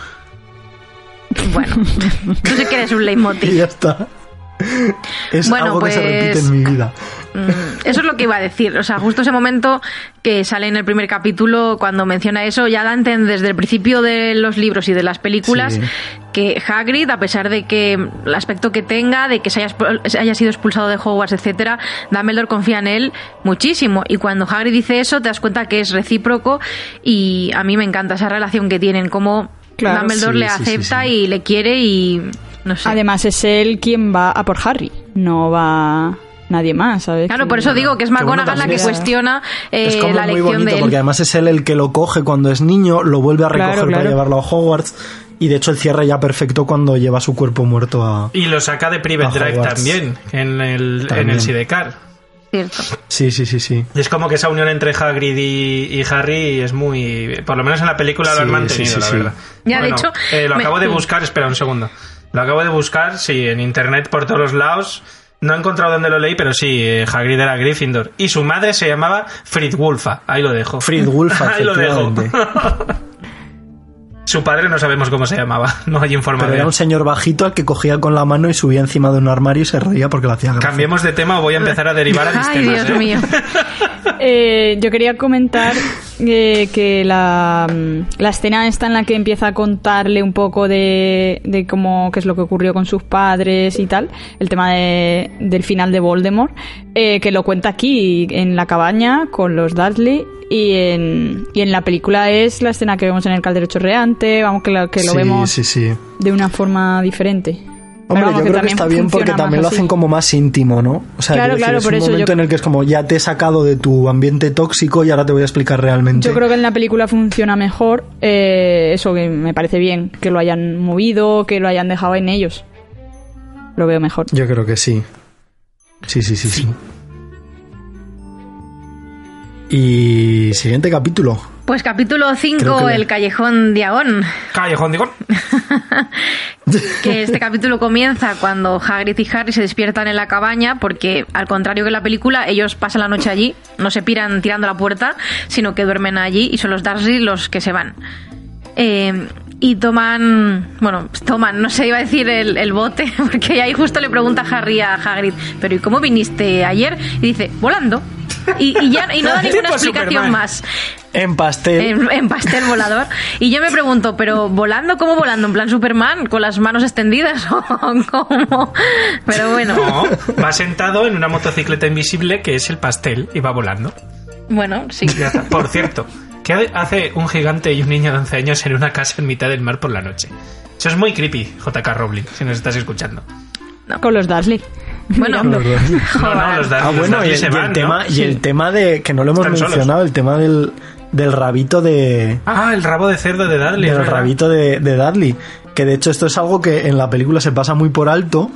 Bueno, tú sí que eres un [laughs] Y leitmotiv. ya está. [laughs] Es Bueno, algo que se pues- repite en mi vida. Mm, Eso es lo que iba a decir. O sea, justo ese momento que sale en el primer capítulo, cuando menciona eso, ya da a entender desde el principio de los libros y de las películas Sí. que Hagrid, a pesar de que el aspecto que tenga, de que se haya, se haya sido expulsado de Hogwarts, etcétera, Dumbledore confía en él muchísimo. Y cuando Hagrid dice eso, te das cuenta que es recíproco y a mí me encanta esa relación que tienen, como Claro. Dumbledore Sí, le sí, acepta sí. y le quiere y no sé. Además, es él quien va a por Harry, no va nadie más, ¿sabes? Claro, por eso digo que es Que bueno, McGonagall la que cuestiona eh, es como la muy bonito de él. porque además es él el que lo coge cuando es niño, lo vuelve a Claro, recoger para claro. llevarlo a Hogwarts y de hecho el cierre ya perfecto cuando lleva su cuerpo muerto a... Y lo saca de Private Drive Hogwarts. también, en el, en También. el Sidecar. Cierto. Sí, sí, sí, sí. Es como que esa unión entre Hagrid y, y Harry es muy... Por lo menos en la película lo Sí, han mantenido, sí, sí, la sí. verdad. Ya, de hecho, eh, lo me- acabo de sí. buscar, espera un segundo. Lo acabo de buscar, sí, en internet por todos los lados. No he encontrado dónde lo leí, pero sí, eh, Hagrid era Gryffindor. Y su madre se llamaba Fridwulfa. Ahí lo dejo. Fridwulfa, [laughs] Ahí lo dejo. su padre no sabemos cómo se llamaba. [laughs] No hay Pero información. era un señor bajito al que cogía con la mano y subía encima de un armario y se reía porque lo hacía gracia. Cambiemos de tema o voy a empezar a derivar a mis Ay, temas. Dios ¿eh? mío. [laughs] Eh, yo quería comentar eh, que la, mm, la escena esta en la que empieza a contarle un poco de, de cómo qué es lo que ocurrió con sus padres y tal, el tema de- del final de Voldemort, eh, que lo cuenta aquí en la cabaña con los Dudley y en, y en la película es la escena que vemos en el caldero chorreante, vamos que, lo- que lo sí, vemos sí, sí. de una forma diferente. Hombre, vamos, yo creo que está bien porque también lo así. hacen como más íntimo, ¿no? O sea, Claro, decir, es por un eso yo- momento en el que es como ya te he sacado de tu ambiente tóxico y ahora te voy a explicar realmente. Yo creo que en la película funciona mejor. eh, eso que me parece bien, que lo hayan movido, que lo hayan dejado en ellos. Lo veo mejor. Yo creo que sí. Sí, sí, sí, sí. Y siguiente capítulo. Pues capítulo Creo 5, que le- el callejón Diagón. [laughs] Callejón, digo. Que este capítulo comienza cuando Hagrid y Harry se despiertan en la cabaña porque, al contrario que en la película, ellos pasan la noche allí, no se piran tirando la puerta, sino que duermen allí y son los Dursley los que se van. Eh, y toman, bueno, toman, no sé, iba a decir el, el bote, [laughs] porque ahí justo le pregunta Harry a Hagrid, pero ¿y cómo viniste ayer? Y dice, volando. Y, y ya y no da [laughs] ninguna explicación Superman. más En pastel. en, en pastel volador. Y yo me pregunto, ¿pero volando? ¿Cómo volando? ¿En plan Superman? ¿Con las manos extendidas? [laughs] ¿O cómo? Pero bueno, No, va sentado en una motocicleta invisible que es el pastel y va volando. bueno, sí. Por cierto, ¿qué hace un gigante y un niño de 11 años en una casa en mitad del mar por la noche? Eso es muy creepy, JK Rowling, si nos estás escuchando. Con los Dursley. [laughs] Bueno, [laughs] No, no, los Dursley, Ah, los bueno, y Dursley el, se y el van, tema, ¿no? y el tema de, que no lo hemos Están solos. mencionado, el tema del, del rabito de, Ah, el rabo de cerdo de Dudley. del rabito de, de Dudley. Que de hecho esto es algo que en la película se pasa muy por alto.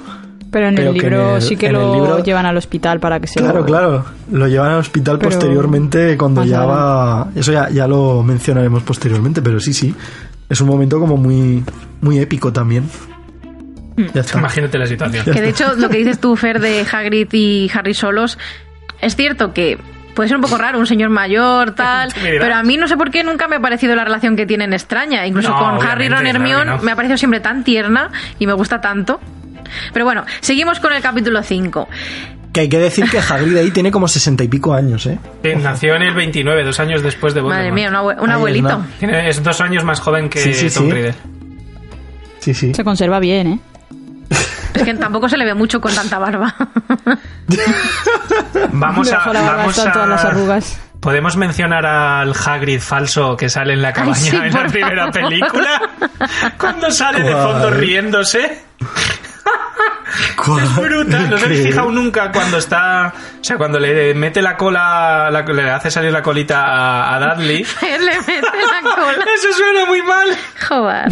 Pero en Pero el que en libro el- sí que lo libro- llevan al hospital para que se Claro, lo... claro. Lo llevan al hospital Pero- posteriormente cuando ya va... Eso ya, ya lo mencionaremos posteriormente, pero sí, sí. Es un momento como muy, muy épico también. Ya está. Imagínate la situación. que de hecho lo que dices tú, Fer, de Hagrid y Harry solos, es cierto que puede ser un poco raro, un señor mayor, tal, pero a mí no sé por qué nunca me ha parecido la relación que tienen extraña. Incluso No, con Harry, Ron, Hermione no. me ha parecido siempre tan tierna y me gusta tanto. Pero bueno, seguimos con el capítulo 5. Que hay que decir que Hagrid ahí tiene como sesenta y pico años, ¿eh? Nació en el 29, dos años después de Voldemort. Madre mía, un, abue- un es abuelito. Tiene- es dos años más joven que Sí, sí, Tom sí. Riddle. Sí, sí. Se conserva bien, ¿eh? Es que tampoco se le ve mucho con tanta barba. [laughs] Vamos a... La barba Vamos están todas las a arrugas. ¿Podemos mencionar al Hagrid falso que sale en la cabaña sí, en la primera favor. película? [laughs] Cuando sale de fondo riéndose. ¿Cuál? Es brutal, no se ¿Qué? fijado nunca cuando está. O sea, cuando le mete la cola, la- le hace salir la colita a, a Dudley. [laughs] le mete la cola. [laughs] Eso suena muy mal. Joder.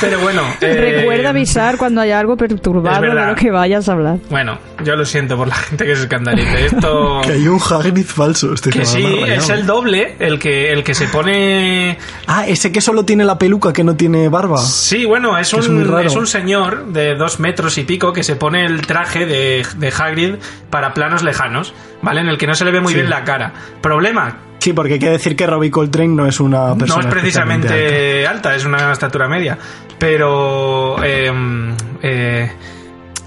Pero bueno. eh, Recuerda avisar cuando haya algo es perturbado de lo que vayas a hablar. Bueno, yo lo siento por la gente que se escandalice. Esto. [laughs] Que hay un Hagrid falso. Este Que sí, es el doble, el que, el que se pone. Ah, ese que solo tiene la peluca, que no tiene barba. Sí, bueno, es Que es un, raro. es un señor de dos metros y pico que se pone el traje de, de Hagrid para planos lejanos, ¿vale? En el que no se le ve muy Sí. bien la cara. Problema, Sí, porque hay que decir que Robbie Coltrane no es una persona no es precisamente alta. es una estatura media. Pero eh, eh,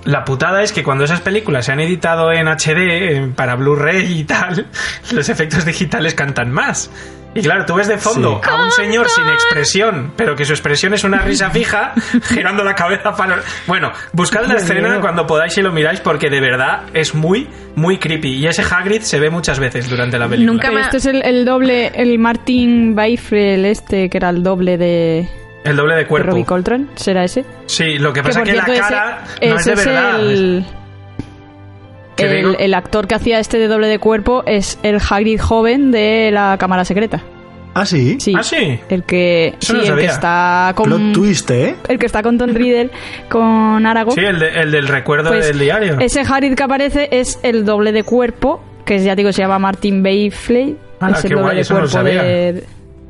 la putada es que cuando esas películas se han editado en HD, para Blu-ray y tal, [laughs] los efectos digitales cantan más. Y claro, tú ves de fondo Sí. a un señor sin expresión, pero que su expresión es una [laughs] risa fija, girando la cabeza para... Bueno, buscad la escena cuando podáis y lo miráis porque de verdad es muy, muy creepy. Y ese Hagrid se ve muchas veces durante la película. Nunca me este es el, el doble, el Martin Beifrel este, que era el doble de, El doble de de cuerpo. Robbie Coltrane, ¿será ese? Sí, lo que Que pasa por es que la cara ese, no es de ese verdad. el. El, el actor que hacía este de doble de cuerpo es el Hagrid joven de la cámara secreta. Ah, sí. Sí. Ah, sí. El que, sí, no el que está con Plot twist, ¿eh? el que está con Tom Riddle con Aragorn. Sí, el, de- el del recuerdo Pues, del diario. Ese Hagrid que aparece es el doble de cuerpo, que ya digo se llama Martin Bayfley. Ala, es el doble guay, de no cuerpo sabía. de,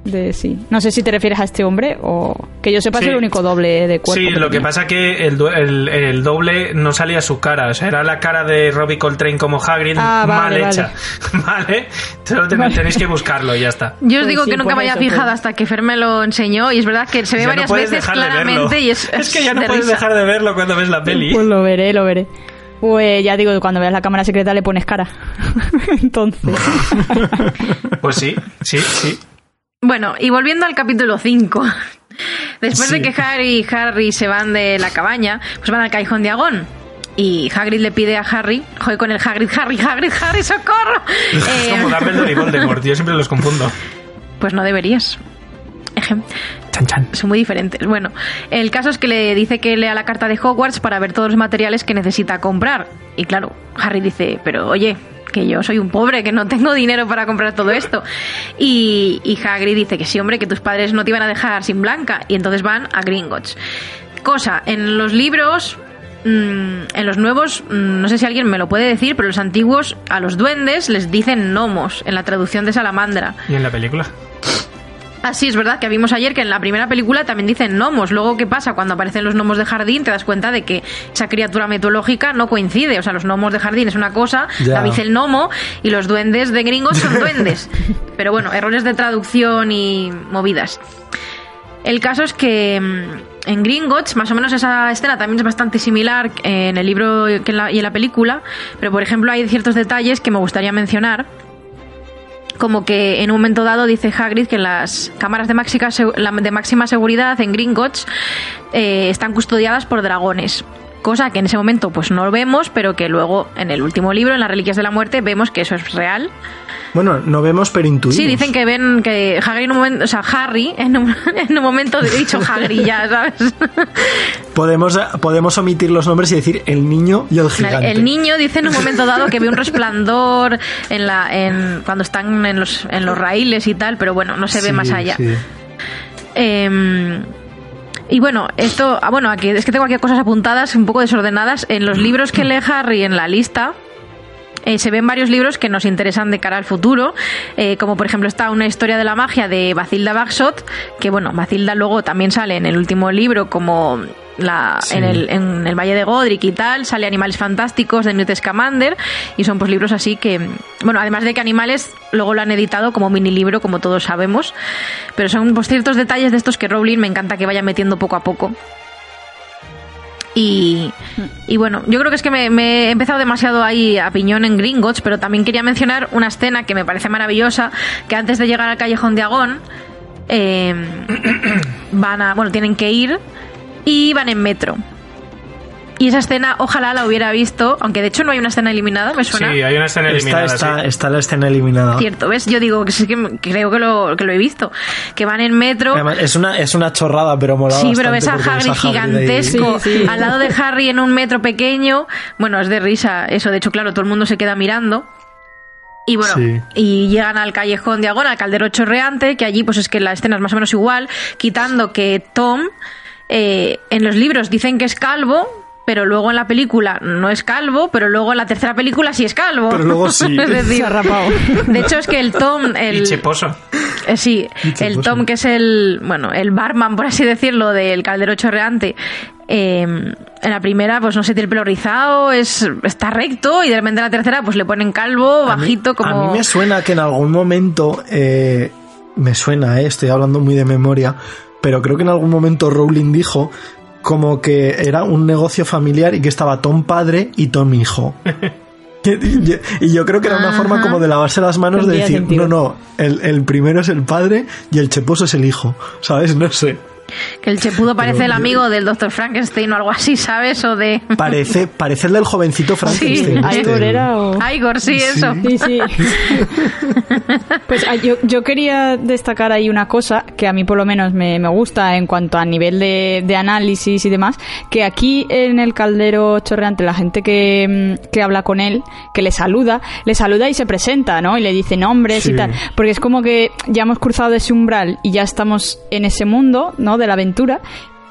de- sí. No sé si te refieres a este hombre o que yo sepa Sí. es el único doble de cuerpo. Sí, que lo que pasa que el, el, el doble no salía su cara, o sea, era la cara de Robbie Coltrane como Hagrid Ah, mal vale, hecha, [laughs] ¿vale? Solo ten- Vale. tenéis que buscarlo y ya está. Yo os Pues digo sí, que nunca pues me había eso, fijado pues. hasta que Fer me lo enseñó y es verdad que se ve Ya varias veces claramente y es, [laughs] Es que ya no de puedes risa. dejar de verlo cuando ves la peli. Pues lo veré, lo veré. Pues ya digo, cuando veas la cámara secreta le pones cara. [laughs] Entonces. Pues sí, sí, sí. Bueno, y volviendo al capítulo 5. [laughs] Después Sí. de que Harry y Harry se van de la cabaña, pues van al callejón de Agón. Y Hagrid le pide a Harry, joder con el Hagrid, Harry, Hagrid, Harry, socorro. [laughs] Es Eh, como Dumbledore y [laughs] Voldemort, yo siempre los confundo. pues no deberías. Chan, chan. Son muy diferentes. Bueno, el caso es que le dice que lea la carta de Hogwarts para ver todos los materiales que necesita comprar. Y claro, Harry dice, pero oye, que yo soy un pobre, que no tengo dinero para comprar todo esto. Y, y Hagrid dice que sí, hombre, que tus padres no te iban a dejar sin Blanca. Y entonces van a Gringotts. Cosa, en los libros... mm, En los nuevos, mm, no sé si alguien me lo puede decir, pero los antiguos a los duendes les dicen gnomos en la traducción de Salamandra. ¿Y en la película? Ah, sí, es verdad que vimos ayer que en la primera película también dicen gnomos. Luego, ¿qué pasa? Cuando aparecen los gnomos de jardín, te das cuenta de que esa criatura mitológica no coincide. O sea, los gnomos de jardín es una cosa, Ya. David el gnomo, y los duendes de gringos son [laughs] duendes. Pero bueno, errores de traducción y movidas. El caso es que mm, en Gringotts, más o menos esa escena también es bastante similar en el libro y en la película, pero por ejemplo hay ciertos detalles que me gustaría mencionar como que en un momento dado dice Hagrid que las cámaras de máxima, seguridad en Gringotts eh, están custodiadas por dragones. Cosa que en ese momento pues no lo vemos, pero que luego en el último libro, en las Reliquias de la Muerte, vemos que eso es real. Bueno, no vemos, pero intuimos. Sí, dicen que ven que Harry en un momento, o sea, Harry en un, [laughs] en un momento, he dicho Hagrid ya, ¿sabes? [laughs] Podemos, podemos omitir los nombres y decir el niño y el gigante. El niño dice en un momento dado que ve un resplandor en la, en, cuando están en los, en los raíles y tal, pero bueno, no se ve Sí, más allá. sí. Eh, y bueno, esto, ah, bueno, aquí es que tengo aquí cosas apuntadas un poco desordenadas. En los libros que lee Harry en la lista, eh, se ven varios libros que nos interesan de cara al futuro, eh, como por ejemplo está una historia de la magia de Bathilda Bagshot, que bueno, Bathilda luego también sale en el último libro como la, Sí. en, el, en el Valle de Godric y tal, sale Animales Fantásticos de Newt Scamander, y son pues libros así que, bueno, además de que Animales luego lo han editado como mini libro, como todos sabemos, pero son pues ciertos detalles de estos que Rowling me encanta que vaya metiendo poco a poco. Y, y bueno, yo creo que es que me, me he empezado demasiado ahí a piñón en Gringotts, pero también quería mencionar una escena que me parece maravillosa, que antes de llegar al callejón de Agón, eh, [coughs] van a, bueno, tienen que ir y van en metro. Y esa escena, ojalá la hubiera visto, aunque de hecho no hay una escena eliminada, me Sí, suena. hay una escena eliminada. está, sí. está la escena eliminada. Cierto, ¿ves? Yo digo que sí que creo que lo, que lo he visto. Que van en metro. Además, es, una, es una chorrada, pero mola Sí, pero ves a Hagrid ves a gigantesco Sí, sí. al lado de Harry en un metro pequeño. Bueno, es de risa eso. De hecho, claro, todo el mundo se queda mirando. Y bueno, Sí. y llegan al callejón de Agón, al caldero chorreante, que allí pues es que la escena es más o menos igual, quitando que Tom eh, en los libros dicen que es calvo, pero luego en la película no es calvo, pero luego en la tercera película sí es calvo. Pero luego sí. [laughs] es decir, Se ha rapado. de hecho es que el Tom, el, Y cheposo. eh, sí, el. Tom, que es el, bueno, el barman, por así decirlo, del caldero chorreante, eh, en la primera, pues no sé, tiene el pelo rizado, es, está recto, y de repente en la tercera, pues le ponen calvo, A mí- bajito, como... A mí me suena que en algún momento. eh, me suena, eh, estoy hablando muy de memoria. Pero creo que en algún momento Rowling dijo como que era un negocio familiar y que estaba Tom padre y Tom hijo. [laughs] Y yo- creo que era una Ajá. forma como de lavarse las manos de decir, sentido. no, no, el, el primero es el padre y el cheposo es el hijo, ¿sabes? No sé. Que el chepudo parece Pero el yo- amigo del Dr. Frankenstein o algo así, ¿sabes? O de... Parece, parece el del jovencito Frankenstein. Sí. este. Igor era o... Igor, sí, eso. Sí, sí. [laughs] Pues ah, yo, yo quería destacar ahí una cosa que a mí por lo menos me, me gusta en cuanto a nivel de, de análisis y demás, que aquí en el caldero chorreante la gente que, mm, que habla con él, que le saluda, le saluda y se presenta, ¿no? Y le dice nombres Sí. y tal. Porque es como que ya hemos cruzado ese umbral y ya estamos en ese mundo, ¿no? De la aventura.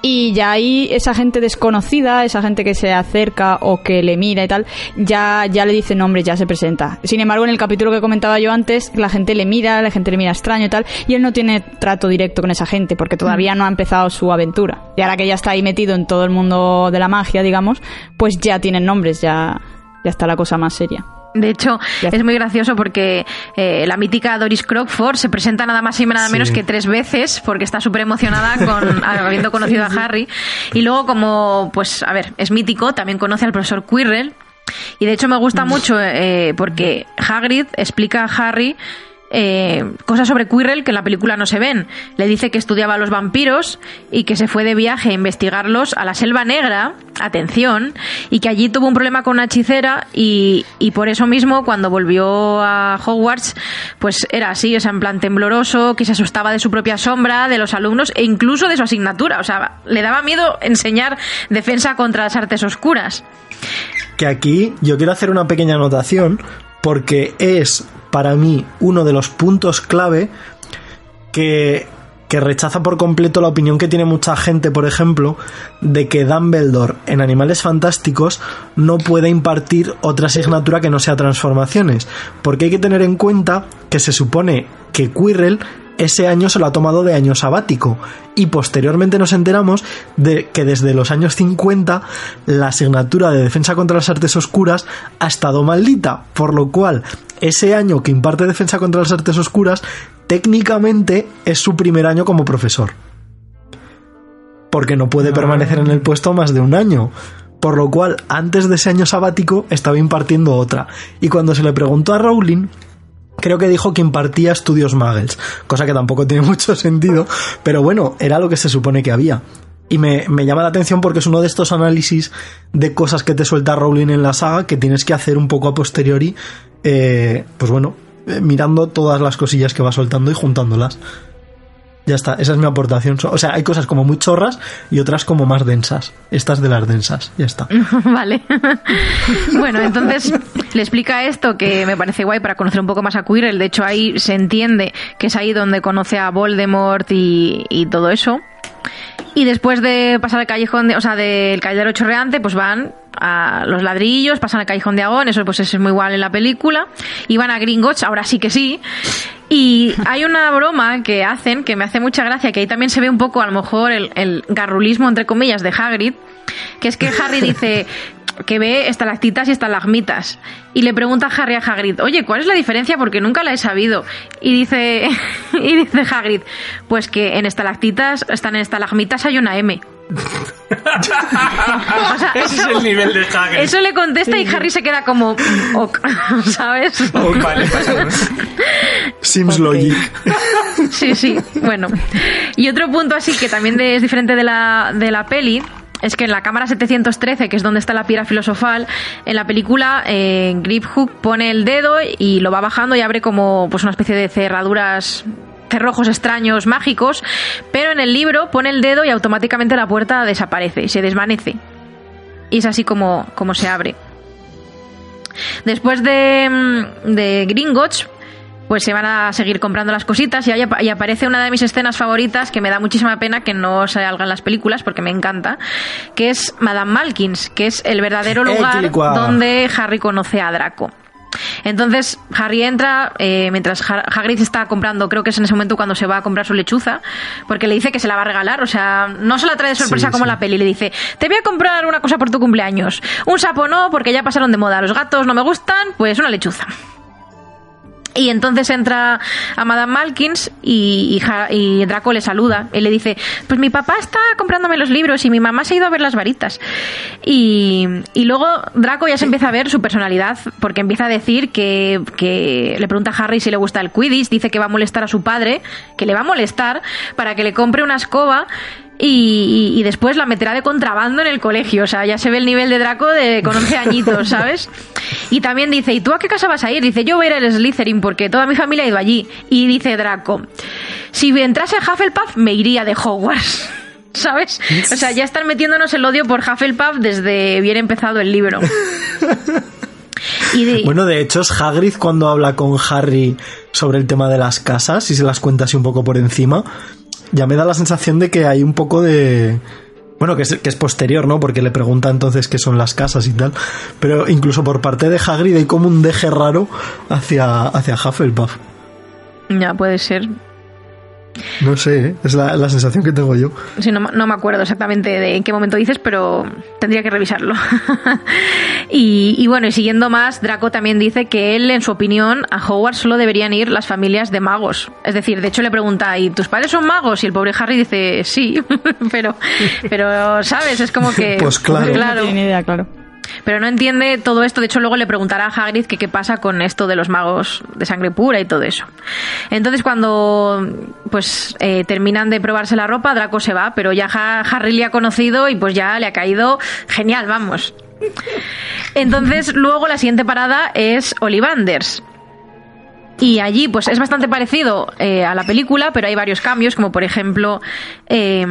Y ya ahí esa gente desconocida, esa gente que se acerca o que le mira y tal, ya, ya le dice nombre, ya se presenta. Sin embargo, en el capítulo que comentaba yo antes, la gente le mira, la gente le mira extraño y tal, y él no tiene trato directo con esa gente porque todavía no ha empezado su aventura. Y ahora que ya está ahí metido en todo el mundo de la magia, digamos, pues ya tienen nombres, ya, ya está la cosa más seria. De hecho, es muy gracioso porque eh, la mítica Doris Crockford se presenta nada más y nada Sí. menos que tres veces porque está súper emocionada [laughs] con habiendo conocido a Harry. Y luego, como, pues, a ver, es mítico, también conoce al profesor Quirrell. Y de hecho me gusta mucho eh, porque Hagrid explica a Harry eh, cosas sobre Quirrell que en la película no se ven. Le dice que estudiaba a los vampiros y que se fue de viaje a investigarlos a la Selva Negra, atención, y que allí tuvo un problema con una hechicera y, y por eso mismo cuando volvió a Hogwarts pues era así, o sea, en plan tembloroso, que se asustaba de su propia sombra, de los alumnos e incluso de su asignatura. O sea, le daba miedo enseñar defensa contra las artes oscuras. que aquí yo quiero hacer una pequeña anotación porque es para mí uno de los puntos clave que, que rechaza por completo la opinión que tiene mucha gente, por ejemplo, de que Dumbledore en Animales Fantásticos no puede impartir otra asignatura que no sea transformaciones. Porque hay que tener en cuenta que se supone que Quirrell ese año se lo ha tomado de año sabático y posteriormente nos enteramos de que desde los años 50 la asignatura de defensa contra las artes oscuras ha estado maldita, por lo cual ese año que imparte defensa contra las artes oscuras técnicamente es su primer año como profesor. Porque no puede permanecer en el puesto más de un año. Por lo cual, antes de ese año sabático estaba impartiendo otra. Y cuando se le preguntó a Rowling, creo que dijo que impartía estudios muggles, cosa que tampoco tiene [laughs] mucho sentido, pero bueno, era lo que se supone que había. y me, me, llama la atención porque es uno de estos análisis de cosas que te suelta Rowling en la saga que tienes que hacer un poco a posteriori, eh, pues bueno, eh, mirando todas las cosillas que va soltando y juntándolas. Ya está, esa es mi aportación. O sea, hay cosas como muy chorras y otras como más densas. Estas de las densas, ya está. [laughs] vale. [laughs] bueno, entonces le explica esto que me parece guay para conocer un poco más a Quirrell. De hecho, ahí se entiende que es ahí donde conoce a Voldemort y, y todo eso. Y después de pasar el callejón, de, o sea, del callejero chorreante, pues van a los ladrillos, pasan al callejón de Agón, eso pues es muy igual en la película, y van a Gringotts, ahora sí que sí. Y hay una broma que hacen que me hace mucha gracia, que ahí también se ve un poco a lo mejor el, el garrulismo entre comillas de Hagrid, que es que Harry [laughs] dice que ve estalactitas y estalagmitas. Y le pregunta a Harry a Hagrid, oye, ¿cuál es la diferencia? Porque nunca la he sabido. Y dice, [laughs] y dice Hagrid, pues que en estalactitas, están en estalagmitas hay una M. [laughs] o sea, Ese eso, es el nivel de Hagrid. Eso le contesta y Harry se queda como, ok, [laughs] ¿sabes? Oh, vale. Sims okay. Logic. sí, sí, bueno. Y otro punto así que también es diferente de la, de la peli es que en la cámara 713, que es donde está la piedra filosofal, en la película eh, Grip Hook pone el dedo y lo va bajando y abre como pues una especie de cerraduras cerrojos extraños mágicos, pero en el libro pone el dedo y automáticamente la puerta desaparece, se desvanece. Y es así como, como se abre. Después de, de Gringotts, pues se van a seguir comprando las cositas y, ahí, y aparece una de mis escenas favoritas que me da muchísima pena que no salgan las películas porque me encanta, que es Madame Malkins, que es el verdadero [laughs] lugar donde Harry conoce a Draco. Entonces Harry entra eh, mientras Hagrid está comprando, creo que es en ese momento cuando se va a comprar su lechuza, porque le dice que se la va a regalar, o sea, no se la trae de sorpresa sí, como sí. la peli, le dice, te voy a comprar una cosa por tu cumpleaños, un sapo no, porque ya pasaron de moda, los gatos no me gustan, pues una lechuza. Y entonces entra a Madame Malkins y, y, y, Draco le saluda. Y le dice, pues mi papá está comprándome los libros y mi mamá se ha ido a ver las varitas. Y, y luego Draco ya se empieza a ver su personalidad porque empieza a decir que, que, le pregunta a Harry si le gusta el Quidditch, dice que va a molestar a su padre, que le va a molestar para que le compre una escoba y, y, y, después la meterá de contrabando en el colegio. O sea, ya se ve el nivel de Draco de con 11 añitos, [laughs] ¿sabes? Y también dice, ¿y tú a qué casa vas a ir? Dice, yo voy a ir al Slytherin porque toda mi familia ha ido allí. Y dice Draco, si entrase en Hufflepuff me iría de Hogwarts. [laughs] ¿Sabes? O sea, ya están metiéndonos el odio por Hufflepuff desde bien empezado el libro. [laughs] De... Bueno, de hecho es Hagrid cuando habla con Harry sobre el tema de las casas y se las cuenta así un poco por encima ya me da la sensación de que hay un poco de... Bueno, que es, que es posterior, ¿no? Porque le pregunta entonces qué son las casas y tal. Pero incluso por parte de Hagrid hay como un deje raro hacia, hacia Hufflepuff. Ya, puede ser. No sé, ¿eh? es la, la, sensación que tengo yo. Sí, no, no, me acuerdo exactamente de en qué momento dices, pero tendría que revisarlo. [laughs] y, y, bueno, y siguiendo más, Draco también dice que él, en su opinión, a Hogwarts solo deberían ir las familias de magos. Es decir, de hecho le pregunta, ¿y tus padres son magos? Y el pobre Harry dice, sí, [laughs] pero, pero, ¿sabes? Es como que... Pues claro. Pues claro. No tiene idea, claro pero no entiende todo esto. De hecho, luego le preguntará a Hagrid qué pasa con esto de los magos de sangre pura y todo eso. Entonces, cuando pues eh, terminan de probarse la ropa, Draco se va, pero ya Harry le ha conocido y pues ya le ha caído genial, vamos. Entonces, luego la siguiente parada es Ollivanders. Y allí, pues es bastante parecido eh, a la película, pero hay varios cambios, como por ejemplo, eh,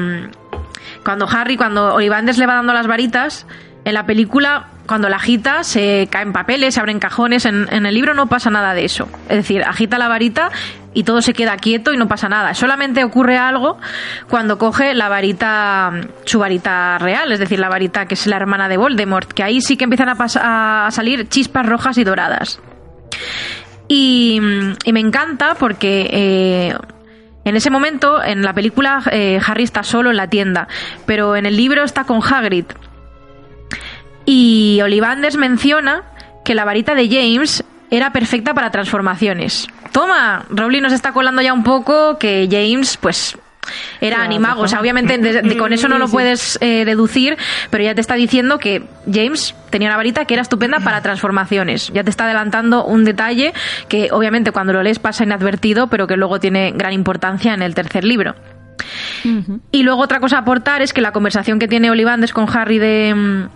cuando Harry, cuando Ollivanders le va dando las varitas, en la película, cuando la agita, se caen papeles, se abren cajones. En, el libro no pasa nada de eso. Es decir, agita la varita y todo se queda quieto y no pasa nada. Solamente ocurre algo cuando coge la varita, su varita real, es decir, la varita que es la hermana de Voldemort, que ahí sí que empiezan a, a salir chispas rojas y doradas. Y, y me encanta porque... Eh, en ese momento, en la película, eh, Harry está solo en la tienda, pero en el libro está con Hagrid. Y Ollivanders menciona que la varita de James era perfecta para transformaciones. Toma, Rowling nos está colando ya un poco que James, pues, era claro, animago. O sea, obviamente [laughs] de, de, con eso no lo puedes eh, deducir, pero ya te está diciendo que James tenía una varita que era estupenda para transformaciones. Ya te está adelantando un detalle que obviamente cuando lo lees pasa inadvertido, pero que luego tiene gran importancia en el tercer libro. Y luego otra cosa a aportar es que la conversación que tiene Ollivander con Harry de...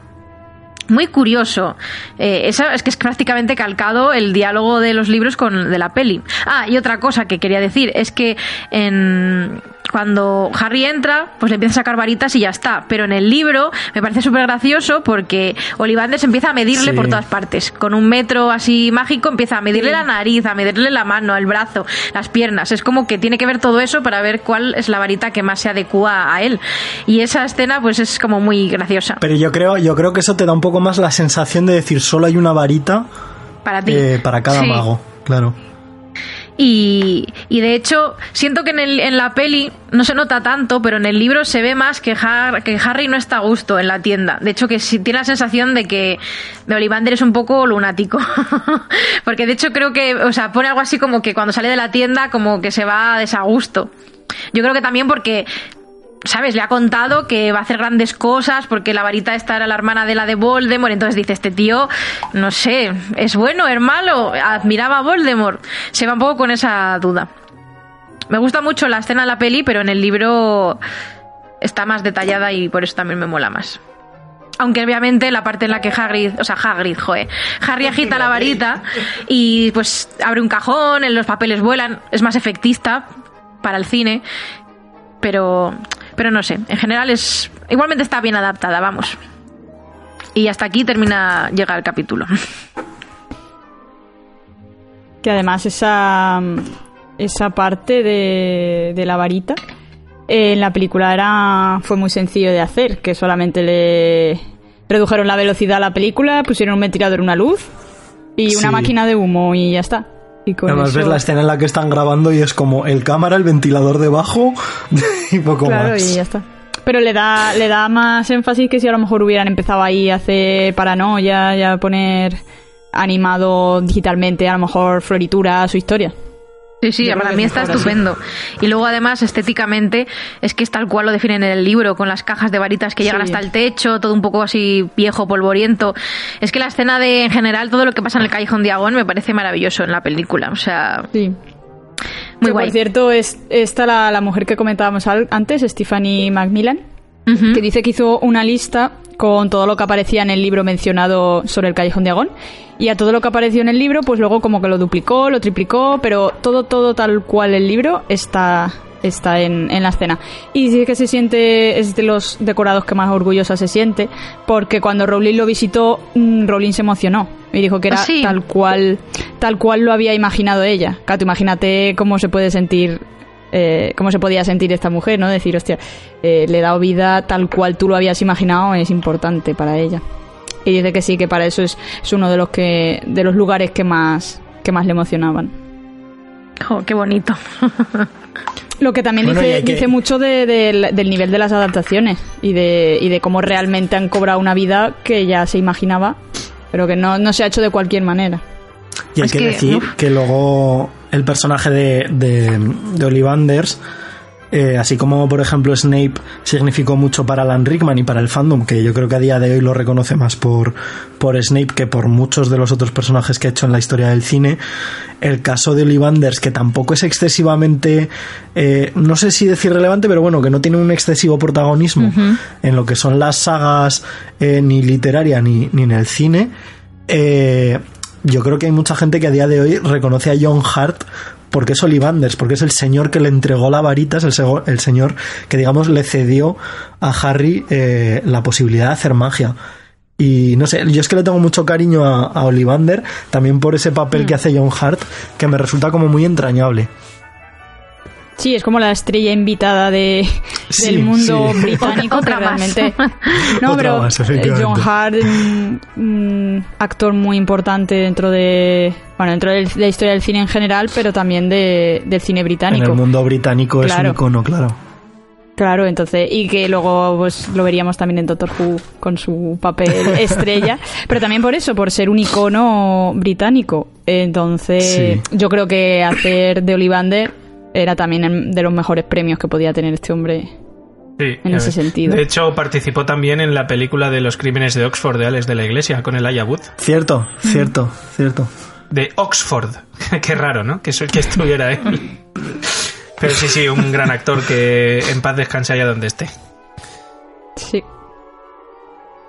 Muy curioso. Eh, esa- es que es prácticamente calcado el diálogo de los libros con de la peli. Ah, y otra cosa que quería decir es que en cuando Harry entra, pues le empieza a sacar varitas y ya está. Pero en el libro me parece súper gracioso porque Ollivander se empieza a medirle Sí. por todas partes. Con un metro así mágico empieza a medirle la nariz, a medirle la mano, el brazo, las piernas. Es como que tiene que ver todo eso para ver cuál es la varita que más se adecua a él. Y esa escena pues es como muy graciosa Pero yo creo, yo creo que eso te da un poco más la sensación de decir solo hay una varita para ti. eh, para cada Sí. mago, claro. Y, y de hecho, siento que en, el, en la peli no se nota tanto, pero en el libro se ve más que, Har- que Harry no está a gusto en la tienda. De hecho, que sí tiene la sensación de que de Ollivander es un poco lunático. [laughs] Porque de hecho creo que, o sea, pone algo así como que cuando sale de la tienda como que se va a desagusto. Yo creo que también porque ¿sabes? Le ha contado que va a hacer grandes cosas porque la varita esta era la hermana de la de Voldemort. Entonces dice, este tío, no sé, ¿es bueno, es malo? Admiraba a Voldemort. Se va un poco con esa duda. Me gusta mucho la escena de la peli, pero en el libro está más detallada y por eso también me mola más. Aunque obviamente la parte en la que Hagrid, o sea, Hagrid, joe, Harry agita la varita y pues abre un cajón, los papeles vuelan, es más efectista para el cine, pero pero no sé, en general es igualmente está bien adaptada, vamos. Y hasta aquí termina llega el capítulo. [laughs] Que además esa, esa parte de, de la varita eh, en la película era fue muy sencillo de hacer, que solamente le redujeron la velocidad a la película, pusieron un ventilador, una luz y una Sí. máquina de humo y ya está. Y con Además eso- ves la escena en la que están grabando y es como el cámara, el ventilador debajo [laughs] y poco Claro, más. y ya está. Pero le da, le da más énfasis que si a lo mejor hubieran empezado ahí a hacer paranoia y a poner animado digitalmente, a lo mejor florituras o historias. Sí, sí, para mí es está así. estupendo. Y luego además estéticamente es que es tal cual lo definen en el libro, con las cajas de varitas que llegan Sí. hasta el techo, todo un poco así viejo, polvoriento. Es que la escena de, en general, todo lo que pasa en el Callejón de Agón me parece maravilloso en la película. O sea, Sí. muy Que, guay. Por cierto, es esta la, la mujer que comentábamos antes, Stephanie Macmillan, Que dice que hizo una lista con todo lo que aparecía en el libro mencionado sobre el Callejón de Agón. Y a todo lo que apareció en el libro, pues luego como que lo duplicó, lo triplicó, pero todo, todo tal cual el libro está, está en, en la escena. Y dice que se siente, es de los decorados que más orgullosa se siente, porque cuando Rowling lo visitó, mm, Rowling se emocionó y dijo que era ¿Ah, sí? tal cual, tal cual lo había imaginado ella. Claro, imagínate cómo se puede sentir eh, cómo se podía sentir esta mujer, ¿no? Decir, hostia, eh, le he dado vida tal cual tú lo habías imaginado, es importante para ella. Y dice que sí, que para eso es, es uno de los que de los lugares que más que más le emocionaban. Jo, qué bonito. [laughs] Lo que también Bueno, dice, hay que- dice mucho de- del- del nivel de las adaptaciones y de, y de cómo realmente han cobrado una vida que ya se imaginaba, pero que no, no se ha hecho de cualquier manera. Y hay Es que, que, decir uf. que luego el personaje de, de, de Ollivanders, eh, así como por ejemplo Snape significó mucho para Alan Rickman y para el fandom, que yo creo que a día de hoy lo reconoce más por, por Snape que por muchos de los otros personajes que ha hecho en la historia del cine, el caso de Ollivanders, que tampoco es excesivamente, eh, no sé si decir relevante, pero bueno, que no tiene un excesivo protagonismo en lo que son las sagas eh, ni literaria ni, ni en el cine, eh, yo creo que hay mucha gente que a día de hoy reconoce a John Hart porque es Ollivanders, porque es el señor que le entregó la varita, es el, sego- el señor que, digamos, le cedió a Harry eh, la posibilidad de hacer magia. Y no sé, yo es que le tengo mucho cariño a, a Ollivander, también por ese papel que hace John Hart, que me resulta como muy entrañable. Sí, es como la estrella invitada de, Sí, del mundo sí. británico, Otra más. realmente... [laughs] No, Otra pero más, eh. John Hart, un, un actor muy importante dentro de... Bueno, dentro de la historia del cine en general, pero también de, del cine En británico. el mundo británico es Claro. un icono, claro. Claro, entonces, y que luego pues lo veríamos también en Doctor Who con su papel [laughs] estrella, pero también por eso, por ser un icono británico. Entonces, Sí. yo creo que hacer de Ollivander era también el- de los mejores premios que podía tener este hombre. Sí, en ese sentido. De hecho, participó también en la película de los crímenes de Oxford de Alex de la Iglesia con el Wood. Cierto, cierto, cierto. De Oxford. [laughs] Qué raro, ¿no? Que, eso- que estuviera él. Pero sí, sí, un gran actor que en paz descanse allá donde esté. Sí.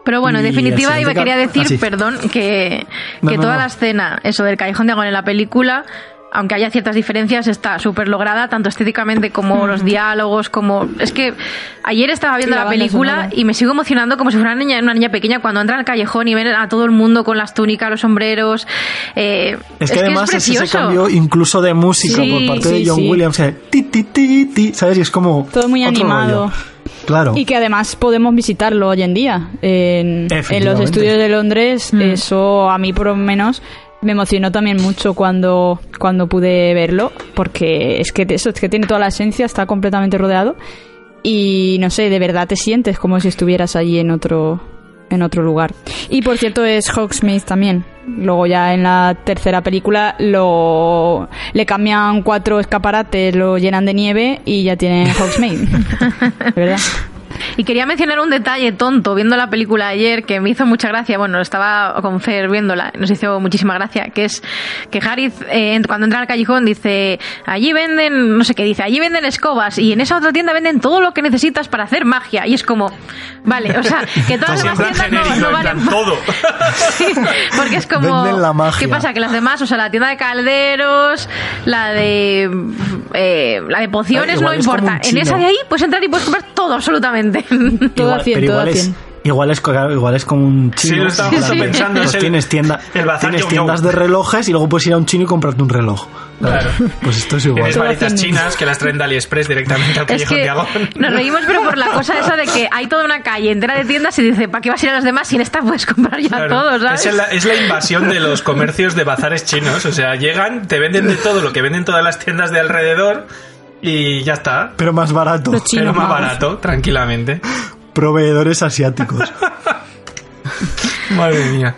Pero bueno, en definitiva iba quería decir, ah, sí. perdón, que, que no, toda no. la escena, eso del callejón de Agón en la película, aunque haya ciertas diferencias, está súper lograda, tanto estéticamente como los diálogos, como... Es que ayer estaba viendo Sí, la película sonora. y me sigo emocionando como si fuera una niña, una niña pequeña cuando entra al callejón y ven a todo el mundo con las túnicas, los sombreros... eh, Es que además es, ese precioso. cambio incluso de música Sí, por parte de John sí. Williams, eh, ti, ti, ti, ti, ¿sabes? Y es como Todo muy animado. rollo. Claro. Y que además podemos visitarlo hoy en día. En, en los estudios de Londres, eso a mí por lo menos me emocionó también mucho cuando, cuando pude verlo, porque es que eso, es que tiene toda la esencia, está completamente rodeado. Y no sé, de verdad te sientes como si estuvieras allí en otro, en otro lugar. Y por cierto es Hogsmeade también. Luego ya en la tercera película lo le cambian cuatro escaparates, lo llenan de nieve y ya tienen Hogsmeade. [laughs] De verdad. Y quería mencionar un detalle tonto viendo la película ayer que me hizo mucha gracia. Bueno, estaba con Fer viéndola, nos hizo muchísima gracia. Que es que Harry, eh, cuando entra al callejón, dice: Allí venden, no sé qué dice, allí venden escobas y en esa otra tienda venden todo lo que necesitas para hacer magia. Y es como, vale, o sea, que todas las demás en tiendas no, no valen [laughs] todo. Sí, porque es como. Venden la magia. ¿Qué pasa? Que las demás, o sea, la tienda de calderos, la de. eh, la de pociones, igual no importa. En esa de ahí puedes entrar y puedes comprar todo, absolutamente. [laughs] Todo igual, a 100, pero todo igual a es, 100. igual es igual es como un chino. Sí, lo estaba plan, pensando, pues es el- tienes tienda, el bazar tienes tiendas de relojes y luego puedes ir a un chino y comprarte un reloj. Claro. Pues esto es igual. Tienes Todo varitas chinas que las traen de AliExpress directamente al Es callejón Agón. nos reímos, pero por la cosa esa de que hay toda una calle entera de tiendas y dice, ¿para qué vas a ir a las demás si en esta puedes comprar ya Claro. todo, ¿sabes? Es, la, es la invasión de los comercios de bazares chinos. O sea, llegan, te venden de todo lo que venden todas las tiendas de alrededor y ya está. Pero más barato. Los chinos, Pero más barato, tranquilamente. [laughs] Proveedores asiáticos. [laughs] Madre mía.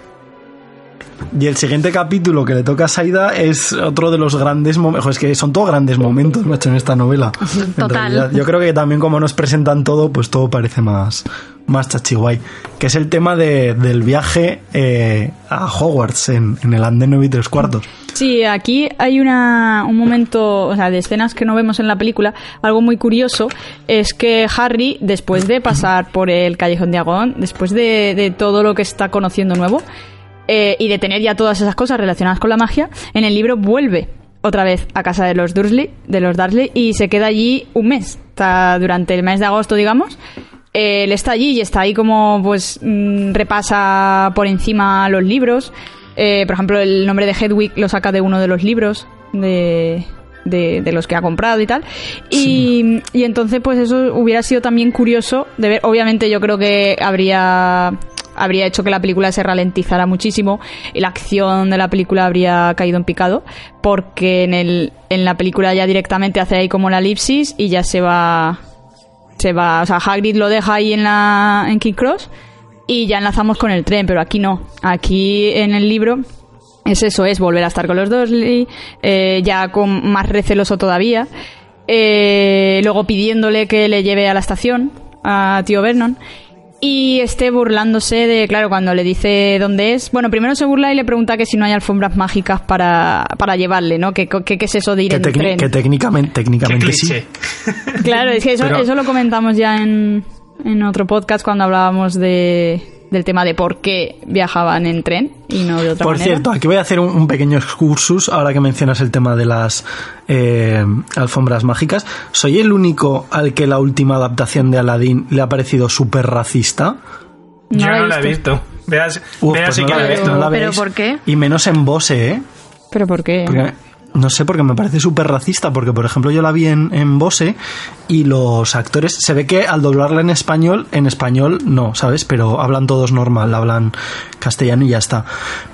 Y el siguiente capítulo que le toca a Saida es otro de los grandes momentos. Es que son todos grandes momentos, macho, en esta novela. [laughs] En Total. realidad. Yo creo que también como nos presentan todo, pues todo parece más, más chachiguay. Que es el tema de- del viaje eh, a Hogwarts en, en el andén 9 y tres cuartos. Sí, aquí hay una, un momento, o sea, de escenas que no vemos en la película. Algo muy curioso es que Harry, después de pasar por el Callejón de Agón, después de, de todo lo que está conociendo nuevo, eh, y de tener ya todas esas cosas relacionadas con la magia, en el libro vuelve otra vez a casa de los Dursley, de los Dursley, y se queda allí un mes. Está durante el mes de agosto, digamos. Eh, él está allí y está ahí como, pues, mm, repasa por encima los libros. Eh, por ejemplo, el nombre de Hedwig lo saca de uno de los libros de, de, de los que ha comprado y tal. Y, y entonces, pues eso hubiera sido también curioso de ver. Obviamente, yo creo que habría habría hecho que la película se ralentizara muchísimo y la acción de la película habría caído en picado porque en el en la película ya directamente hace ahí como la elipsis y ya se va se va, o sea, Hagrid lo deja ahí en la en King Cross y ya enlazamos con el tren, pero aquí no. Aquí en el libro es eso, es volver a estar con los Dursley, eh, ya con más receloso todavía, eh, luego pidiéndole que le lleve a la estación a tío Vernon y esté burlándose de, claro, cuando le dice dónde es. Bueno, primero se burla y le pregunta que si no hay alfombras mágicas para, para llevarle, ¿no? ¿Qué, qué, qué es eso de ir Que, en tren? que técnicamente, Qué técnicamente sí. Claro, es que eso, Pero- eso lo comentamos ya en, en otro podcast cuando hablábamos de, del tema de por qué viajaban en tren y no de otra Por manera. cierto, aquí voy a hacer un, un pequeño excursus ahora que mencionas el tema de las eh, alfombras mágicas. ¿Soy el único al que la última adaptación de Aladdin le ha parecido súper racista? No Yo no la he visto. Veas, Uf, veas pues sí no que la he visto. no la ¿Pero por qué? Y menos en Bose, ¿eh? ¿Pero por qué? Porque, no sé, porque me parece súper racista, porque por ejemplo yo la vi en, en Bose y los actores, se ve que al doblarla en español, en español no, ¿sabes? Pero hablan todos normal, hablan castellano y ya está.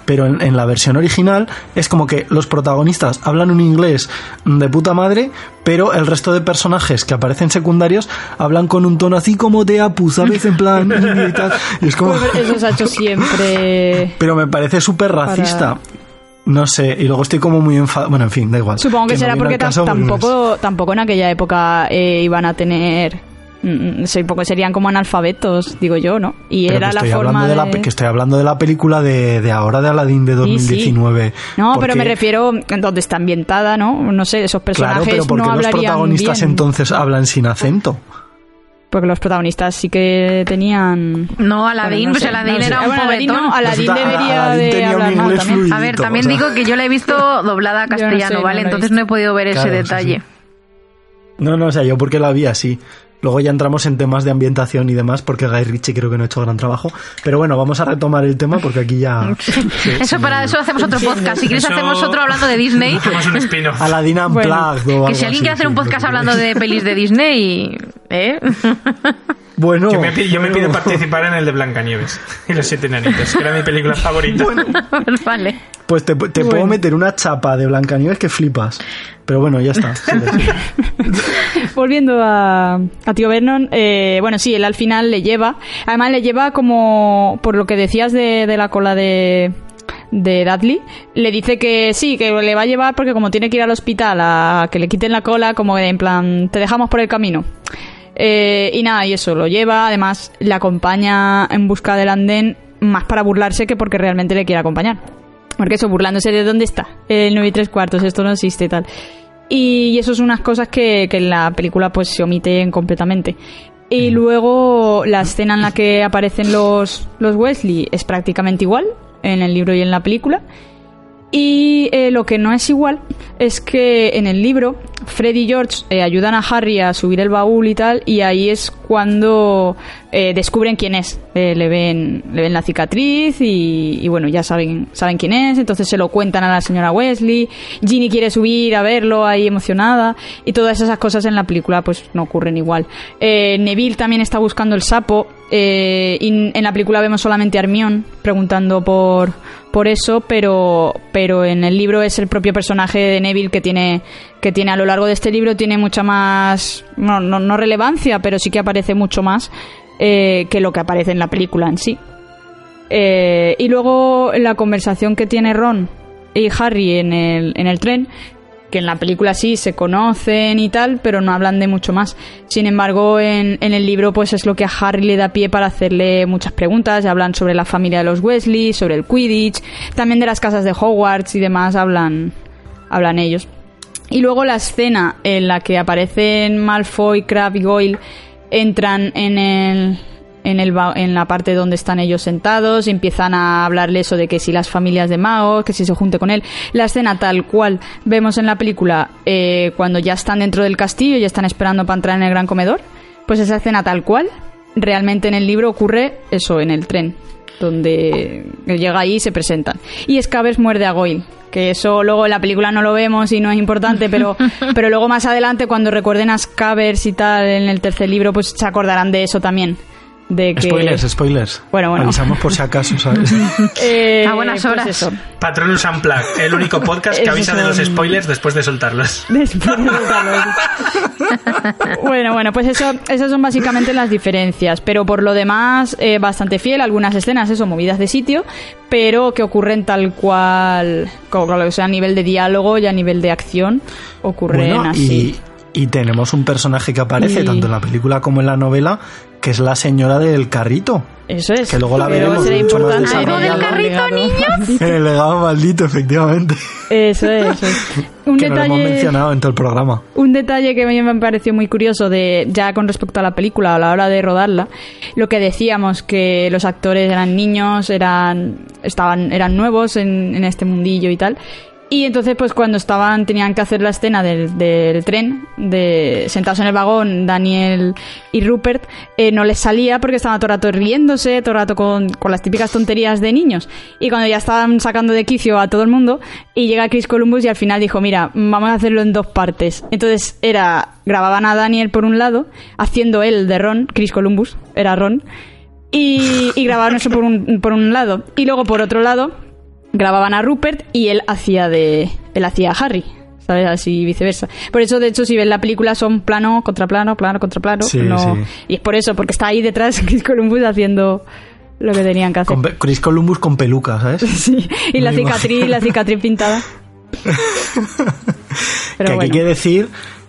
Pero en, en la versión original es como que los protagonistas hablan un inglés de puta madre, pero el resto de personajes que aparecen secundarios hablan con un tono así como de apu, ¿sabes? En plan... [laughs] y tal. Y es como... Pues eso se ha hecho siempre. [laughs] Pero me parece súper racista. No sé, y luego estoy como muy enfadado. Bueno, en fin, da igual. Supongo que, no será viene porque caso porque no tampoco, tampoco en aquella época eh, iban a tener mm, mm, serían como analfabetos, digo yo, ¿no? Y Pero era que la forma de... la, que estoy hablando de la película de, de ahora de Aladdin de Sí, sí. 2019. No, pero me porque- refiero en donde está ambientada, ¿no? No sé, esos Claro, personajes pero ¿por no los hablarían protagonistas bien. entonces hablan sin acento? Porque los protagonistas sí que tenían... No, Aladdin, Bueno, no pues sé, Aladdin no era un bueno, Aladdin pobretón. no, Aladdin Resulta, debería Aladdin de hablar inglés también. A ver, también o sea. digo que yo la he visto doblada a sé, castellano, no ¿vale? Entonces no he podido ver ese sí, detalle. sí. No, no, o sea, yo porque la vi así. Luego ya entramos en temas de ambientación y demás, porque Guy Ritchie creo que no ha hecho gran trabajo. Pero bueno, vamos a retomar el tema porque aquí ya... [laughs] Eso para eso hacemos otro podcast. Si quieres Eso- hacemos otro hablando de Disney. [laughs] Hacemos un spin-off. Aladdin Unplugged Bueno, o algo Que si alguien así, quiere hacer sí, un podcast hablando de pelis de Disney, ¿eh? [laughs] Bueno, Yo me, pi- yo me bueno. pido participar en el de Blancanieves [laughs] y los siete enanitos, que era mi película favorita. Pues vale. Pues te, te puedo Bueno. meter una chapa de Blancanieves que flipas. Pero bueno, ya está. [laughs] Volviendo a, a Tío Vernon, eh, bueno, sí, él al final le lleva. Además, le lleva como, por lo que decías de, de la cola de, de Dudley, le dice que sí, que le va a llevar porque como tiene que ir al hospital a que le quiten la cola, como en plan, te dejamos por el camino. Eh, y nada, y eso, lo lleva, además le acompaña en busca del andén, más para burlarse que porque realmente le quiere acompañar. Porque eso, burlándose de dónde está, el 9 y 3 cuartos, esto no existe y tal. Y eso son unas cosas que, que en la película pues se omiten completamente. Y luego la escena en la que aparecen los, los Wesley es prácticamente igual en el libro y en la película. Y eh, lo que no es igual es que en el libro Fred y George eh, ayudan a Harry a subir el baúl y tal, y ahí es cuando eh, descubren quién es. Le, ven, le ven la cicatriz y, y bueno, ya saben, saben quién es, entonces se lo cuentan a la señora Wesley. Ginny quiere subir a verlo ahí emocionada, y todas esas cosas en la película pues no ocurren igual. Neville también está buscando el sapo, y en la película vemos solamente a Hermione preguntando por, por eso, pero, pero en el libro es el propio personaje de Neville que tiene, que tiene a lo largo de este libro tiene mucha más, no, no, no relevancia, pero sí que aparece mucho más eh, que lo que aparece en la película en sí. Eh, y luego la conversación que tiene Ron y Harry en el, en el tren, que en la película sí se conocen y tal, pero no hablan de mucho más. Sin embargo, en, el libro pues es lo que a Harry le da pie para hacerle muchas preguntas. Hablan sobre la familia de los Wesley, sobre el Quidditch, también de las casas de Hogwarts y demás hablan, hablan ellos. Y luego la escena en la que aparecen Malfoy, Crabbe y Goyle entran en el en, el, en la parte donde están ellos sentados y empiezan a hablarle eso de que si las familias de magos, que si se junte con él. La escena tal cual vemos en la película eh, cuando ya están dentro del castillo y están esperando para entrar en el gran comedor, pues esa escena tal cual realmente en el libro ocurre eso, en el tren, donde llega ahí y se presentan. Y Scabbers muerde a Goyle. Que eso luego en la película no lo vemos y no es importante, pero, [laughs] pero luego más adelante, cuando recuerden a Scabbers y tal en el tercer libro, pues se acordarán de eso también. De que, Spoilers, spoilers. Bueno, bueno. Avisamos por si acaso, ¿sabes? [laughs] Eh, A buenas pues horas. eso. Patronus Unplugged, el único podcast que avisa de los spoilers después de soltarlos. [laughs] Después de soltarlo. bueno, bueno, pues eso, esas son básicamente las diferencias. Pero por lo demás, eh, bastante fiel. Algunas escenas, eso, movidas de sitio, pero que ocurren tal cual, como o sea, a nivel de diálogo y a nivel de acción, ocurren Bueno, así. y, y tenemos un personaje que aparece Y- tanto en la película como en la novela, que es la señora del carrito. Eso es. que luego la Pero veremos será mucho más importante. ¿Algo del carrito, niños? El legado maldito, efectivamente. Eso es. eso es. [laughs] Un que no lo hemos detalle. mencionado en todo el programa. Un detalle que a mí me pareció muy curioso de ya con respecto a la película a la hora de rodarla, lo que decíamos que los actores eran niños, eran estaban eran nuevos en, en este mundillo y tal. Y entonces pues cuando estaban tenían que hacer la escena del, del tren de sentados en el vagón Daniel y Rupert eh, no les salía porque estaban todo el rato riéndose, todo el rato con, con las típicas tonterías de niños. Y cuando ya estaban sacando de quicio a todo el mundo y llega Chris Columbus y al final dijo, mira, vamos a hacerlo en dos partes. Entonces era, grababan a Daniel por un lado, haciendo él de Ron, Chris Columbus, era Ron, y, y grababan eso por un, por un lado. Y luego por otro lado, grababan a Rupert y él hacía de, él hacía a Harry. ¿Sabes? Así viceversa. Por eso, de hecho, si ves la película, son plano contra plano, plano contra plano. Sí, no- sí. Y es por eso, porque está ahí detrás [laughs] Chris Columbus haciendo lo que tenían que hacer. Con Chris Columbus con peluca, ¿sabes? [laughs] Sí, y la cicatriz, la cicatriz pintada. [laughs] que Pero aquí que decir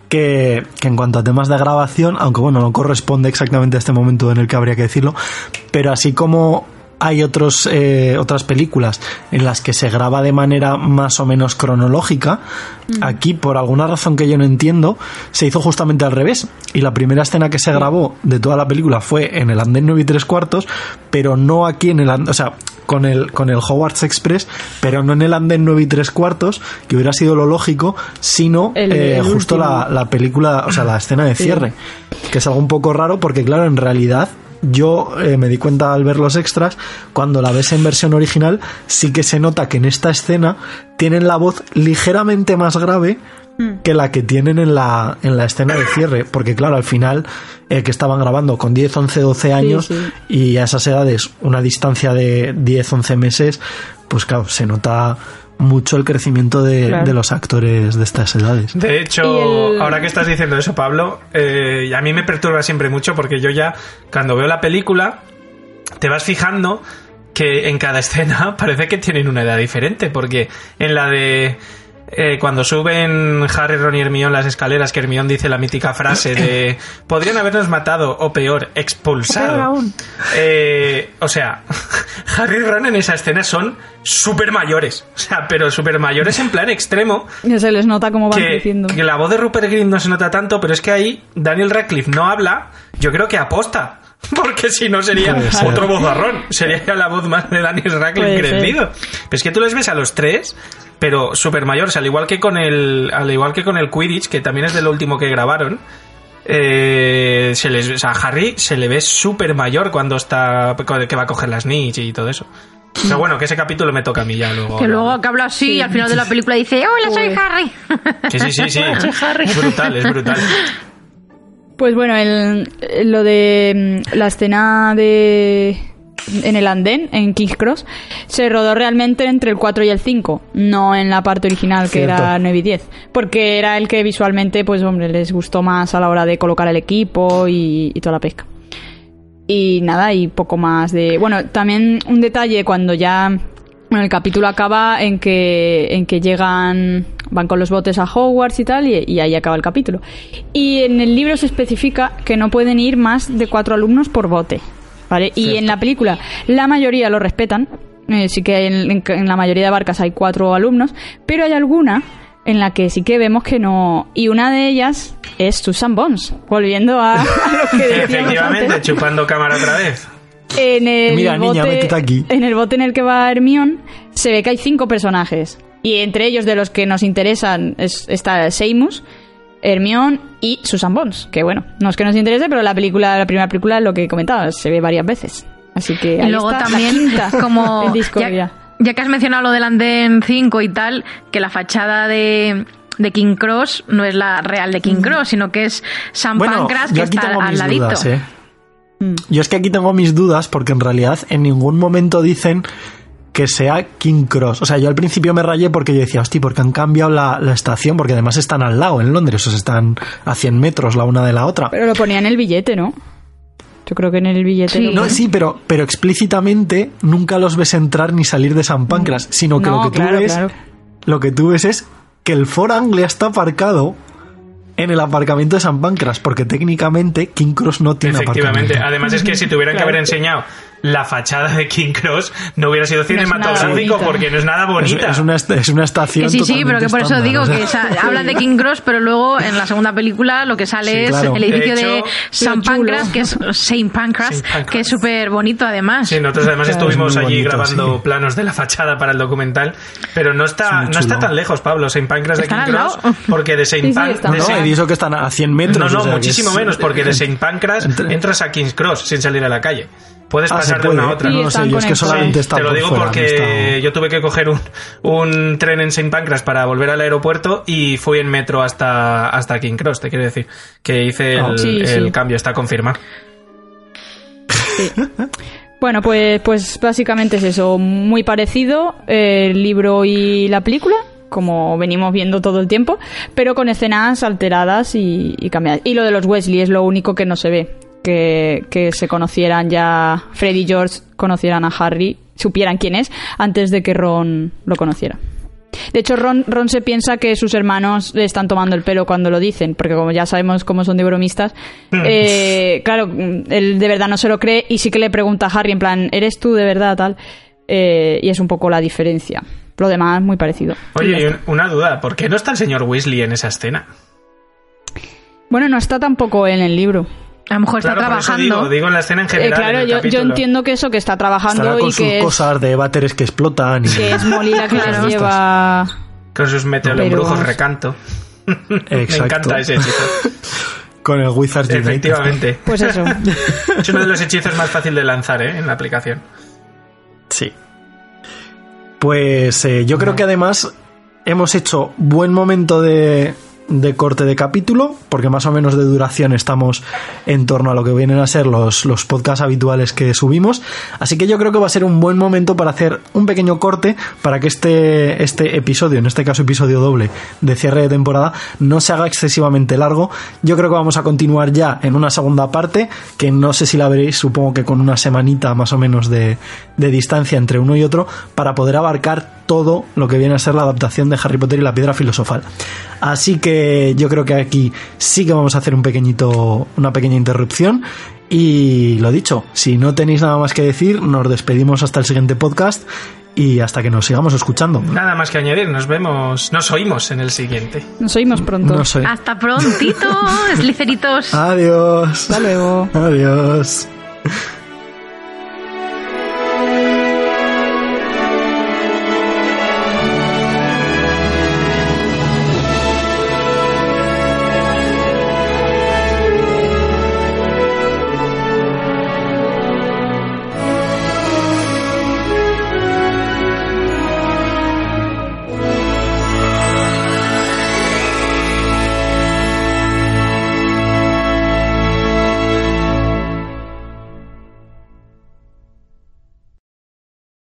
que, que en cuanto a temas de grabación, aunque bueno, no corresponde exactamente a este momento en el que habría que decirlo, pero así como hay otros, eh, otras películas en las que se graba de manera más o menos cronológica. Aquí, por alguna razón que yo no entiendo, se hizo justamente al revés. Y la primera escena que se grabó de toda la película fue en el andén 9 y 3 cuartos, pero no aquí en el andén, o sea, con el, con el Hogwarts Express, pero no en el andén 9 y 3 cuartos, que hubiera sido lo lógico, sino El- eh, el justo la, la película, o sea, la escena de cierre, que es algo un poco raro porque, claro, en realidad yo eh, me di cuenta al ver los extras, cuando la ves en versión original, sí que se nota que en esta escena tienen la voz ligeramente más grave que la que tienen en la, en la escena de cierre, porque claro, al final eh, que estaban grabando con 10, 11, 12 años sí. y a esas edades una distancia de 10, 11 meses, pues claro, se nota mucho el crecimiento de, Claro. de los actores de estas edades. De hecho, el- ahora que estás diciendo eso, Pablo, eh, a mí me perturba siempre mucho porque yo ya, cuando veo la película, te vas fijando que en cada [laughs] escena parece que tienen una edad diferente, porque en la de... eh, cuando suben Harry, Ron y Hermione las escaleras, que Hermione dice la mítica frase de [clears throat] podrían habernos matado o peor, expulsado. Aún. Eh, o sea, [laughs] Harry y Ron en esa escena son súper mayores. O sea, pero súper mayores en plan extremo Ya se les nota cómo van que, creciendo. que la voz de Rupert Grint no se nota tanto, pero es que ahí Daniel Radcliffe no habla, yo creo que aposta. [laughs] Porque si no sería Puede ser. otro vozarrón. Sería ya la voz más de Daniel Radcliffe crecido. Pero es que tú les ves a los tres, pero súper mayores, al igual que con el. Al igual que con el Quidditch, que también es del último que grabaron. eh, se les, o sea, a Harry se le ve súper mayor cuando está. que va a coger las Snitch y todo eso. Pero bueno, que ese capítulo me toca a mí ya luego. Que luego que habla así y al final de la película dice, hola, soy. Harry. Sí, sí, sí, sí. [laughs] Es brutal, es brutal. Pues bueno, el, lo de mm, la escena de en el andén, en King's Cross, se rodó realmente entre el 4 y el 5, no en la parte original que Cierto. era 9 y 10, porque era el que visualmente, pues hombre, les gustó más a la hora de colocar el equipo y, y toda la pesca. Y nada, y poco más de... Bueno, también un detalle cuando ya... Bueno, el capítulo acaba en que, en que llegan, van con los botes a Hogwarts y tal, y, y ahí acaba el capítulo. Y en el libro se especifica que no pueden ir más de cuatro alumnos por bote, ¿vale? Y en la película la mayoría lo respetan, eh, sí que en, en- en la mayoría de barcas hay cuatro alumnos, pero hay alguna en la que sí que vemos que no... Y una de ellas es Susan Bones, volviendo a, a [laughs] lo que Efectivamente, antes. chupando cámara otra vez. En el, Mira, niña, bote, métete aquí. en el bote en el que va Hermione se ve que hay cinco personajes. Y entre ellos, de los que nos interesan, es- está Seamus, Hermione y Susan Bones. Que bueno, no es que nos interese, pero la película, la primera película, lo que comentaba, se ve varias veces. Así que Y ahí luego está, la también, quinta [laughs] como. [laughs] Ya, ya que has mencionado lo del Andén 5 y tal, que la fachada de, de King Cross no es la real de King Cross, sino que es San Bueno, Pancras, que yo aquí está tengo al mis ladito. dudas, ¿eh? Mm. Yo es que aquí tengo mis dudas porque en realidad en ningún momento dicen que sea King Cross. O sea, yo al principio me rayé porque yo decía, hostia, porque han cambiado la, la estación, porque además están al lado en Londres, o sea, están a 100 metros la una de la otra. Pero lo ponía en el billete, ¿no? Yo creo que en el billete. Sí. No, sí, pero, pero explícitamente nunca los ves entrar ni salir de San Pancras, sino que No, lo que tú claro, ves, claro. lo que tú ves es que el Ford Anglia está aparcado en el aparcamiento de San Pancras, porque técnicamente King Cross no tiene Efectivamente. aparcamiento. Además es que si tuvieran que haber enseñado la fachada de King Cross, no hubiera sido es cinematográfico bonita. porque no es nada Es, bonita. es una, est- es una estación Que sí, sí, pero que por eso totalmente digo que estándar, o sea. esa- hablan de King Cross, pero luego en la segunda película lo que sale Sí, es claro. el edificio De de, hecho, San chulo. Pancras, que es Saint Pancras, Saint Pancras. que es súper bonito además. Sí, nosotros además Claro. estuvimos Es allí bonito, grabando sí. planos de la fachada para el documental, pero no Es está, muy no está tan lejos, Pablo, Saint Pancras de King Cross, lado. porque de Saint Sí, sí, de No, Saint- y eso que están a 100 metros. No, no, o sea, que muchísimo es- menos, porque de Saint Pancras entras a King's Cross sin salir a la calle. Puedes Ah, pasar de una a otra. Sí, No lo sé, yo es que solamente estado Te lo digo fuera, porque yo tuve que coger un, un tren en Saint Pancras para volver al aeropuerto y fui en metro hasta, hasta King Cross, te quiero decir. Que hice Ah, el, sí, el sí. cambio, está confirmado. Bueno, pues, pues básicamente es eso, muy parecido eh, el libro y la película, como venimos viendo todo el tiempo, pero con escenas alteradas y, y cambiadas. Y lo de los Wesley es lo único que no se ve, que, que se conocieran ya, Freddy y George conocieran a Harry, supieran quién es, antes de que Ron lo conociera. De hecho, Ron, Ron se piensa que sus hermanos le están tomando el pelo cuando lo dicen, porque como ya sabemos cómo son de bromistas, [laughs] eh, claro, él de verdad no se lo cree y sí que le pregunta a Harry en plan, ¿eres tú de verdad tal? Eh, y es un poco la diferencia. Lo demás, muy parecido. Oye, una duda, ¿por qué no está el señor Weasley en esa escena? Bueno, no está tampoco en el libro. A lo mejor está Claro, eso trabajando. digo, digo en la escena en Eh, general. claro, en yo, entiendo que eso, que está trabajando Estará con y sus que es, cosas de váteres que explotan y... que es Molly la que las lleva... Con sus meteorológicos Pero- recanto. [laughs] Me Exacto. encanta ese hechizo. [laughs] Con el Wizards. Efectivamente. Pues eso. [laughs] Es uno de los hechizos más fácil de lanzar ¿eh? en la aplicación. Sí. Pues eh, yo creo que además hemos hecho buen momento de, de corte de capítulo, porque más o menos de duración estamos en torno a lo que vienen a ser los, los podcasts habituales que subimos. Así que yo creo que va a ser un buen momento para hacer un pequeño corte para que este, este episodio, en este caso episodio doble de cierre de temporada, no se haga excesivamente largo. Yo creo que vamos a continuar ya en una segunda parte, que no sé si la veréis, supongo que con una semanita más o menos de, de distancia entre uno y otro, para poder abarcar todo lo que viene a ser la adaptación de Harry Potter y la piedra filosofal. Así que yo creo que aquí sí que vamos a hacer un pequeñito, una pequeña interrupción. Y lo dicho, si no tenéis nada más que decir, nos despedimos hasta el siguiente podcast y hasta que nos sigamos escuchando. Nada más que añadir, nos vemos, nos oímos en el siguiente. Nos oímos pronto. No sé. Hasta prontito, [laughs] sliceritos. Adiós. Hasta luego. Adiós.